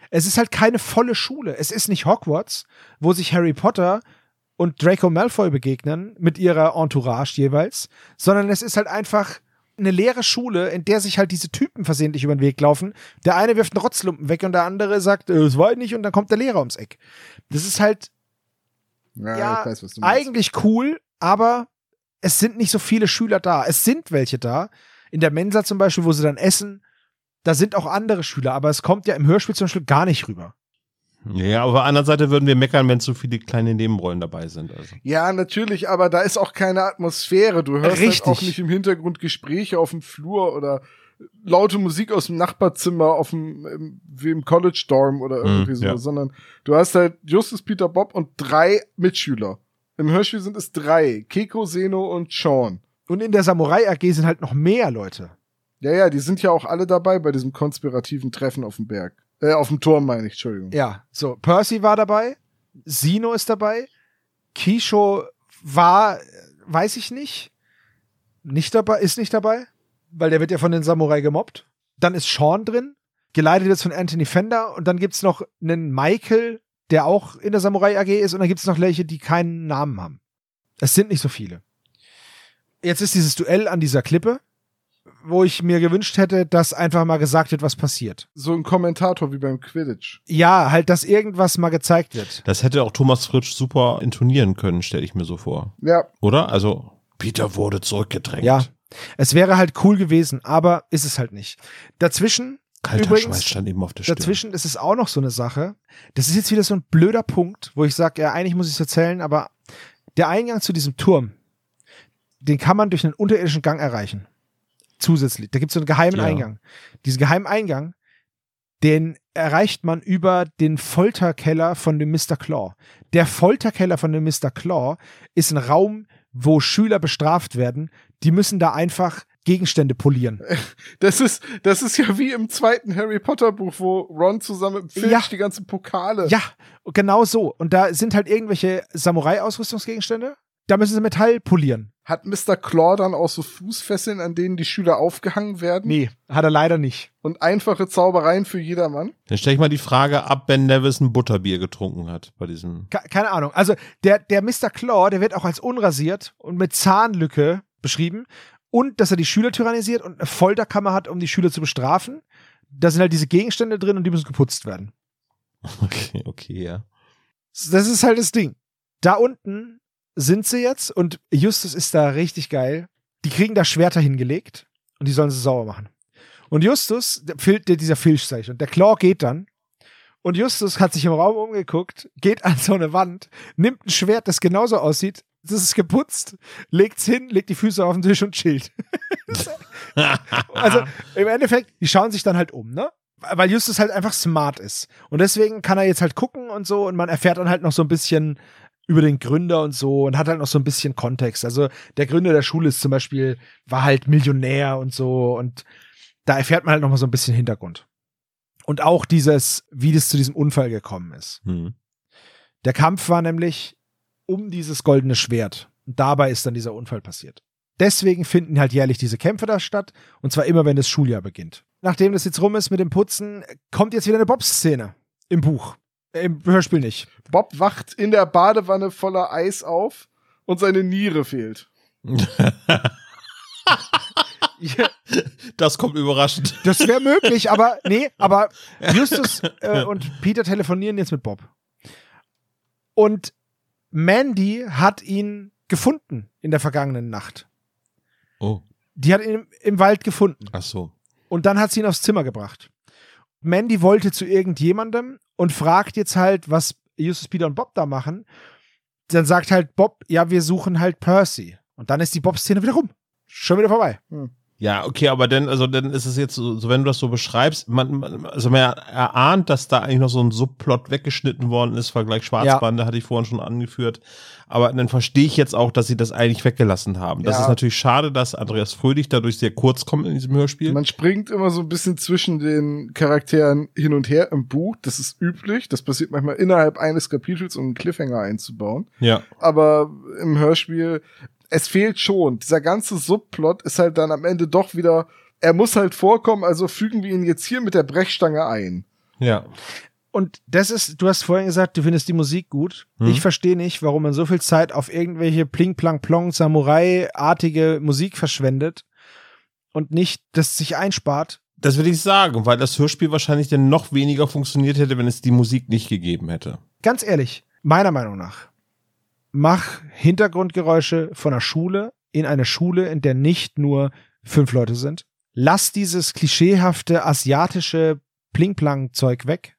Es ist halt keine volle Schule. Es ist nicht Hogwarts, wo sich Harry Potter und Draco Malfoy begegnen mit ihrer Entourage jeweils, sondern es ist halt einfach eine leere Schule, in der sich halt diese Typen versehentlich über den Weg laufen. Der eine wirft einen Rotzlumpen weg und der andere sagt, äh, das war ich nicht und dann kommt der Lehrer ums Eck. Das ist halt ja, ja, weiß, eigentlich cool, aber es sind nicht so viele Schüler da. Es sind welche da. In der Mensa zum Beispiel, wo sie dann essen, da sind auch andere Schüler, aber es kommt ja im Hörspiel zum Beispiel gar nicht rüber. Ja, aber auf der anderen Seite würden wir meckern, wenn zu viele kleine Nebenrollen dabei sind. Also. Ja, natürlich, aber da ist auch keine Atmosphäre. Du hörst halt auch nicht im Hintergrund Gespräche auf dem Flur oder laute Musik aus dem Nachbarzimmer auf dem, im, wie im College Dorm oder irgendwie so, ja. sondern du hast halt Justus, Peter, Bob und drei Mitschüler. Im Hörspiel sind es drei. Keiko, Seno und Sean. Und in der Samurai AG sind halt noch mehr Leute. Ja, ja, die sind ja auch alle dabei bei diesem konspirativen Treffen auf dem Berg. Äh, auf dem Turm meine ich, Entschuldigung. Ja, so, Percy war dabei, Sino ist dabei, Kisho war, weiß ich nicht, nicht dabei, ist nicht dabei, weil der wird ja von den Samurai gemobbt. Dann ist Sean drin, geleitet jetzt von Anthony Fender und dann gibt's noch einen Michael, der auch in der Samurai AG ist und dann gibt's noch welche, die keinen Namen haben. Es sind nicht so viele. Jetzt ist dieses Duell an dieser Klippe, wo ich mir gewünscht hätte, dass einfach mal gesagt wird, was passiert. So ein Kommentator wie beim Quidditch. Ja, halt, dass irgendwas mal gezeigt wird. Das hätte auch Thomas Fritsch super intonieren können, stelle ich mir so vor. Ja, Oder? Also, Peter wurde zurückgedrängt. Ja. Es wäre halt cool gewesen, aber ist es halt nicht. Dazwischen, Kalter Übrigens, Schweiß stand eben auf der Stirn. dazwischen ist es auch noch so eine Sache. Das ist jetzt wieder so ein blöder Punkt, wo ich sage, ja, eigentlich muss ich es erzählen, aber der Eingang zu diesem Turm, den kann man durch einen unterirdischen Gang erreichen. Zusätzlich. Da gibt es so einen geheimen Ja. Eingang. Diesen geheimen Eingang, den erreicht man über den Folterkeller von dem Mr. Claw. Der Folterkeller von dem Mr. Claw ist ein Raum, wo Schüler bestraft werden. Die müssen da einfach Gegenstände polieren. das ist, das ist ja wie im zweiten Harry Potter Buch, wo Ron zusammen mit Filch Ja. die ganzen Pokale. Ja, genau so. Und da sind halt irgendwelche Samurai-Ausrüstungsgegenstände. Da müssen sie Metall polieren. Hat Mr. Claw dann auch so Fußfesseln, an denen die Schüler aufgehangen werden? Nee, hat er leider nicht. Und einfache Zaubereien für jedermann? Dann stelle ich mal die Frage ab, Ben Nevis ein Butterbier getrunken hat bei diesem. Ke- keine Ahnung. Also der, der Mr. Claw, der wird auch als unrasiert und mit Zahnlücke beschrieben. Und dass er die Schüler tyrannisiert und eine Folterkammer hat, um die Schüler zu bestrafen. Da sind halt diese Gegenstände drin und die müssen geputzt werden. Okay, okay, ja. Das ist halt das Ding. da unten sind sie jetzt und Justus ist da richtig geil. Die kriegen da Schwerter hingelegt und die sollen sie sauer machen. Und Justus, der, Fil- dieser Filch, sag ich, und der Claw geht dann. Und Justus hat sich im Raum umgeguckt, geht an so eine Wand, nimmt ein Schwert, das genauso aussieht, das ist geputzt, legt's hin, legt die Füße auf den Tisch und chillt. also im Endeffekt, die schauen sich dann halt um, ne? Weil Justus halt einfach smart ist. Und deswegen kann er jetzt halt gucken und so und man erfährt dann halt noch so ein bisschen über den Gründer und so und hat halt noch so ein bisschen Kontext. Also der Gründer der Schule ist zum Beispiel, war halt Millionär und so und da erfährt man halt noch mal so ein bisschen Hintergrund. Und auch dieses, wie das zu diesem Unfall gekommen ist. Hm. Der Kampf war nämlich um dieses goldene Schwert. Und dabei ist dann dieser Unfall passiert. Deswegen finden halt jährlich diese Kämpfe da statt. Und zwar immer, wenn das Schuljahr beginnt. Nachdem das jetzt rum ist mit dem Putzen, kommt jetzt wieder eine Bob-Szene. Im Buch. Äh, Im Hörspiel nicht. Bob wacht in der Badewanne voller Eis auf und seine Niere fehlt. Das kommt überraschend. Das wäre möglich, aber nee, aber Justus äh, und Peter telefonieren jetzt mit Bob. Und Mandy hat ihn gefunden in der vergangenen Nacht. Oh, Die hat ihn im, im Wald gefunden. ach so. Und dann hat sie ihn aufs Zimmer gebracht. Mandy wollte zu irgendjemandem und fragt jetzt halt, was Justus, Peter und Bob da machen. Dann sagt halt Bob, ja, wir suchen halt Percy. Und dann ist die Bob-Szene wieder rum. Schon wieder vorbei. Ja, okay, aber dann, also dann ist es jetzt so, so wenn du das so beschreibst, man, man also man erahnt, dass da eigentlich noch so ein Subplot weggeschnitten worden ist, Vergleich Schwarzbande, hatte ich vorhin schon angeführt. Aber dann verstehe ich jetzt auch, dass sie das eigentlich weggelassen haben. Das Ja. ist natürlich schade, dass Andreas Fröhlich dadurch sehr kurz kommt in diesem Hörspiel. Man springt immer so ein bisschen zwischen den Charakteren hin und her im Buch. Das ist üblich. Das passiert manchmal innerhalb eines Kapitels, um einen Cliffhanger einzubauen. ja. Aber im Hörspiel, es fehlt schon. Dieser ganze Subplot ist halt dann am Ende doch wieder, er muss halt vorkommen, also fügen wir ihn jetzt hier mit der Brechstange ein. Ja. Und das ist, du hast vorhin gesagt, du findest die Musik gut. Hm. Ich verstehe nicht, warum man so viel Zeit auf irgendwelche Pling Plang Plong Samurai-artige Musik verschwendet und nicht das sich einspart. Das würde ich sagen, weil das Hörspiel wahrscheinlich dann noch weniger funktioniert hätte, wenn es die Musik nicht gegeben hätte. Ganz ehrlich, meiner Meinung nach, mach Hintergrundgeräusche von einer Schule in eine Schule, in der nicht nur fünf Leute sind. Lass dieses klischeehafte asiatische Pling-Plang-Zeug weg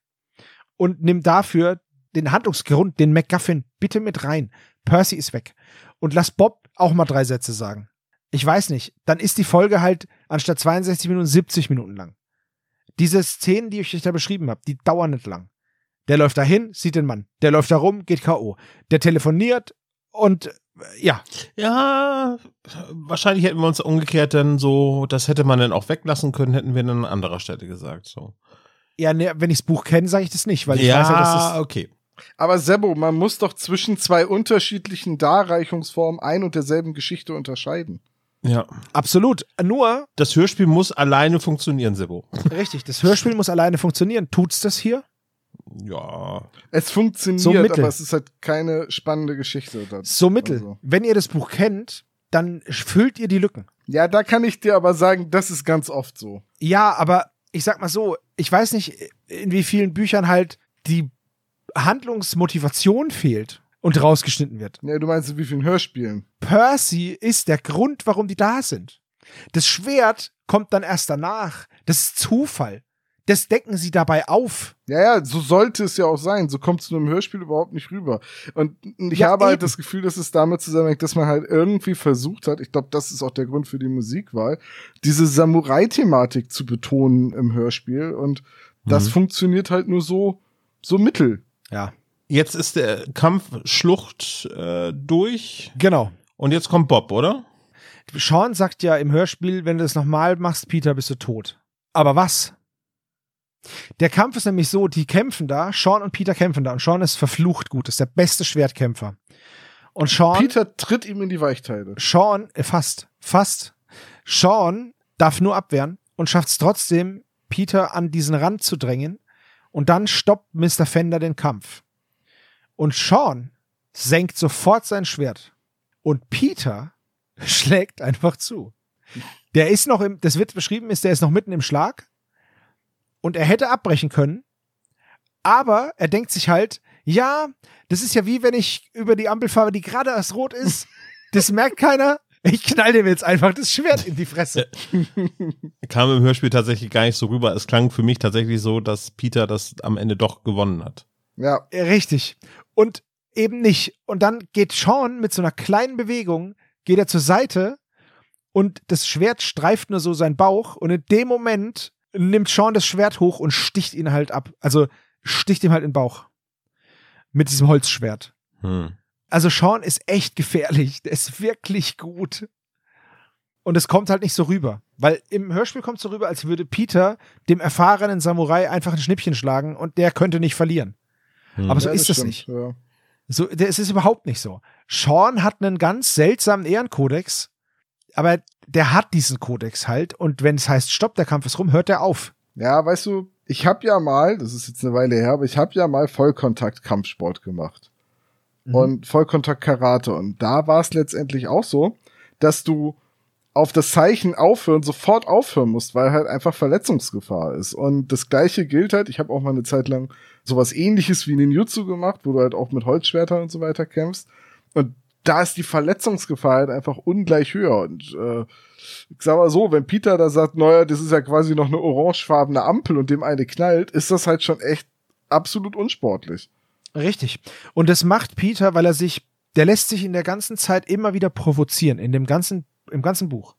und nimm dafür den Handlungsgrund, den MacGuffin, bitte mit rein. Percy ist weg. Und lass Bob auch mal drei Sätze sagen. Ich weiß nicht, dann ist die Folge halt anstatt 62 Minuten 70 Minuten lang. Diese Szenen, die ich euch da beschrieben habe, die dauern nicht lang. Der läuft dahin, sieht den Mann. Der läuft da rum, geht K.O. Der telefoniert und äh, ja, Ja, wahrscheinlich hätten wir uns umgekehrt dann so, das hätte man dann auch weglassen können, hätten wir dann an anderer Stelle gesagt. So. ja, ne, wenn ich das Buch kenne, sage ich das nicht, weil ich weiß ja, dass es okay. Aber Sebo, man muss doch zwischen zwei unterschiedlichen Darreichungsformen ein und derselben Geschichte unterscheiden. Ja. absolut. Nur, Das Hörspiel muss alleine funktionieren, Sebo. richtig, das Hörspiel muss alleine funktionieren. Tut's das hier? Ja. Es funktioniert, So mittel. aber es ist halt keine spannende Geschichte. So mittel. Also. Wenn ihr das Buch kennt, dann füllt ihr die Lücken. Ja, da kann ich dir aber sagen, das ist ganz oft so. Ja, aber ich sag mal so, ich weiß nicht, in wie vielen Büchern halt die Handlungsmotivation fehlt und rausgeschnitten wird. Ja, du meinst in wie vielen Hörspielen? Percy ist der Grund, warum die da sind. Das Schwert kommt dann erst danach. Das ist Zufall. Das decken sie dabei auf. Ja, ja, so sollte es ja auch sein. So kommt es zu einem Hörspiel überhaupt nicht rüber. Und ich Ja, habe halt eben. das Gefühl, dass es damit zusammenhängt, dass man halt irgendwie versucht hat, ich glaube, das ist auch der Grund für die Musikwahl, diese Samurai-Thematik zu betonen im Hörspiel. Und das Mhm. funktioniert halt nur so, so mittel. Ja. Jetzt ist der Kampf Schlucht äh, durch Genau. und jetzt kommt Bob, oder? Sean sagt ja im Hörspiel, wenn du das nochmal machst, Peter, bist du tot. Aber was? Der Kampf ist nämlich so, die kämpfen da, Sean und Peter kämpfen da und Sean ist verflucht gut, ist der beste Schwertkämpfer. Und Sean, Peter tritt ihm in die Weichteile. Sean, äh, fast, fast. Sean darf nur abwehren und schafft es trotzdem, Peter an diesen Rand zu drängen und dann stoppt Mr. Fender den Kampf. Und Sean senkt sofort sein Schwert und Peter schlägt einfach zu. Der ist noch im, das wird beschrieben, ist, der ist noch mitten im Schlag und er hätte abbrechen können, aber er denkt sich halt, Ja, das ist ja wie wenn ich über die Ampel fahre, die gerade erst rot ist. Das merkt keiner. Ich knall dem jetzt einfach das Schwert in die Fresse. Kam im Hörspiel tatsächlich gar nicht so rüber. Es klang für mich tatsächlich so, dass Peter das am Ende doch gewonnen hat. Ja, Richtig. Und eben nicht. Und dann geht Sean mit so einer kleinen Bewegung, geht er zur Seite und das Schwert streift nur so seinen Bauch und in dem Moment nimmt Sean das Schwert hoch und sticht ihn halt ab. Also sticht ihm halt in den Bauch. Mit diesem Holzschwert. Hm. Also Sean ist echt gefährlich. Der ist wirklich gut. Und es kommt halt nicht so rüber. Weil im Hörspiel kommt es so rüber, als würde Peter dem erfahrenen Samurai einfach ein Schnippchen schlagen und der könnte nicht verlieren. Hm. Aber so ja, ist das nicht. Ja. So, es ist überhaupt nicht so. Sean hat einen ganz seltsamen Ehrenkodex, aber der hat diesen Kodex halt und wenn es heißt, stopp, der Kampf ist rum, hört er auf. Ja, weißt du, ich habe ja mal, das ist jetzt eine Weile her, aber ich habe ja mal Vollkontakt-Kampfsport gemacht. Mhm. Und Vollkontakt-Karate. Und da war es letztendlich auch so, dass du auf das Zeichen aufhören, sofort aufhören musst, weil halt einfach Verletzungsgefahr ist. Und das gleiche gilt halt, ich habe auch mal eine Zeit lang sowas ähnliches wie Ninjutsu gemacht, wo du halt auch mit Holzschwertern und so weiter kämpfst. Und da ist die Verletzungsgefahr halt einfach ungleich höher. Und äh, ich sag mal so, wenn Peter da sagt, naja, das ist ja quasi noch eine orangefarbene Ampel und dem eine knallt, ist das halt schon echt absolut unsportlich. Richtig. Und das macht Peter, weil er sich, der lässt sich in der ganzen Zeit immer wieder provozieren, in dem ganzen, im ganzen Buch.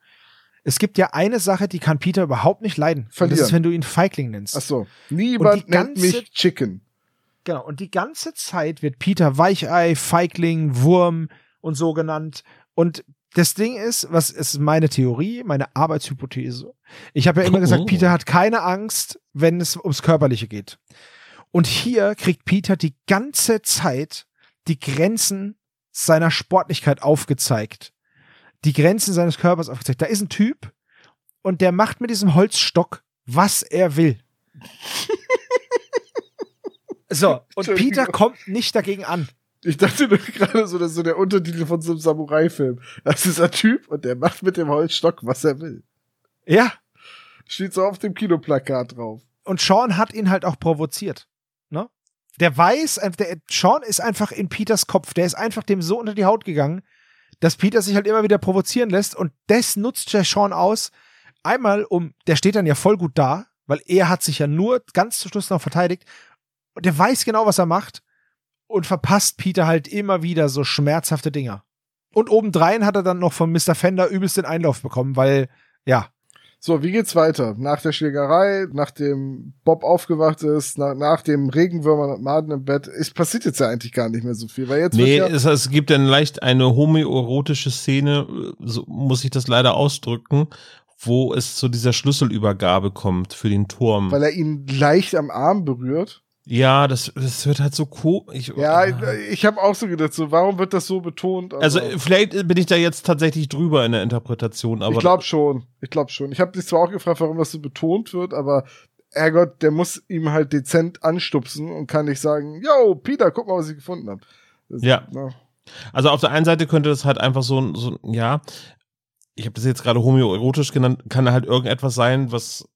Es gibt ja eine Sache, die kann Peter überhaupt nicht leiden. Und das Verlieren. ist, wenn du ihn Feigling nennst. Ach so, niemand nennt ganze- mich Chicken. Genau. Und die ganze Zeit wird Peter Weichei, Feigling, Wurm und so genannt. Und das Ding ist, was ist meine Theorie, meine Arbeitshypothese. Ich habe ja immer gesagt, Oh. Peter hat keine Angst, wenn es ums Körperliche geht. Und hier kriegt Peter die ganze Zeit die Grenzen seiner Sportlichkeit aufgezeigt. Die Grenzen seines Körpers aufgezeigt. Da ist ein Typ und der macht mit diesem Holzstock, was er will. So, und. Peter kommt nicht dagegen an. Ich dachte nur gerade so, das ist so der Untertitel von so einem Samurai-Film. Das ist ein Typ und der macht mit dem Holzstock, was er will. Ja, Steht so auf dem Kinoplakat drauf. und Sean hat ihn halt auch provoziert. Ne? Der weiß, der, Sean ist einfach in Peters Kopf. Der ist einfach dem so unter die Haut gegangen, dass Peter sich halt immer wieder provozieren lässt. Und das nutzt der Sean aus. Einmal um, der steht dann ja voll gut da, weil er hat sich ja nur ganz zum Schluss noch verteidigt. Und der weiß genau, was er macht. Und verpasst Peter halt immer wieder so schmerzhafte Dinger. Und obendrein hat er dann noch von Mr. Fender übelst den Einlauf bekommen, weil, ja, So, wie geht's weiter? Nach der Schlägerei, nachdem Bob aufgewacht ist, nach, nach dem Regenwürmer und Maden im Bett, es passiert jetzt ja eigentlich gar nicht mehr so viel, weil jetzt Nee, ja, es, es gibt dann leicht eine homoerotische Szene, so muss ich das leider ausdrücken, wo es zu dieser Schlüsselübergabe kommt für den Turm. weil er ihn leicht am Arm berührt. Ja, das, das wird halt so komisch. Ja, ich habe auch so gedacht, so, warum wird das so betont? Aber Also vielleicht bin ich da jetzt tatsächlich drüber in der Interpretation, aber ich glaube schon, ich glaube schon. Ich habe dich zwar auch gefragt, warum das so betont wird, aber Herrgott, der muss ihm halt dezent anstupsen und kann nicht sagen, yo, Peter, guck mal, was ich gefunden habe. Ja. Also auf der einen Seite könnte das halt einfach so, ein- so ja, ich habe das jetzt gerade homoerotisch genannt, kann halt irgendetwas sein, was,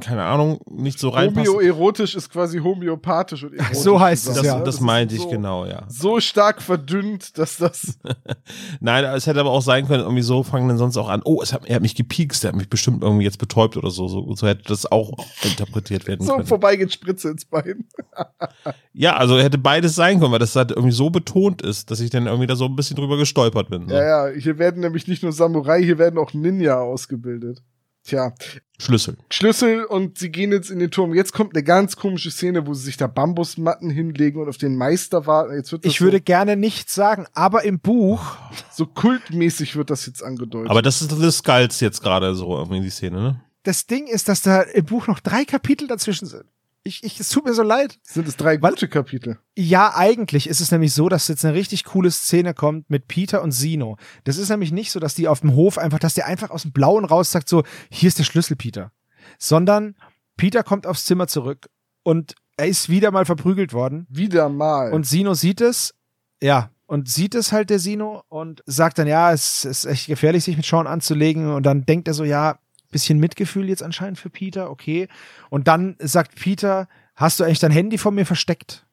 keine Ahnung, nicht so reinpasst. Homoerotisch ist quasi homöopathisch und erotisch So heißt es, das ja. das ist meinte ich so, genau, ja. So stark verdünnt, dass das. Nein, es hätte aber auch sein können, irgendwie so fangen dann sonst auch an, oh, es hat, er hat mich gepiekst, er hat mich bestimmt irgendwie jetzt betäubt oder so. So, so hätte das auch interpretiert werden So können. vorbei geht Spritze ins Bein. Ja, also hätte beides sein können, weil das halt irgendwie so betont ist, dass ich dann irgendwie da so ein bisschen drüber gestolpert bin. So. Ja, ja, hier werden nämlich nicht nur Samurai, hier werden auch Ninja ausgebildet. Tja, Schlüssel. Schlüssel und sie gehen jetzt in den Turm. Jetzt kommt eine ganz komische Szene, wo sie sich da Bambusmatten hinlegen und auf den Meister warten. Jetzt wird das ich würde gerne nichts sagen, aber im Buch so, so kultmäßig wird das jetzt angedeutet. Aber das ist The Skulls jetzt gerade so irgendwie die Szene, ne? das Ding ist, dass da im Buch noch drei Kapitel dazwischen sind. Ich, ich, es tut mir so leid. sind es drei gute Kapitel. Ja, eigentlich ist es nämlich so, dass jetzt eine richtig coole Szene kommt mit Peter und Sino. Das ist nämlich nicht so, dass die auf dem Hof einfach, dass der einfach aus dem Blauen raus sagt, so, hier ist der Schlüssel, Peter. Sondern Peter kommt aufs Zimmer zurück und er ist wieder mal verprügelt worden. Wieder mal. Und Sino sieht es, ja, und sieht es halt der Sino und sagt dann, ja, es ist echt gefährlich, sich mit Sean anzulegen. Und dann denkt er so, ja, bisschen Mitgefühl jetzt anscheinend für Peter, okay. Und dann sagt Peter, hast du eigentlich dein Handy von mir versteckt?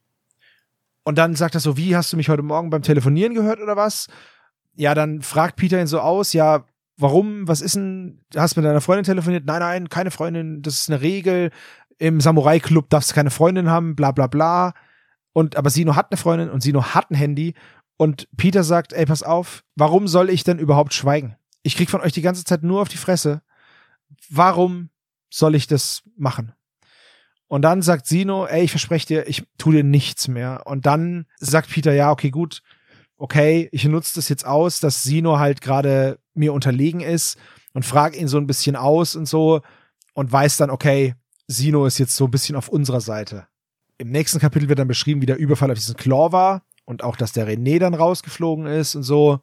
Und dann sagt er so, wie hast du mich heute Morgen beim Telefonieren gehört oder was? Ja, dann fragt Peter ihn so aus, ja, warum, was ist denn, hast du mit deiner Freundin telefoniert? Nein, nein, keine Freundin, das ist eine Regel. Im Samurai-Club darfst du keine Freundin haben, bla bla bla. Und aber Sino hat eine Freundin und Sino hat ein Handy. Und Peter sagt, ey, pass auf, warum soll ich denn überhaupt schweigen? Ich krieg von euch die ganze Zeit nur auf die Fresse. Warum soll ich das machen? Und dann sagt Sino, ey, ich verspreche dir, ich tu dir nichts mehr. Und dann sagt Peter, ja, okay, gut, okay, ich nutze das jetzt aus, dass Sino halt gerade mir unterlegen ist und frage ihn so ein bisschen aus und so und weiß dann, okay, Sino ist jetzt so ein bisschen auf unserer Seite. Im nächsten Kapitel wird dann beschrieben, wie der Überfall auf diesen Claw war und auch, dass der René dann rausgeflogen ist und so.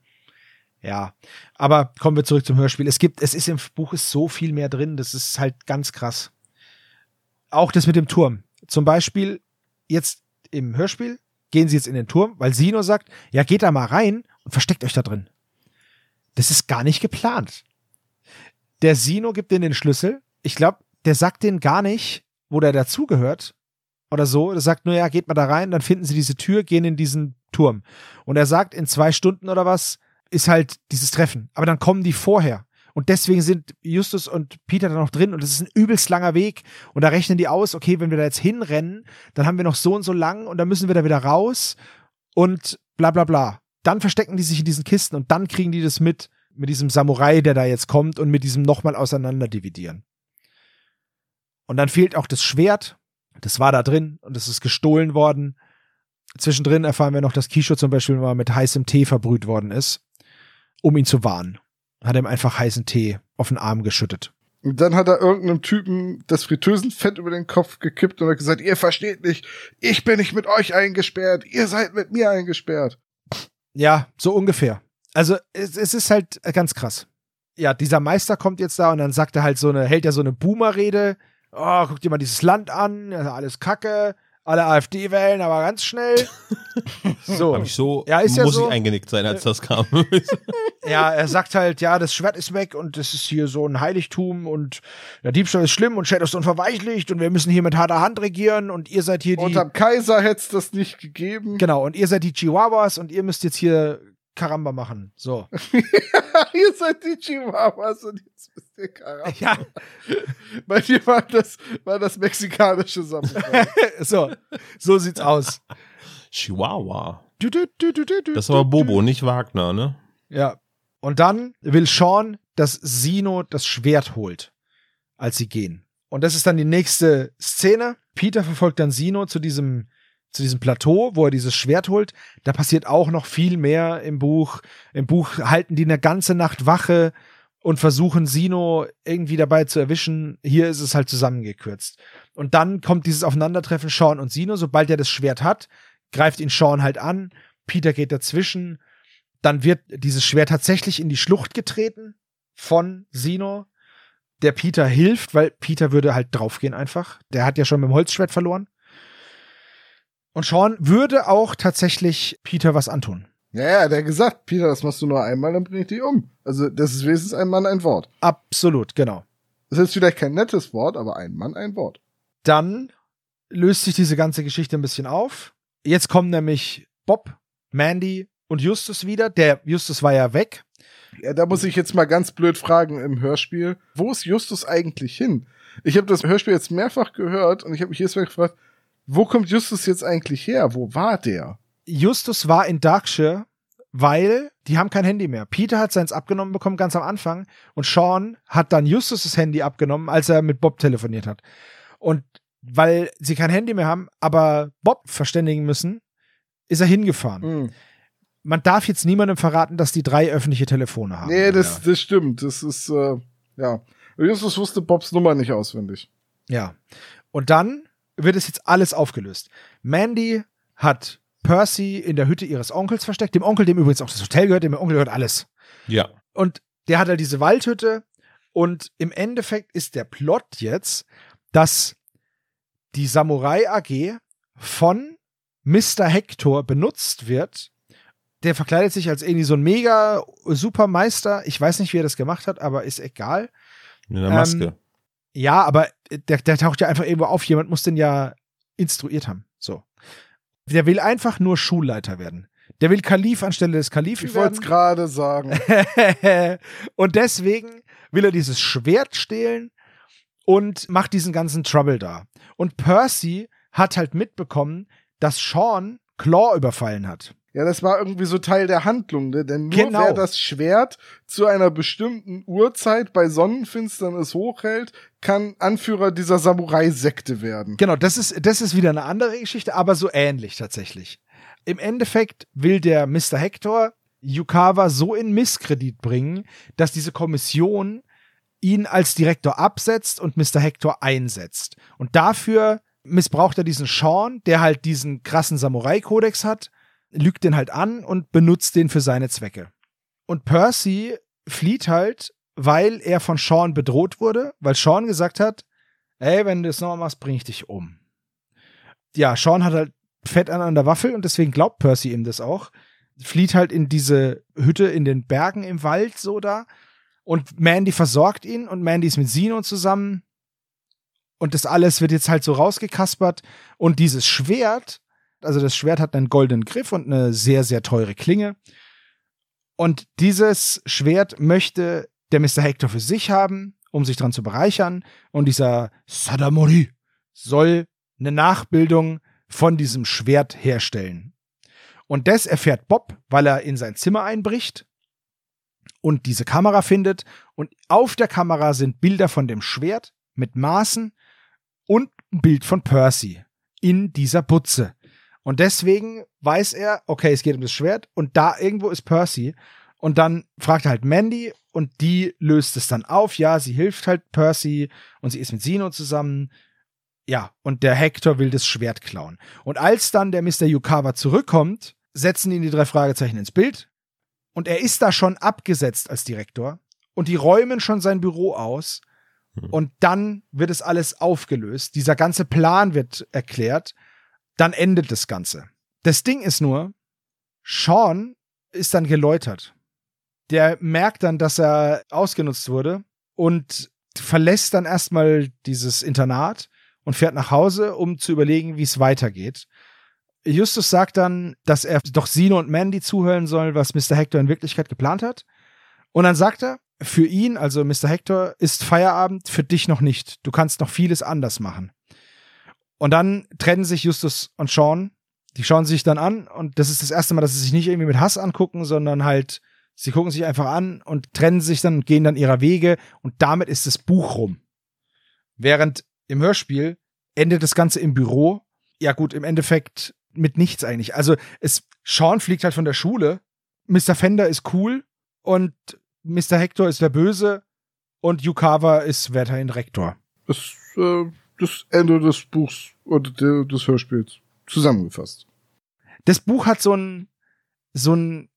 Ja, aber kommen wir zurück zum Hörspiel. Es gibt, es ist im Buch ist so viel mehr drin, das ist halt ganz krass. Auch das mit dem Turm. Zum Beispiel jetzt im Hörspiel gehen sie jetzt in den Turm, weil Sino sagt, ja, geht da mal rein und versteckt euch da drin. Das ist gar nicht geplant. Der Sino gibt denen den Schlüssel. Ich glaube, der sagt denen gar nicht, wo der dazugehört oder so. Der sagt nur, ja, geht mal da rein, dann finden sie diese Tür, gehen in diesen Turm. Und er sagt, in zwei Stunden oder was ist halt dieses Treffen. Aber dann kommen die vorher. Und deswegen sind Justus und Peter da noch drin und es ist ein übelst langer Weg. Und da rechnen die aus, okay, wenn wir da jetzt hinrennen, dann haben wir noch so und so lang und dann müssen wir da wieder raus und bla bla bla. Dann verstecken die sich in diesen Kisten und dann kriegen die das mit, mit diesem Samurai, der da jetzt kommt und mit diesem nochmal auseinander dividieren. Und dann fehlt auch das Schwert. Das war da drin und es ist gestohlen worden. Zwischendrin erfahren wir noch, dass Kisho zum Beispiel mal mit heißem Tee verbrüht worden ist, um ihn zu warnen. Hat ihm einfach heißen Tee auf den Arm geschüttet. Und dann hat er irgendeinem Typen das Fritteusenfett über den Kopf gekippt und hat gesagt, ihr versteht nicht, ich bin nicht mit euch eingesperrt, ihr seid mit mir eingesperrt. Ja, so ungefähr. Also es, es ist halt ganz krass. Ja, dieser Meister kommt jetzt da und dann sagt er halt so eine, hält er so eine Boomer-Rede. Oh, guck dir mal dieses Land an, alles Kacke, alle AfD wählen, aber ganz schnell. so. Hab ich so, Ja, ist ja muss so. ich eingenickt sein, als das kam. Ja, er sagt halt, ja, das Schwert ist weg und das ist hier so ein Heiligtum und der Diebstahl ist schlimm und Shadow ist unverweichlicht und wir müssen hier mit harter Hand regieren und ihr seid hier die. Unterm Kaiser hätte es das nicht gegeben. Genau, und ihr seid die Chihuahuas und ihr müsst jetzt hier Karamba machen. So. ihr seid die Chihuahuas und jetzt bist ihr Karamba. Ja, Bei dir war das, war das mexikanische Samurai. so. So sieht's aus. Chihuahua. Du, du, du, du, du, du, Das du, Bobo, nicht Wagner, ne? Ja. Und dann will Sean, dass Sino das Schwert holt, als sie gehen. Und das ist dann die nächste Szene. Peter verfolgt dann Sino zu diesem, zu diesem Plateau, wo er dieses Schwert holt. Da passiert auch noch viel mehr im Buch. Im Buch halten die eine ganze Nacht Wache und versuchen Sino irgendwie dabei zu erwischen. Hier ist es halt zusammengekürzt. Und dann kommt dieses Aufeinandertreffen Sean und Sino. Sobald er das Schwert hat, greift ihn Sean halt an. Peter geht dazwischen. Dann wird dieses Schwert tatsächlich in die Schlucht getreten von Sino. Der Peter hilft, weil Peter würde halt draufgehen einfach. Der hat ja schon mit dem Holzschwert verloren. Und Sean würde auch tatsächlich Peter was antun. Ja, ja, der hat gesagt, Peter, das machst du nur einmal, dann bring ich dich um. Also, das ist wenigstens ein Mann, ein Wort. Absolut, genau. Das ist vielleicht kein nettes Wort, aber ein Mann, ein Wort. Dann löst sich diese ganze Geschichte ein bisschen auf. Jetzt kommen nämlich Bob, Mandy und Justus wieder. Der Justus war ja weg. Ja, da muss ich jetzt mal ganz blöd fragen im Hörspiel. Wo ist Justus eigentlich hin? Ich habe das Hörspiel jetzt mehrfach gehört und ich habe mich jedes Mal gefragt, wo kommt Justus jetzt eigentlich her? Wo war der? Justus war in Darkshire, weil die haben kein Handy mehr. Peter hat seins abgenommen bekommen ganz am Anfang und Sean hat dann Justus das Handy abgenommen, als er mit Bob telefoniert hat. Und weil sie kein Handy mehr haben, aber Bob verständigen müssen, ist er hingefahren. Hm. Man darf jetzt niemandem verraten, dass die drei öffentliche Telefone haben. Nee, das, das stimmt. Das ist, äh, ja. Justus wusste Bobs Nummer nicht auswendig. Ja. Und dann wird es jetzt alles aufgelöst. Mandy hat Percy in der Hütte ihres Onkels versteckt, dem Onkel, dem übrigens auch das Hotel gehört, dem Onkel gehört alles. Ja. Und der hat halt diese Waldhütte und im Endeffekt ist der Plot jetzt, dass die Samurai AG von Mr. Hector benutzt wird. Der verkleidet sich als irgendwie so ein mega Supermeister. Ich weiß nicht, wie er das gemacht hat, aber ist egal. Mit einer Maske. Ähm, Ja, aber der, der taucht ja einfach irgendwo auf. Jemand muss den ja instruiert haben. So. Der will einfach nur Schulleiter werden. Der will Kalif anstelle des Kalifen Ich wollte es werden. gerade sagen. und deswegen will er dieses Schwert stehlen und macht diesen ganzen Trouble da. Und Percy hat halt mitbekommen, dass Sean Claw überfallen hat. Ja, das war irgendwie so Teil der Handlung, ne? denn nur Genau. wer das Schwert zu einer bestimmten Uhrzeit bei Sonnenfinsternis hochhält, kann Anführer dieser Samurai-Sekte werden. Genau, das ist, das ist wieder eine andere Geschichte, aber so ähnlich tatsächlich. Im Endeffekt will der Mr. Hector Yukawa so in Misskredit bringen, dass diese Kommission ihn als Direktor absetzt und Mr. Hector einsetzt. Und dafür missbraucht er diesen Sean, der halt diesen krassen Samurai-Kodex hat, lügt den halt an und benutzt den für seine Zwecke. Und Percy flieht halt, weil er von Sean bedroht wurde, weil Sean gesagt hat, ey, wenn du das nochmal machst, bring ich dich um. Ja, Sean hat halt Fett an der Waffel und deswegen glaubt Percy ihm das auch. Flieht halt in diese Hütte in den Bergen im Wald so da und Mandy versorgt ihn und Mandy ist mit Sino zusammen und das alles wird jetzt halt so rausgekaspert und dieses Schwert, also das Schwert hat einen goldenen Griff und eine sehr, sehr teure Klinge und dieses Schwert möchte der Mr. Hector für sich haben, um sich dran zu bereichern und dieser Sadamori soll eine Nachbildung von diesem Schwert herstellen. Und das erfährt Bob, weil er in sein Zimmer einbricht und diese Kamera findet. Und auf der Kamera sind Bilder von dem Schwert mit Maßen und ein Bild von Percy in dieser Butze. Und deswegen weiß er, okay, es geht um das Schwert und da irgendwo ist Percy. Und dann fragt er halt Mandy und die löst es dann auf. Ja, sie hilft halt Percy und sie ist mit Sino zusammen. Ja, und der Hector will das Schwert klauen. Und als dann der Mr. Yukawa zurückkommt, setzen ihn die drei Fragezeichen ins Bild. Und er ist da schon abgesetzt als Direktor. Und die räumen schon sein Büro aus. Und dann wird es alles aufgelöst. Dieser ganze Plan wird erklärt. Dann endet das Ganze. Das Ding ist nur, Sean ist dann geläutert. Der merkt dann, dass er ausgenutzt wurde und verlässt dann erstmal dieses Internat und fährt nach Hause, um zu überlegen, wie es weitergeht. Justus sagt dann, dass er doch Sino und Mandy zuhören soll, was Mr. Hector in Wirklichkeit geplant hat. Und dann sagt er, für ihn, also Mr. Hector, ist Feierabend, für dich noch nicht. Du kannst noch vieles anders machen. Und dann trennen sich Justus und Sean. Die schauen sich dann an und das ist das erste Mal, dass sie sich nicht irgendwie mit Hass angucken, sondern halt, sie gucken sich einfach an und trennen sich dann und gehen dann ihrer Wege und damit ist das Buch rum. Während im Hörspiel endet das Ganze im Büro. Ja gut, im Endeffekt mit nichts eigentlich. Also es, Sean fliegt halt von der Schule, Mr. Fender ist cool und Mr. Hector ist der Böse und Yukawa ist weiterhin Rektor. Das, äh, das Ende des Buchs oder de, des Hörspiels zusammengefasst. Das Buch hat so ein, so ein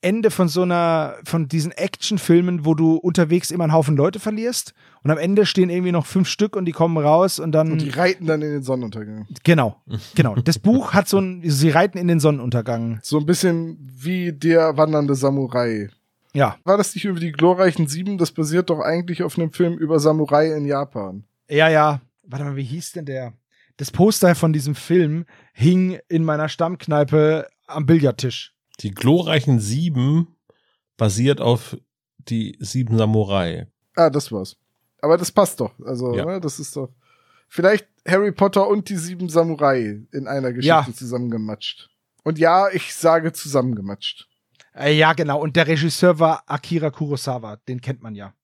Ende von so einer, von diesen Actionfilmen, wo du unterwegs immer einen Haufen Leute verlierst und am Ende stehen irgendwie noch fünf Stück und die kommen raus und dann. Und die reiten dann in den Sonnenuntergang. genau, genau. Das Buch hat so ein, sie reiten in den Sonnenuntergang. So ein bisschen wie der wandernde Samurai. Ja, War das nicht über die glorreichen Sieben? Das basiert doch eigentlich auf einem Film über Samurai in Japan. ja, ja. Warte mal, wie hieß denn der? Das Poster von diesem Film hing in meiner Stammkneipe am Billardtisch. Die glorreichen Sieben basiert auf die Sieben Samurai. Ah, das war's. Aber das passt doch. Also, Ja. ne, das ist doch. Vielleicht Harry Potter und die sieben Samurai in einer Geschichte Ja. zusammengematscht. Und ja, ich sage zusammengematscht. Äh, ja, genau. Und der Regisseur war Akira Kurosawa. Den kennt man ja.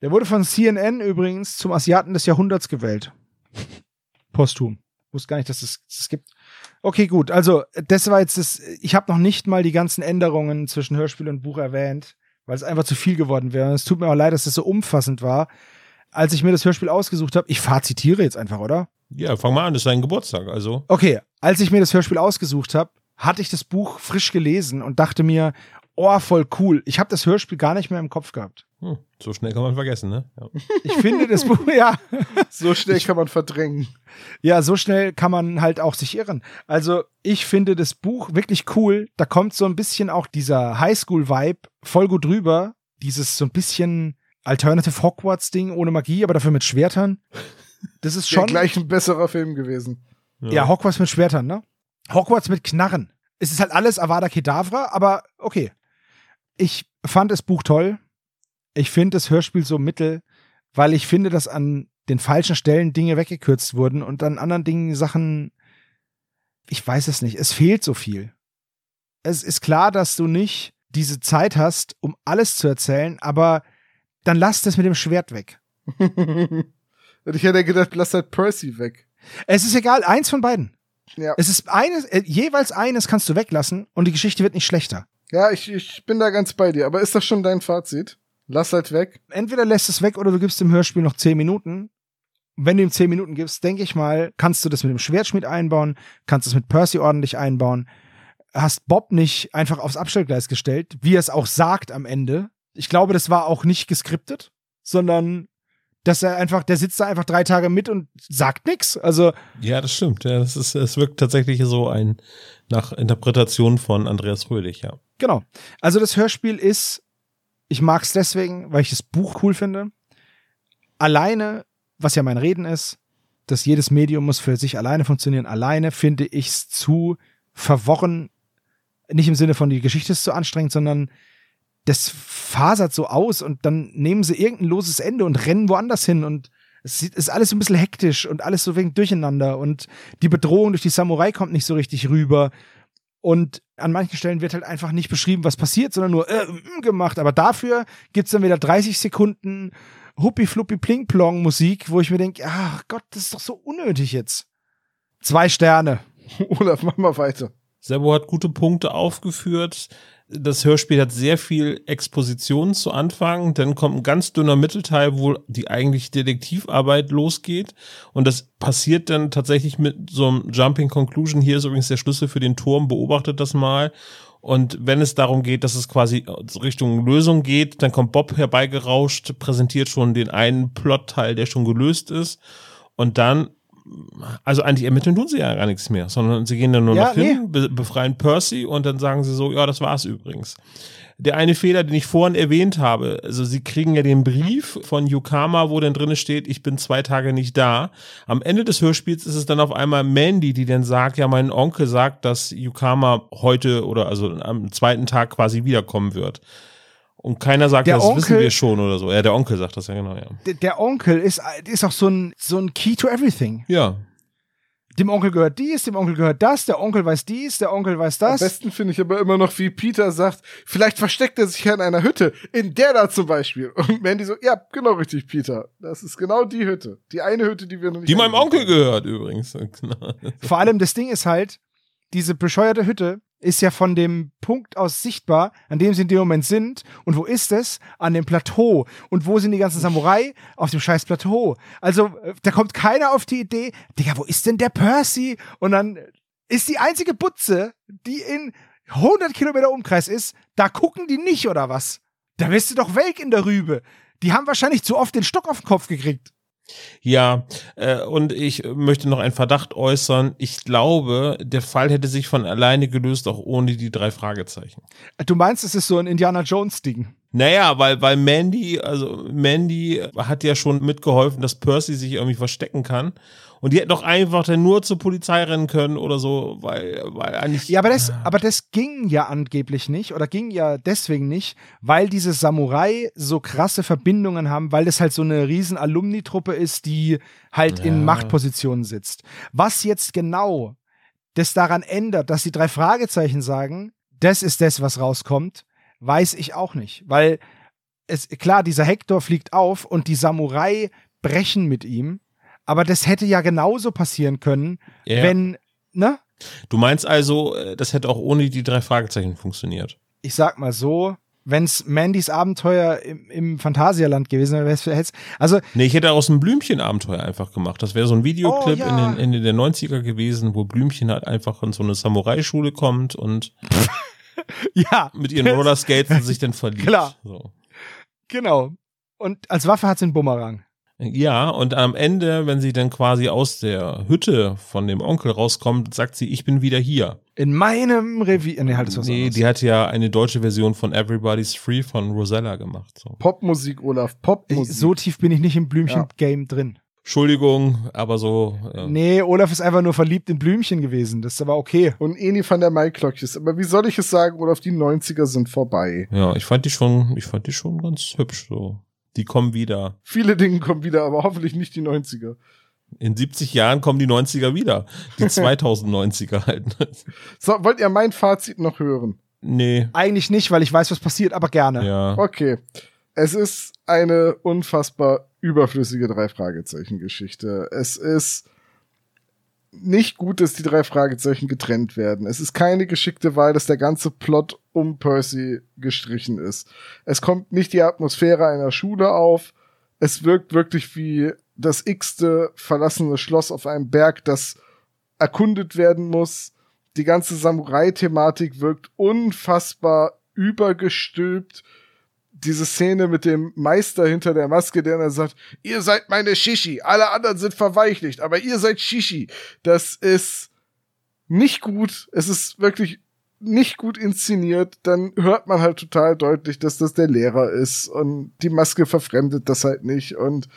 Der wurde von CNN übrigens zum Asiaten des Jahrhunderts gewählt. Posthum. Wusste gar nicht, dass es das gibt. Okay, gut. Also, das war jetzt das. Ich habe noch nicht mal die ganzen Änderungen zwischen Hörspiel und Buch erwähnt, weil es einfach zu viel geworden wäre. Es tut mir auch leid, dass das so umfassend war. Als ich mir das Hörspiel ausgesucht habe, ich fazitiere jetzt einfach, oder? Ja, fang mal an, das ist dein Geburtstag, also. Okay, als ich mir das Hörspiel ausgesucht habe, hatte ich das Buch frisch gelesen und dachte mir, oh, voll cool. Ich habe das Hörspiel gar nicht mehr im Kopf gehabt. Hm, so schnell kann man vergessen, ne? Ja. Ich finde das Buch, ja, So schnell kann man verdrängen. ja, so schnell kann man halt auch sich irren. Also, ich finde das Buch wirklich cool. Da kommt so ein bisschen auch dieser Highschool-Vibe voll gut rüber. Dieses so ein bisschen Alternative Hogwarts-Ding ohne Magie, aber dafür mit Schwertern. Das ist Schon gleich ein besserer Film gewesen. Ja, Hogwarts mit Schwertern, ne? Hogwarts mit Knarren. Es ist halt alles Avada Kedavra, aber okay. Ich fand das Buch toll. Ich finde das Hörspiel so mittel, weil ich finde, dass an den falschen Stellen Dinge weggekürzt wurden und an anderen Dingen Sachen, ich weiß es nicht, es fehlt so viel. Es ist klar, dass du nicht diese Zeit hast, um alles zu erzählen, aber dann lass das mit dem Schwert weg. ich hätte gedacht, lass halt Percy weg. Es ist egal, eins von beiden. Ja. Es ist eines, äh, jeweils eines kannst du weglassen und die Geschichte wird nicht schlechter. Ja, ich, ich bin da ganz bei dir. Aber ist das schon dein Fazit? Lass halt weg. Entweder lässt es weg oder du gibst dem Hörspiel noch zehn Minuten. Wenn du ihm zehn Minuten gibst, denke ich mal, kannst du das mit dem Schwertschmied einbauen, kannst es mit Percy ordentlich einbauen. Hast Bob nicht einfach aufs Abstellgleis gestellt, wie er es auch sagt am Ende. Ich glaube, das war auch nicht geskriptet, sondern dass er einfach, der sitzt da einfach drei Tage mit und sagt nichts. Also ja, das stimmt. Ja, das ist, es wirkt tatsächlich so ein nach Interpretation von Andreas Fröhlich, ja. Genau. Also das Hörspiel ist, ich mag es deswegen, weil ich das Buch cool finde. Alleine, was ja mein Reden ist, dass jedes Medium muss für sich alleine funktionieren. Alleine finde ich es zu verworren, nicht im Sinne von die Geschichte ist zu anstrengend, sondern das fasert so aus und dann nehmen sie irgendein loses Ende und rennen woanders hin und es ist alles so ein bisschen hektisch und alles so wegen Durcheinander und die Bedrohung durch die Samurai kommt nicht so richtig rüber und an manchen Stellen wird halt einfach nicht beschrieben, was passiert, sondern nur äh, mm, gemacht. Aber dafür gibt's dann wieder 30 Sekunden Huppi Fluppi Pling Plong Musik, wo ich mir denke, ach Gott, das ist doch so unnötig jetzt. Zwei Sterne. Olaf, mach mal weiter. Servo hat gute Punkte aufgeführt. Das Hörspiel hat sehr viel Exposition zu Anfang, dann kommt ein ganz dünner Mittelteil, wo die eigentlich Detektivarbeit losgeht. Und das passiert dann tatsächlich mit so einem Jumping Conclusion. Hier ist übrigens der Schlüssel für den Turm, beobachtet das mal. Und wenn es darum geht, dass es quasi Richtung Lösung geht, dann kommt Bob herbeigerauscht, präsentiert schon den einen Plotteil, der schon gelöst ist. Und dann also eigentlich ermitteln tun sie ja gar nichts mehr, sondern sie gehen dann nur ja, noch hin, be befreien Percy und dann sagen sie so, ja, das war's übrigens. Der eine Fehler, den ich vorhin erwähnt habe, also sie kriegen ja den Brief von Yukama, wo dann drin steht, ich bin zwei Tage nicht da. Am Ende des Hörspiels ist es dann auf einmal Mandy, die dann sagt, ja, mein Onkel sagt, dass Yukama heute oder also am zweiten Tag quasi wiederkommen wird. Und keiner sagt, der das Onkel, wissen wir schon oder so. Ja, der Onkel sagt das ja genau, ja. Der, der Onkel ist, ist auch so ein, so ein Key to everything. Ja. Dem Onkel gehört dies, dem Onkel gehört das, der Onkel weiß dies, der Onkel weiß das. Am besten finde ich aber immer noch, wie Peter sagt, vielleicht versteckt er sich ja in einer Hütte, in der da zum Beispiel. Und Mandy so, ja, genau richtig, Peter. Das ist genau die Hütte. Die eine Hütte, die wir noch nicht Die meinem Onkel gehört übrigens. Vor allem das Ding ist halt, diese bescheuerte Hütte ist ja von dem Punkt aus sichtbar, an dem sie in dem Moment sind. Und wo ist es? An dem Plateau. Und wo sind die ganzen Samurai? Auf dem scheiß Plateau. Also, äh, da kommt keiner auf die Idee, Digga, wo ist denn der Percy? Und dann ist die einzige Butze, die in 100 Kilometer Umkreis ist, da gucken die nicht, oder was? Da bist du doch weg in der Rübe. Die haben wahrscheinlich zu oft den Stock auf den Kopf gekriegt. Ja, äh, und ich möchte noch einen Verdacht äußern. Ich glaube, der Fall hätte sich von alleine gelöst, auch ohne die drei Fragezeichen. Du meinst, es ist so ein Indiana Jones-Ding? Naja, weil, weil Mandy, also Mandy hat ja schon mitgeholfen, dass Percy sich irgendwie verstecken kann. Und die hätten doch einfach dann nur zur Polizei rennen können oder so, weil, weil eigentlich. Ja, aber das, aber das ging ja angeblich nicht oder ging ja deswegen nicht, weil diese Samurai so krasse Verbindungen haben, weil das halt so eine riesen Alumni-Truppe ist, die halt ja. in Machtpositionen sitzt. Was jetzt genau das daran ändert, dass die drei Fragezeichen sagen, das ist das, was rauskommt, weiß ich auch nicht, weil es, klar, dieser Hector fliegt auf und die Samurai brechen mit ihm aber das hätte ja genauso passieren können, ja. wenn, ne? Du meinst also, äh, das hätte auch ohne die drei Fragezeichen funktioniert? Ich sag mal so, wenn's Mandys Abenteuer im, im Phantasialand gewesen wäre, also. Nee, ich hätte aus dem Blümchen-Abenteuer einfach gemacht. Das wäre so ein Videoclip oh, ja. in den Ende der 90er gewesen, wo Blümchen halt einfach in so eine Samurai-Schule kommt und ja. mit ihren Rollerskates sich dann verliebt. Klar. So. Genau. Und als Waffe hat sie einen Bumerang. Ja, und am Ende, wenn sie dann quasi aus der Hütte von dem Onkel rauskommt, sagt sie, ich bin wieder hier. In meinem Revier. Nee, halt was Nee, anderes. die hat ja eine deutsche Version von Everybody's Free von Rosella gemacht. So. Popmusik, Olaf, Popmusik. so tief bin ich nicht im Blümchen-Game ja. drin. Entschuldigung, aber so. Ja. Nee, Olaf ist einfach nur verliebt in Blümchen gewesen. Das ist aber okay. Und Eni van der Maiklöckches. Aber wie soll ich es sagen, Olaf, die 90er sind vorbei. Ja, ich fand die schon, ich fand die schon ganz hübsch so. Die kommen wieder. Viele Dinge kommen wieder, aber hoffentlich nicht die 90er. In 70 Jahren kommen die 90er wieder. Die 2090er halt. So, wollt ihr mein Fazit noch hören? Nee. Eigentlich nicht, weil ich weiß, was passiert, aber gerne. Ja. Okay. Es ist eine unfassbar überflüssige Drei-Fragezeichen-Geschichte. Es ist nicht gut, dass die drei Fragezeichen getrennt werden. Es ist keine geschickte Wahl, dass der ganze Plot um Percy gestrichen ist. Es kommt nicht die Atmosphäre einer Schule auf. Es wirkt wirklich wie das x-te verlassene Schloss auf einem Berg, das erkundet werden muss. Die ganze Samurai-Thematik wirkt unfassbar übergestülpt diese Szene mit dem Meister hinter der Maske, der dann sagt, ihr seid meine Shishi, alle anderen sind verweichlicht, aber ihr seid Shishi. Das ist nicht gut. Es ist wirklich nicht gut inszeniert. Dann hört man halt total deutlich, dass das der Lehrer ist und die Maske verfremdet das halt nicht und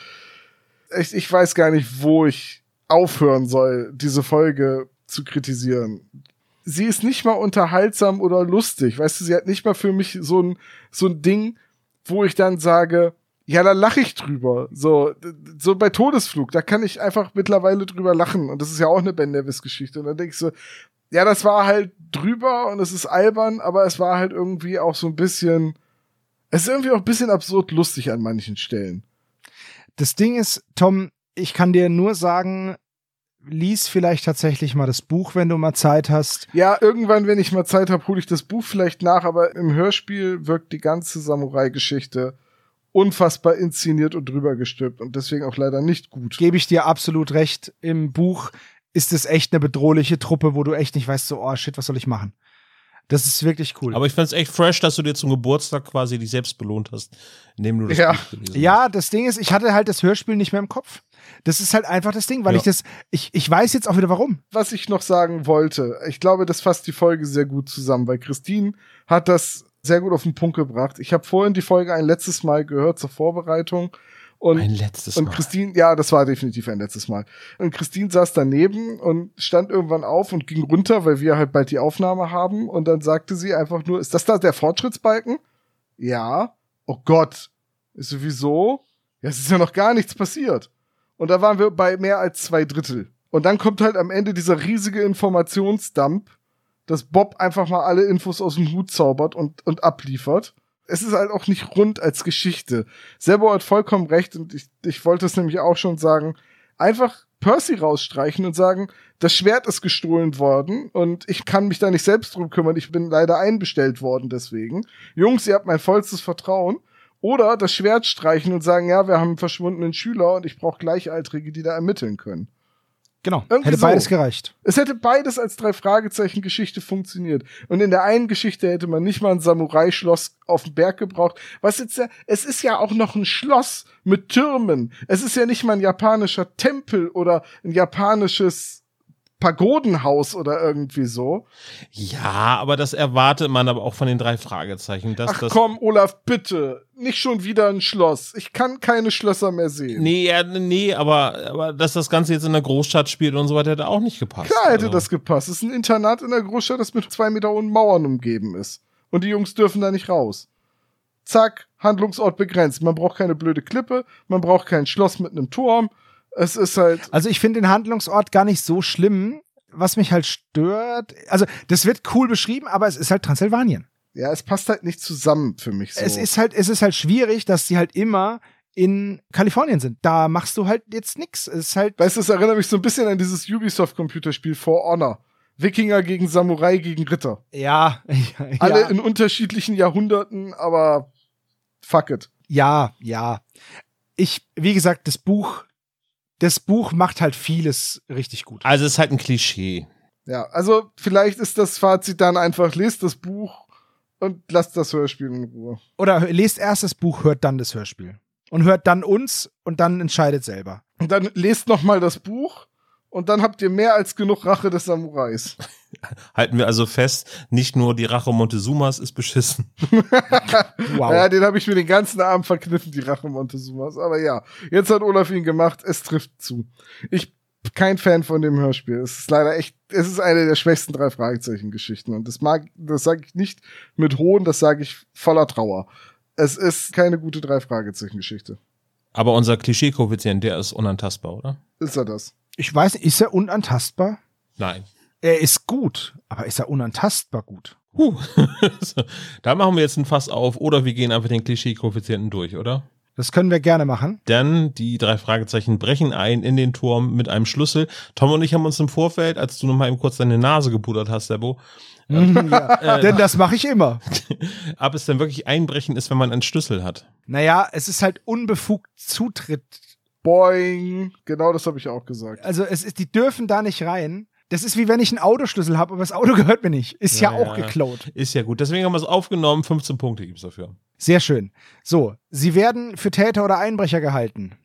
ich, ich weiß gar nicht, wo ich aufhören soll, diese Folge zu kritisieren sie ist nicht mal unterhaltsam oder lustig. Weißt du, sie hat nicht mal für mich so ein, so ein Ding, wo ich dann sage, ja, da lache ich drüber. So, so bei Todesflug, da kann ich einfach mittlerweile drüber lachen. Und das ist ja auch eine Ben Nevis-Geschichte. Und dann denke ich so, ja, das war halt drüber und es ist albern, aber es war halt irgendwie auch so ein bisschen, es ist irgendwie auch ein bisschen absurd lustig an manchen Stellen. Das Ding ist, Tom, ich kann dir nur sagen, lies vielleicht tatsächlich mal das Buch, wenn du mal Zeit hast. Ja, irgendwann, wenn ich mal Zeit habe, hole ich das Buch vielleicht nach, aber im Hörspiel wirkt die ganze Samurai-Geschichte unfassbar inszeniert und drüber gestülpt und deswegen auch leider nicht gut. Gebe ich dir absolut recht. Im Buch ist es echt eine bedrohliche Truppe, wo du echt nicht weißt, so, oh shit, was soll ich machen? Das ist wirklich cool. Aber ich find's echt fresh, dass du dir zum Geburtstag quasi dich selbst belohnt hast, indem du das Ja. Buch gelesen Ja, das Ding ist, ich hatte halt das Hörspiel nicht mehr im Kopf. Das ist halt einfach das Ding, weil Ja. ich das, ich, ich weiß jetzt auch wieder warum. was ich noch sagen wollte, ich glaube, das fasst die Folge sehr gut zusammen, weil Christine hat das sehr gut auf den Punkt gebracht. Ich habe vorhin die Folge ein letztes Mal gehört zur Vorbereitung und Ein letztes und Mal. Christine, ja, das war definitiv ein letztes Mal. Und Christine saß daneben und stand irgendwann auf und ging runter, weil wir halt bald die Aufnahme haben. Und dann sagte sie einfach nur, ist das da der Fortschrittsbalken? Ja. Oh Gott. Ist sowieso? Ja, es ist ja noch gar nichts passiert. Und da waren wir bei mehr als zwei Drittel. Und dann kommt halt am Ende dieser riesige Informationsdump, dass Bob einfach mal alle Infos aus dem Hut zaubert und, und abliefert. Es ist halt auch nicht rund als Geschichte. Sebo hat vollkommen recht und ich, ich wollte es nämlich auch schon sagen. Einfach Percy rausstreichen und sagen, das Schwert ist gestohlen worden und ich kann mich da nicht selbst drum kümmern. Ich bin leider einbestellt worden deswegen. Jungs, ihr habt mein vollstes Vertrauen. Oder das Schwert streichen und sagen, ja, wir haben einen verschwundenen Schüler und ich brauche Gleichaltrige, die da ermitteln können. Genau. Irgendwie Hätte so. beides gereicht. Es hätte beides als drei Fragezeichen Geschichte funktioniert. Und in der einen Geschichte hätte man nicht mal ein Samurai-Schloss auf dem Berg gebraucht. Was jetzt ja, es ist ja auch noch ein Schloss mit Türmen. Es ist ja nicht mal ein japanischer Tempel oder ein japanisches Pagodenhaus oder irgendwie so. Ja, aber das erwartet man aber auch von den drei Fragezeichen. Dass Ach das komm, Olaf, bitte. Nicht schon wieder ein Schloss. Ich kann keine Schlösser mehr sehen. Nee, ja, nee, aber, aber dass das Ganze jetzt in der Großstadt spielt und so weiter, hätte auch nicht gepasst. Klar hätte Also, das gepasst. Es ist ein Internat in der Großstadt, das mit zwei Meter hohen Mauern umgeben ist. Und die Jungs dürfen da nicht raus. Zack, Handlungsort begrenzt. Man braucht keine blöde Klippe, man braucht kein Schloss mit einem Turm. Es ist halt, Also ich finde den Handlungsort gar nicht so schlimm. Was mich halt stört, also das wird cool beschrieben, aber es ist halt Transsilvanien. ja, es passt halt nicht zusammen für mich so. Es ist halt, es ist halt schwierig, dass sie halt immer in Kalifornien sind. Da machst du halt jetzt nix. Es ist halt, weißt du, es erinnert mich so ein bisschen an dieses Ubisoft-Computerspiel For Honor. Wikinger gegen Samurai gegen Ritter. ja, ja, Alle ja, in unterschiedlichen Jahrhunderten, aber fuck it. ja, ja. Ich, wie gesagt, das Buch, das Buch macht halt vieles richtig gut. Also es ist halt ein Klischee. Ja, also vielleicht ist das Fazit dann einfach, lest das Buch und lasst das Hörspiel in Ruhe. Oder lest erst das Buch, hört dann das Hörspiel. Und hört dann uns und dann entscheidet selber. Und dann lest noch mal das Buch und dann habt ihr mehr als genug Rache des Samurais. Halten wir also fest, nicht nur die Rache Montezumas ist beschissen. Wow. Ja, den habe ich mir den ganzen Abend verkniffen, die Rache Montezumas. Aber ja, jetzt hat Olaf ihn gemacht, es trifft zu. Ich bin kein Fan von dem Hörspiel. Es ist leider echt, es ist eine der schwächsten drei Fragezeichen-Geschichten. Und das mag, das sage ich nicht mit Hohn, das sage ich voller Trauer. Es ist keine gute drei Fragezeichen-Geschichte. Aber unser Klischee-Koeffizient, der ist unantastbar, oder? Ist er das? Ich weiß nicht, ist er unantastbar? Nein. Er ist gut, aber ist er unantastbar gut? Huh. Da machen wir jetzt ein Fass auf oder wir gehen einfach den Klischee-Koeffizienten durch, oder? Das können wir gerne machen. Denn die drei Fragezeichen brechen ein in den Turm mit einem Schlüssel. Tom und ich haben uns im Vorfeld, als du noch mal eben kurz deine Nase gepudert hast, Sebo, ja, denn das mache ich immer. ob es denn wirklich Einbrechen ist, wenn man einen Schlüssel hat. Naja, es ist halt unbefugt Zutritt. Boing. Genau das habe ich auch gesagt. Also es ist, die dürfen da nicht rein. Das ist wie wenn ich einen Autoschlüssel habe, aber das Auto gehört mir nicht. Ist ja, Ja, auch ja. geklaut. Ist ja gut. Deswegen haben wir es aufgenommen. 15 Punkte gibt's dafür. Sehr schön. So, sie werden für Täter oder Einbrecher gehalten.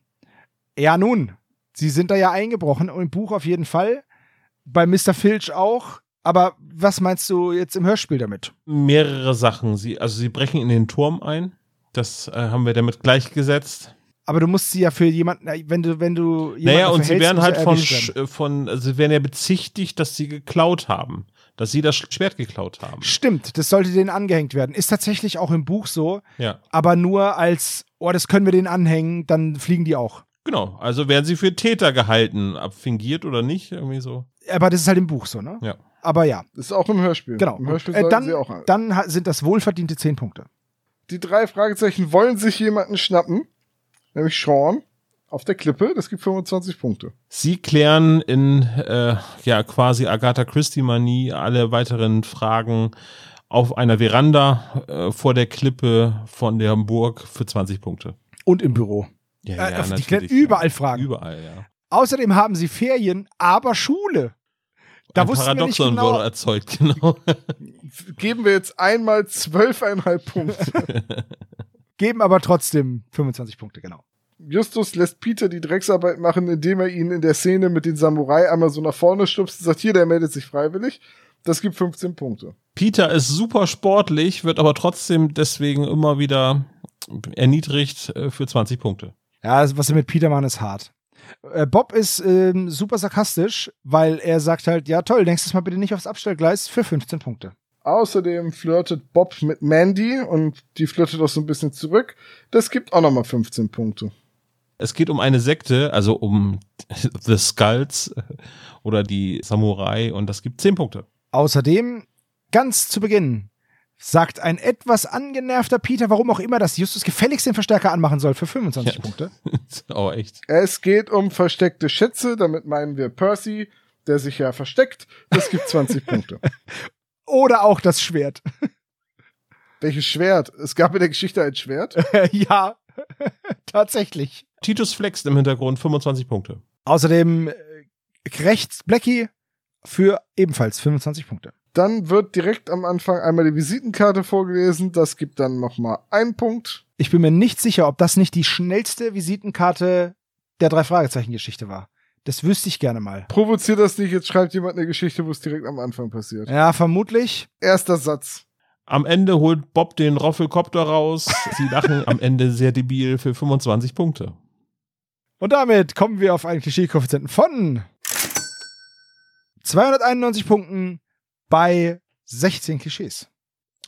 Ja, nun, sie sind da ja eingebrochen und im Buch auf jeden Fall. Bei Mr. Filch auch. Aber was meinst du jetzt im Hörspiel damit? Mehrere Sachen. Sie, also sie brechen in den Turm ein. Das äh, haben wir damit gleichgesetzt. Aber du musst sie ja für jemanden, wenn du, wenn du jemanden Naja, und sie werden halt von, von, also sie werden ja bezichtigt, dass sie geklaut haben. Dass sie das Schwert geklaut haben. Stimmt, das sollte denen angehängt werden. Ist tatsächlich auch im Buch so, Ja. aber nur als, oh, das können wir denen anhängen, dann fliegen die auch. Genau. Also werden sie für Täter gehalten. Abfingiert oder nicht? Irgendwie so. Aber das ist halt im Buch so, ne? Ja. Aber ja, Ist auch im Hörspiel. genau. Im Hörspiel Äh, dann sie auch an. dann sind das wohlverdiente 10 Punkte. Die drei Fragezeichen wollen sich jemanden schnappen, nämlich Sean auf der Klippe. Das gibt 25 Punkte. Sie klären in äh, ja quasi Agatha Christie-Manie alle weiteren Fragen auf einer Veranda äh, vor der Klippe von der Burg für 20 Punkte. Und im Büro. Ja, Äh, die klären überall Fragen. Überall, ja. Außerdem haben sie Ferien, aber Schule. Da Ein Paradoxon genau- wurde erzeugt, genau. Geben wir jetzt einmal 12,5 Punkte. Geben aber trotzdem 25 Punkte, genau. Justus lässt Peter die Drecksarbeit machen, indem er ihn in der Szene mit den Samurai einmal so nach vorne stupst und sagt, hier, der meldet sich freiwillig. Das gibt 15 Punkte. Peter ist super sportlich, wird aber trotzdem deswegen immer wieder erniedrigt äh, für 20 Punkte. Ja, also was sie mit Peter machen, ist hart. Äh, Bob ist ähm, super sarkastisch, weil er sagt halt, ja toll, nächstes Mal bitte nicht aufs Abstellgleis für 15 Punkte. Außerdem flirtet Bob mit Mandy und die flirtet auch so ein bisschen zurück. Das gibt auch nochmal 15 Punkte. Es geht um eine Sekte, also um The Skulls oder die Samurai und das gibt 10 Punkte. Außerdem, ganz zu Beginn, sagt ein etwas angenervter Peter, warum auch immer, dass Justus gefälligst den Verstärker anmachen soll für 25 Ja. Punkte. oh, echt. Es geht um versteckte Schätze, damit meinen wir Percy, der sich ja versteckt. Das gibt 20 Punkte. Oder auch das Schwert. Welches Schwert? Es gab in der Geschichte ein Schwert. ja, tatsächlich. Titus flext im Hintergrund 25 Punkte. Außerdem äh, rechts Blackie für ebenfalls 25 Punkte. Dann wird direkt am Anfang einmal die Visitenkarte vorgelesen. Das gibt dann nochmal einen Punkt. Ich bin mir nicht sicher, ob das nicht die schnellste Visitenkarte der drei Fragezeichen-Geschichte war. Das wüsste ich gerne mal. Provoziert das nicht, jetzt schreibt jemand eine Geschichte, wo es direkt am Anfang passiert. Ja, vermutlich. Erster Satz. Am Ende holt Bob den Roffelkopter raus. Sie lachen am Ende sehr debil für 25 Punkte. Und damit kommen wir auf einen Klischee-Koeffizienten von 291 Punkten bei 16 Klischees.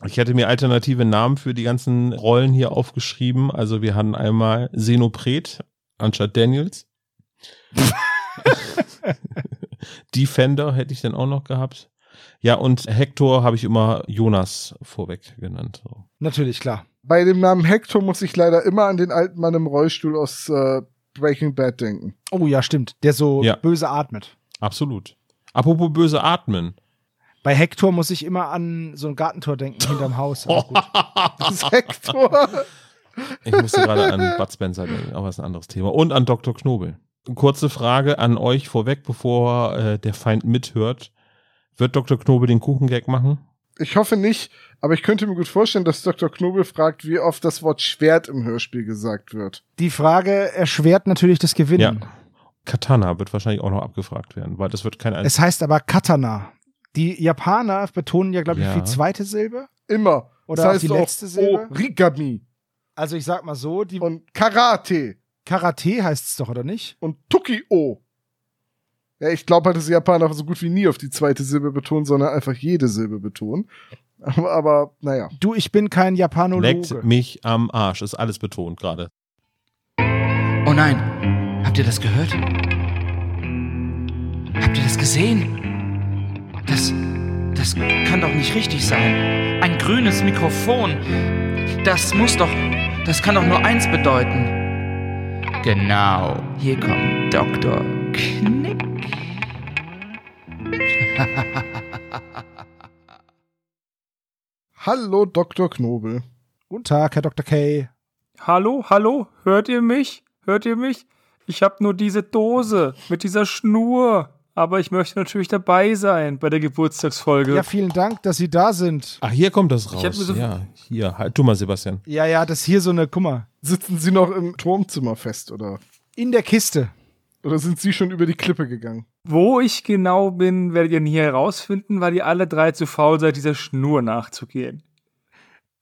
Ich hätte mir alternative Namen für die ganzen Rollen hier aufgeschrieben. Also wir hatten einmal Xenopret anstatt Daniels. Defender hätte ich dann auch noch gehabt. Ja, und Hector habe ich immer Jonas vorweg genannt. So. Natürlich, klar. Bei dem Namen Hector muss ich leider immer an den alten Mann im Rollstuhl aus äh, Breaking Bad denken. Oh ja, stimmt. Der so Ja. böse atmet. Absolut. Apropos böse Atmen. Bei Hector muss ich immer an so ein Gartentor denken hinterm Haus. Aber gut. Das ist Hector. Ich musste gerade an Bud Spencer denken, aber ist ein anderes Thema. Und an Dr. Knobel. Kurze Frage an euch vorweg, bevor äh, der Feind mithört. Wird Dr. Knobel den Kuchengag machen? Ich hoffe nicht, aber ich könnte mir gut vorstellen, dass Dr. Knobel fragt, wie oft das Wort Schwert im Hörspiel gesagt wird. Die Frage erschwert natürlich das Gewinnen. Katana wird wahrscheinlich auch noch abgefragt werden, weil das wird kein Es heißt aber Katana. Die Japaner betonen ja, glaube ich, Ja. die zweite Silbe. Immer. Oder das heißt die auch letzte Silbe? Origami Also ich sag mal so, die und Karate Karate heißt es doch, oder nicht? und Tukio. Ja, ich glaube halt, dass die Japaner so gut wie nie auf die zweite Silbe betonen, sondern einfach jede Silbe betonen. Aber, aber naja. Du, ich bin kein Leckt Japanologe. mich am Arsch, ist alles betont gerade. Oh nein, habt ihr das gehört? Habt ihr das gesehen? Das, das kann doch nicht richtig sein. Ein grünes Mikrofon. Das muss doch, das kann doch nur eins bedeuten. Genau, hier kommt Dr. Knick. Hallo, Dr. Knobel. Guten Tag, Herr Dr. K. Hallo, hallo, hört ihr mich? Hört ihr mich? Ich habe nur diese Dose mit dieser Schnur. Aber ich möchte natürlich dabei sein bei der Geburtstagsfolge. Ja, vielen Dank, dass Sie da sind. Ach, hier kommt das raus. so- ja, hier, halt du mal, Sebastian. Ja, ja, das ist hier so eine, guck mal, Sitzen Sie noch im Turmzimmer fest, oder? in der Kiste. Oder sind Sie schon über die Klippe gegangen? Wo ich genau bin, werdet ihr nie herausfinden, weil ihr alle drei zu faul seid, dieser Schnur nachzugehen.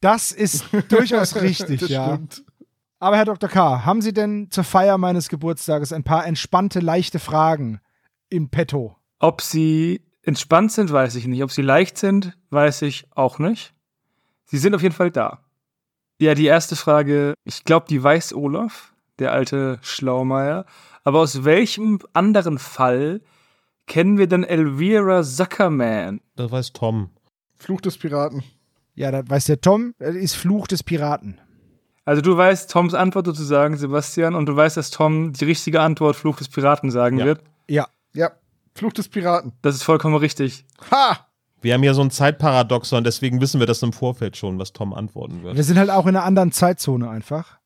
Das ist durchaus richtig, das ja. stimmt. Aber Herr Dr. K., haben Sie denn zur Feier meines Geburtstages ein paar entspannte, leichte Fragen im Petto? Ob sie entspannt sind, weiß ich nicht. Ob sie leicht sind, weiß ich auch nicht. Sie sind auf jeden Fall da. Ja, die erste Frage, ich glaube, die weiß Olaf, der alte Schlaumeier. Aber aus welchem anderen Fall kennen wir denn Elvira Zuckerman? Das weiß Tom. Fluch des Piraten. Ja, das weiß der Tom, das ist Fluch des Piraten. Also du weißt Toms Antwort sozusagen, Sebastian, und du weißt, dass Tom die richtige Antwort Fluch des Piraten sagen Ja. wird. Ja. Fluch des Piraten. Das ist vollkommen richtig. Ha! Wir haben ja so ein Zeitparadoxon, deswegen wissen wir das im Vorfeld schon, was Tom antworten wird. Wir sind halt auch in einer anderen Zeitzone einfach.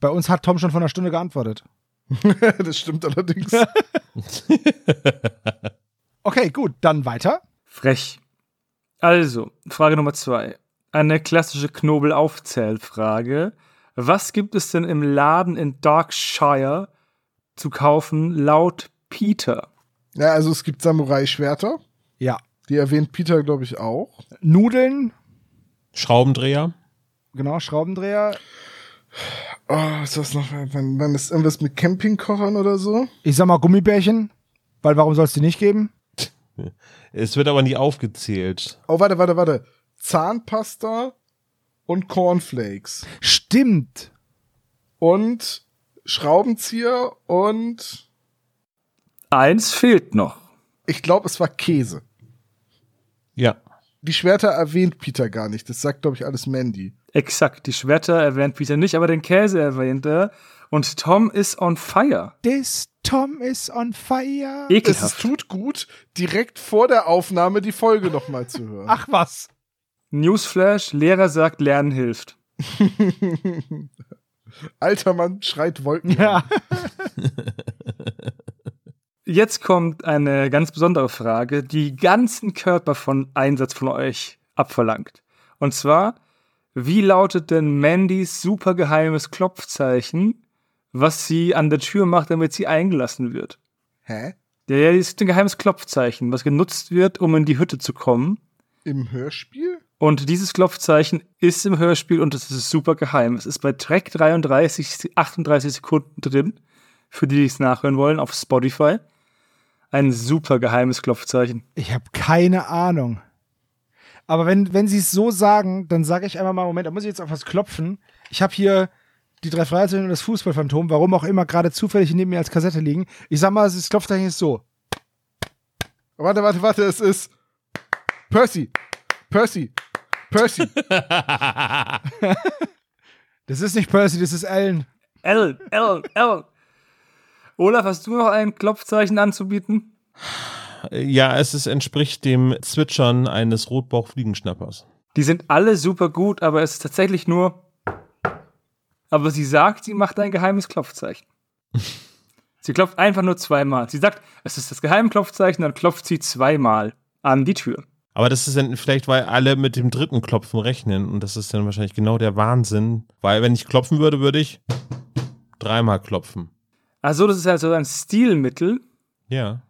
Bei uns hat Tom schon vor einer Stunde geantwortet. das stimmt allerdings. Okay, gut, dann weiter. Frech. Also, Frage Nummer zwei. Eine klassische Knobelaufzählfrage. Was gibt es denn im Laden in Darkshire zu kaufen laut Peter? Ja, also es gibt Samurai-Schwerter. Ja. Die erwähnt Peter, glaube ich, auch. Nudeln, Schraubendreher? genau, Schraubendreher. Oh, ist das noch, wann, wann ist irgendwas mit Campingkochern oder so? Ich sag mal Gummibärchen, weil warum soll es die nicht geben? Es wird aber nie aufgezählt. Oh, warte, warte, warte. Zahnpasta und Cornflakes. Stimmt. Und Schraubenzieher und Eins fehlt noch. ich glaube, es war Käse. Ja. Die Schwerter erwähnt Peter gar nicht. Das sagt, glaube ich, alles Mandy. Exakt, die Schwerter erwähnt Peter nicht, aber den Käse erwähnt er. Und Tom ist on fire. This Tom is on fire. Es Ekelhaft. ist, tut gut, direkt vor der Aufnahme die Folge nochmal zu hören. Ach was. Newsflash, Lehrer sagt, Lernen hilft. Alter Mann schreit Wolken. Ja. Jetzt kommt eine ganz besondere Frage, die ganzen Körper von Einsatz von euch abverlangt. Und zwar, wie lautet denn Mandys supergeheimes Klopfzeichen, was sie an der Tür macht, damit sie eingelassen wird? Hä? Ja, ja, das ist ein geheimes Klopfzeichen, was genutzt wird, um in die Hütte zu kommen. Im Hörspiel? Und dieses Klopfzeichen ist im Hörspiel und es ist super geheim. Es ist bei Track 33, 38 Sekunden drin, für die, die es nachhören wollen, auf Spotify. Ein super geheimes Klopfzeichen. Ich habe keine Ahnung. Aber wenn, wenn sie es so sagen, dann sage ich einfach mal, Moment, da muss ich jetzt auf was klopfen. Ich habe hier die drei Fragezeichen und das Fußballphantom, warum auch immer, gerade zufällig neben mir als Kassette liegen. Ich sag mal, das Klopfzeichen ist so. Warte, warte, warte, es ist Percy. Percy. Percy. Das ist nicht Percy, das ist Ellen. L, L, L. Olaf, hast du noch ein Klopfzeichen anzubieten? Ja, es ist, entspricht dem Zwitschern eines Rotbauchfliegenschnappers. Die sind alle super gut, aber es ist tatsächlich nur. Aber sie sagt, sie macht ein geheimes Klopfzeichen. sie klopft einfach nur zweimal. Sie sagt, es ist das geheime Klopfzeichen, dann klopft sie zweimal an die Tür. Aber das ist dann vielleicht, weil alle mit dem dritten Klopfen rechnen und das ist dann wahrscheinlich genau der Wahnsinn. Weil wenn ich klopfen würde, würde ich dreimal klopfen. Also, das ist also ein Stilmittel, Ja.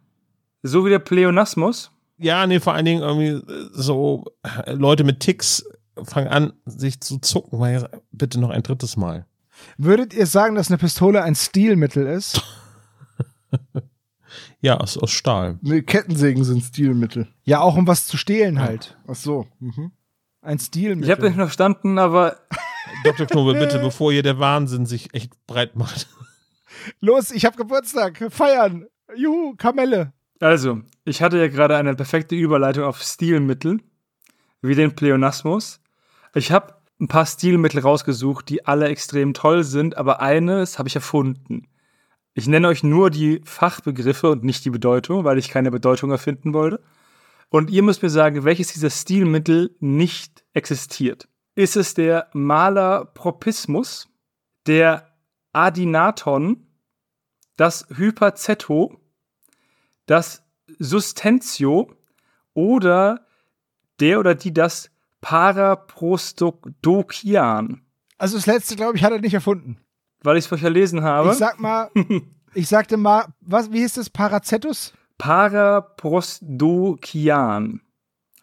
so wie der Pleonasmus. Ja, nee, vor allen Dingen irgendwie äh, so äh, Leute mit Ticks fangen an, sich zu zucken, weil bitte noch ein drittes Mal. Würdet ihr sagen, dass eine Pistole ein Stilmittel ist? Ja, aus, aus Stahl. Nee, Kettensägen sind Stilmittel. Ja, auch um was zu stehlen halt. Ach so. Mhm. Ein Stilmittel. Ich habe nicht noch verstanden, aber Dr. Knobel, bitte, bevor hier der Wahnsinn sich echt breit macht. Los, ich habe Geburtstag. Feiern. Juhu, Kamelle. also, ich hatte ja gerade eine perfekte Überleitung auf Stilmittel, wie den Pleonasmus. Ich habe ein paar Stilmittel rausgesucht, die alle extrem toll sind, aber eines habe ich erfunden. Ich nenne euch nur die Fachbegriffe und nicht die Bedeutung, weil ich keine Bedeutung erfinden wollte. Und ihr müsst mir sagen, welches dieser Stilmittel nicht existiert. Ist es der Malapropismus, der Adinaton, das Hyperzetto, das Sustentio oder der oder die das Paraprostodokian. Also das letzte, glaube ich, hat er nicht erfunden. Weil ich es vorher verlesen habe. Ich sag mal, ich sagte mal, was, wie hieß das? Paracetus? Paraprostodokian.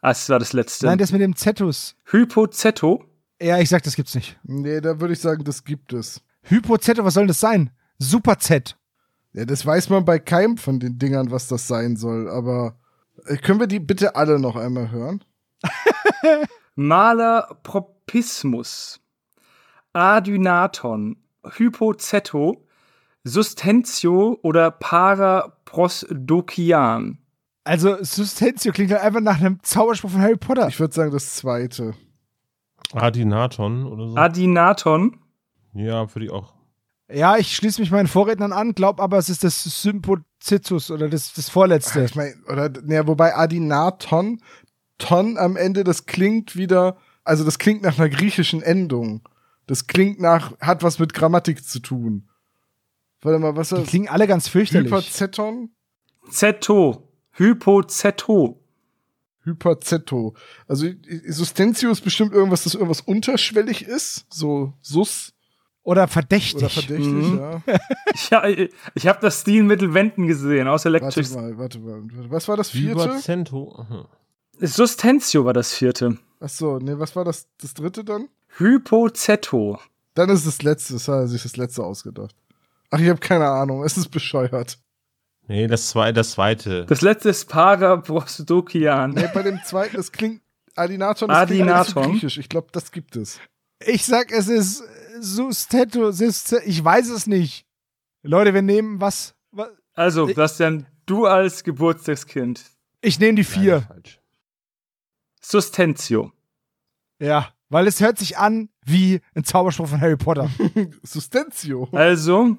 Ah, das war das letzte. Nein, das mit dem Zetus. Hypozetto. Ja, ich sag, das gibt's nicht. Nee, da würde ich sagen, das gibt es. Hypozetto, was soll das sein? Super Z. Ja, das weiß man bei keinem von den Dingern, was das sein soll, aber äh, können wir die bitte alle noch einmal hören? Malapropismus. Adynaton. Hypozetto. Sustentio oder Paraprosdokian. Also, Sustentio klingt halt einfach nach einem Zauberspruch von Harry Potter. Ich würde sagen, das zweite. Adinaton oder so. Adinaton. ja, würde ich auch. Ja, ich schließe mich meinen Vorrednern an, glaub aber, es ist das Symphozitus oder das, das vorletzte. Ich meine, oder, ne, wobei Adinaton, Ton am Ende, das klingt wieder, also das klingt nach einer griechischen Endung. Das klingt nach, hat was mit Grammatik zu tun. Warte mal, was Die ist das? klingen alle ganz fürchterlich. Hyperzeton? Zetto. Hypozetto. Hyperzetto. Also Sustentio ist bestimmt irgendwas, das irgendwas unterschwellig ist. So Sus Oder verdächtig. oder verdächtig, Mhm. ja. Ja, ich, ich habe das Stilmittel Wenden gesehen aus Warte Electric. mal, warte mal. Was war das vierte? Überzento. Aha. Sustentio war das vierte. Ach so, nee, was war das, das dritte dann? Hypozetto. Dann ist das letzte, das hat er sich das letzte ausgedacht. Ach, ich habe keine Ahnung, es ist bescheuert. Nee, das, zwei, das zweite. Das letzte ist Paraprosdokian. Nee, bei dem zweiten, das klingt Adinaton, das klingt alles zu Adinaton. griechisch. Ich glaube, das gibt es. Ich sag, es ist Sustetto. Sust- Ich weiß es nicht. Leute, wir nehmen was? was? Also, Bastian, du als Geburtstagskind. Ich nehme die vier. falsch. Sustentio. Ja, weil es hört sich an wie ein Zauberspruch von Harry Potter. Sustentio. Also,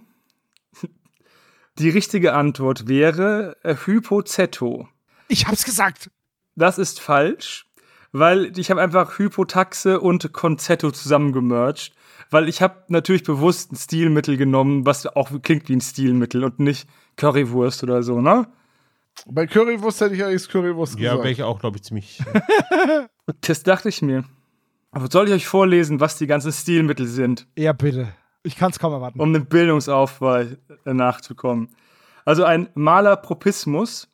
die richtige Antwort wäre äh, Hypozetto. Ich hab's gesagt. Das ist falsch, weil ich habe einfach Hypotaxe und Konzetto zusammengemerged, weil ich habe natürlich bewusst ein Stilmittel genommen, was auch klingt wie ein Stilmittel und nicht Currywurst oder so, ne? Bei Currywurst hätte ich eigentlich Currywurst Ja, gesagt. wäre ich auch, glaube ich, ziemlich. Das dachte ich mir. Aber soll ich euch vorlesen, was die ganzen Stilmittel sind? Ja, bitte. Ich kann's kaum erwarten. um dem Bildungsaufbau nachzukommen. Also ein Malapropismus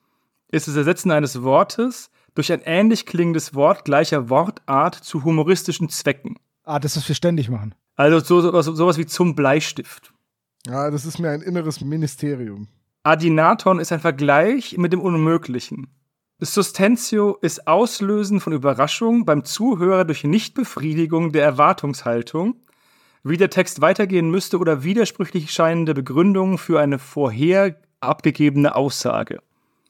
ist das Ersetzen eines Wortes durch ein ähnlich klingendes Wort gleicher Wortart zu humoristischen Zwecken. Ah, das, was wir ständig machen. Also so, sowas, sowas wie zum Bleistift. Ja, das ist mir ein inneres Ministerium. Adinaton ist ein Vergleich mit dem Unmöglichen. Sustentio ist Auslösen von Überraschung beim Zuhörer durch Nichtbefriedigung der Erwartungshaltung, wie der Text weitergehen müsste oder widersprüchlich scheinende Begründungen für eine vorher abgegebene Aussage.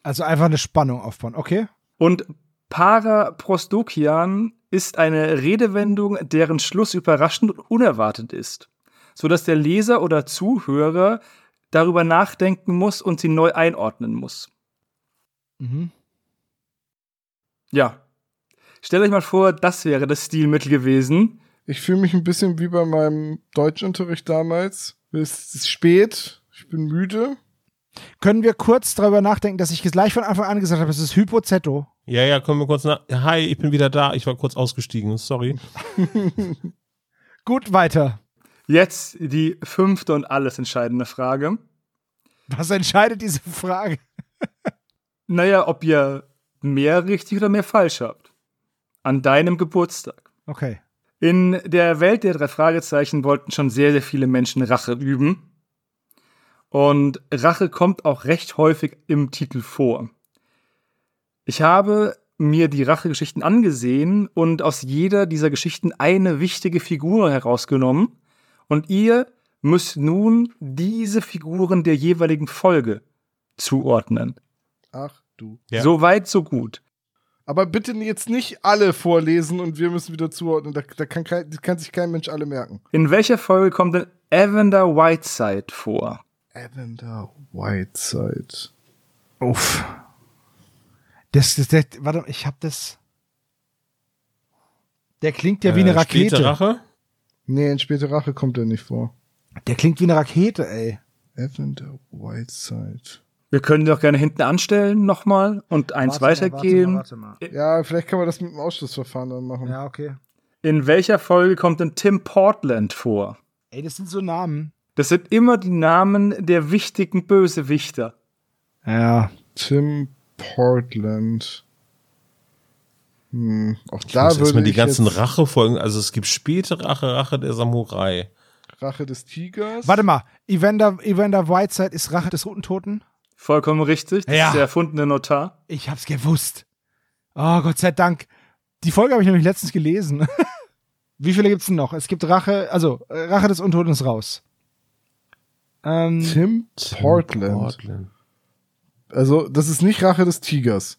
Also einfach eine Spannung aufbauen, okay? Und Paraprosdokian ist eine Redewendung, deren Schluss überraschend und unerwartet ist, sodass der Leser oder Zuhörer darüber nachdenken muss und sie neu einordnen muss. Mhm. Ja. Stellt euch mal vor, das wäre das Stilmittel gewesen. Ich fühle mich ein bisschen wie bei meinem Deutschunterricht damals. Es ist spät, ich bin müde. Können wir kurz darüber nachdenken, dass ich gleich von Anfang an gesagt habe, es ist Hypozetto. Ja, ja, können wir kurz nach. Hi, ich bin wieder da. Ich war kurz ausgestiegen. Sorry. Gut, weiter. Jetzt die fünfte und alles entscheidende Frage. Was entscheidet diese Frage? Naja, ob ihr mehr richtig oder mehr falsch habt. An deinem Geburtstag. Okay. In der Welt der drei Fragezeichen wollten schon sehr, sehr viele Menschen Rache üben. Und Rache kommt auch recht häufig im Titel vor. Ich habe mir die Rachegeschichten angesehen und aus jeder dieser Geschichten eine wichtige Figur herausgenommen. Und ihr müsst nun diese Figuren der jeweiligen Folge zuordnen. Ach du. Ja. So weit, so gut. Aber bitte jetzt nicht alle vorlesen und wir müssen wieder zuordnen. Da, da kann, kein, das kann sich kein Mensch alle merken. In welcher Folge kommt denn Evander Whiteside vor? Evander Whiteside. Uff. Das, das, das, warte, ich hab das. Der klingt ja wie eine Äh, Späte Rakete. Rache? Nee, in späte Rache kommt er nicht vor. Der klingt wie eine Rakete, ey. Evander Whiteside. Wir können doch gerne hinten anstellen nochmal und eins weitergehen. Warte mal, warte Ja, vielleicht kann man das mit dem Ausschlussverfahren dann machen. mal. Ja, okay. In welcher Folge kommt denn Tim Portland vor? Ey, das sind so Namen. Das sind immer die Namen der wichtigen Bösewichter. Ja. Tim Portland. Hm, auch Ich da muss würde erstmal die ich ganzen jetzt Rachefolgen, also es gibt späte Rache, Rache der Samurai. Rache des Tigers. Warte mal. Evander, Evander Whiteside ist Rache des Roten Toten? Vollkommen richtig. Das Ja. ist der erfundene Notar. Ich hab's gewusst. Oh, Gott sei Dank. Die Folge habe ich nämlich letztens gelesen. Wie viele gibt's denn noch? Es gibt Rache, also äh, Rache des Untoten ist raus. Ähm, Tim Portland. Portland. Also, das ist nicht Rache des Tigers.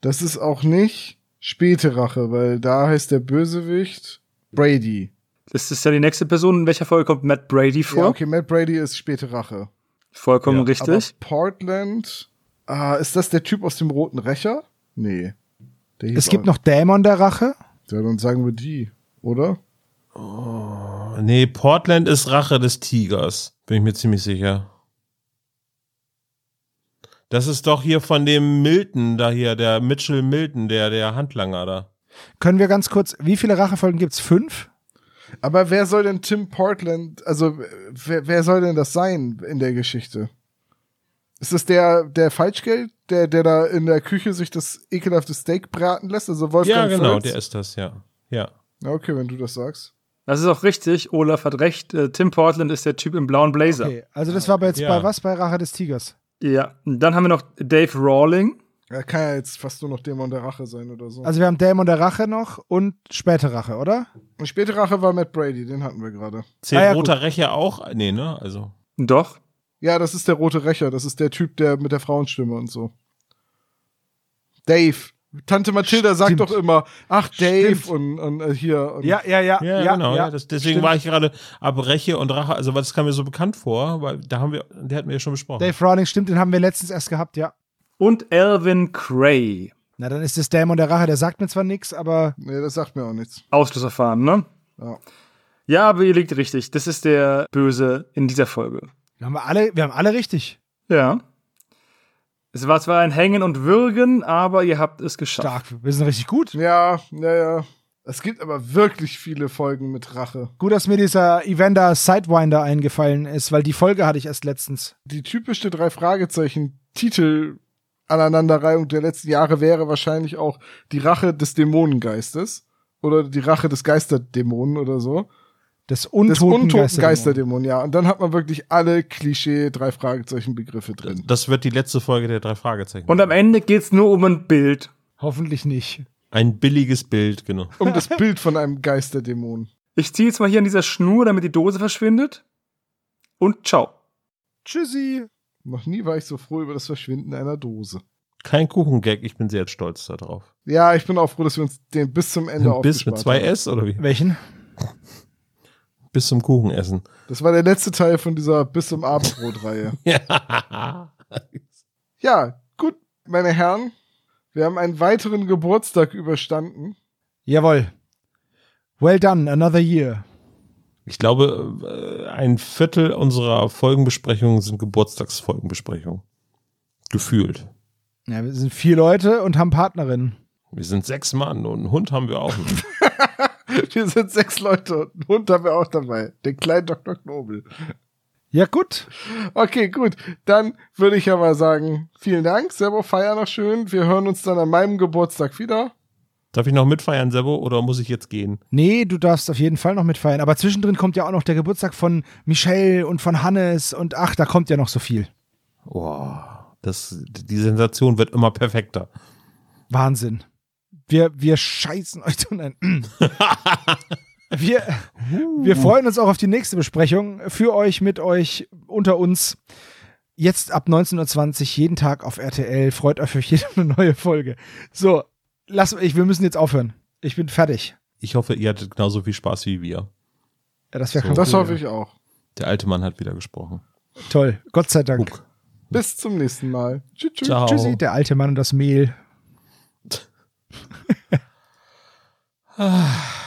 Das ist auch nicht späte Rache, weil da heißt der Bösewicht Brady. Das ist ja die nächste Person. In welcher Folge kommt Matt Brady vor? Ja, okay, Matt Brady ist späte Rache. Vollkommen Ja, richtig. Aber Portland, ah, ist das der Typ aus dem Roten Rächer? Nee. Es gibt auch- noch Dämon der Rache. Ja, dann sagen wir die, oder? Nee, Portland ist Rache des Tigers. Bin ich mir ziemlich sicher. Das ist doch hier von dem Milton, da hier, der Mitchell Milton, der, der Handlanger da. Können wir ganz kurz, wie viele Rachefolgen gibt's? Fünf? Aber wer soll denn Tim Portland, also wer, wer soll denn das sein in der Geschichte? Ist das der, der Falschgeld, der, der da in der Küche sich das ekelhafte Steak braten lässt? Also Wolfgang Ja, genau, Völz? der ist das, ja. Ja. Okay, wenn du das sagst. Das ist auch richtig. Olaf hat recht. Äh, Tim Portland ist der Typ im blauen Blazer. Okay, also das war aber jetzt Ja. bei was? Bei Rache des Tigers. Ja. Dann haben wir noch Dave Rawling. Er kann ja jetzt fast nur noch Dämon der Rache sein oder so. Also wir haben Dämon der Rache noch und späte Rache, oder? Und späte Rache war Matt Brady, den hatten wir gerade. Zählt Ah, ja, Roter Rächer auch? Nee, ne? Also. Doch. Ja, das ist der rote Rächer, das ist der Typ, der mit der Frauenstimme und so. Dave. Tante Mathilda sagt Stimmt. doch immer, ach Dave und, und äh, hier. Und Ja, ja, ja. Ja, genau. Ja, das, deswegen stimmt. war ich gerade ab Räche und Rache, also weil das kam mir so bekannt vor, weil da haben wir, der hatten wir ja schon besprochen. Dave Rawling, stimmt, den haben wir letztens erst gehabt, ja. Und Alvin Cray. Na, dann ist das Dämon der Rache, der sagt mir zwar nichts, aber Nee, das sagt mir auch nichts. Ausschlussverfahren, ne? Ja. Ja, aber ihr liegt richtig. Das ist der Böse in dieser Folge. wir haben alle, wir haben alle richtig. Ja. Es war zwar ein Hängen und Würgen, aber ihr habt es geschafft. Stark. Wir sind richtig gut. Ja, ja, ja. Es gibt aber wirklich viele Folgen mit Rache. Gut, dass mir dieser Evander Sidewinder eingefallen ist, weil die Folge hatte ich erst letztens. Die typische drei Fragezeichen Titel Aneinanderreihung der letzten Jahre wäre wahrscheinlich auch die Rache des Dämonengeistes oder die Rache des Geisterdämonen oder so. Das Des untoten, untoten Geisterdämon. Ja. Und dann hat man wirklich alle Klischee drei Fragezeichen Begriffe drin. Das wird die letzte Folge der drei Fragezeichen. Und am Ende geht's nur um ein Bild. Hoffentlich nicht. Ein billiges Bild, genau. Um das Bild von einem Geisterdämon. Ich ziehe jetzt mal hier an dieser Schnur, damit die Dose verschwindet. Und ciao. Tschüssi. Noch nie war ich so froh über das Verschwinden einer Dose. Kein Kuchengag, ich bin sehr stolz darauf. Ja, ich bin auch froh, dass wir uns den bis zum Ende Bis mit aufgespart zwei haben. S oder wie? Welchen? Bis zum Kuchenessen. Das war der letzte Teil von dieser bis zum Abendbrot-Reihe. Ja. Ja, gut, meine Herren. Wir haben einen weiteren Geburtstag überstanden. Jawohl. Well done, another year. Ich glaube, äh, ein Viertel unserer Folgenbesprechungen sind Geburtstagsfolgenbesprechungen. Gefühlt. Ja, wir sind vier Leute und haben Partnerinnen. Wir sind sechs Mann und einen Hund haben wir auch. Nicht. Wir sind sechs Leute und einen Hund haben wir auch dabei. Den kleinen Dr. Knobel. Ja, gut. Okay, gut. Dann würde ich aber sagen, vielen Dank. Servo, feier noch schön. Wir hören uns dann an meinem Geburtstag wieder. Darf ich noch mitfeiern, Sebo, oder muss ich jetzt gehen? Nee, du darfst auf jeden Fall noch mitfeiern. Aber zwischendrin kommt ja auch noch der Geburtstag von Michelle und von Hannes und ach, da kommt ja noch so viel. Boah, das, die Sensation wird immer perfekter. Wahnsinn. Wir, wir scheißen euch zu nein. wir, wir freuen uns auch auf die nächste Besprechung. Für euch, mit euch, unter uns. Jetzt ab 19.20 Uhr jeden Tag auf RTL. Freut euch für jede neue Folge. So, lass ich, wir müssen jetzt aufhören. Ich bin fertig. Ich hoffe, ihr hattet genauso viel Spaß wie wir. Ja, das wäre So. Das hoffe ich auch. Der alte Mann hat wieder gesprochen. Toll. Gott sei Dank. Guck. Bis zum nächsten Mal. Tschüss, tschüss. Ciao. Tschüssi, der alte Mann und das Mehl. uh,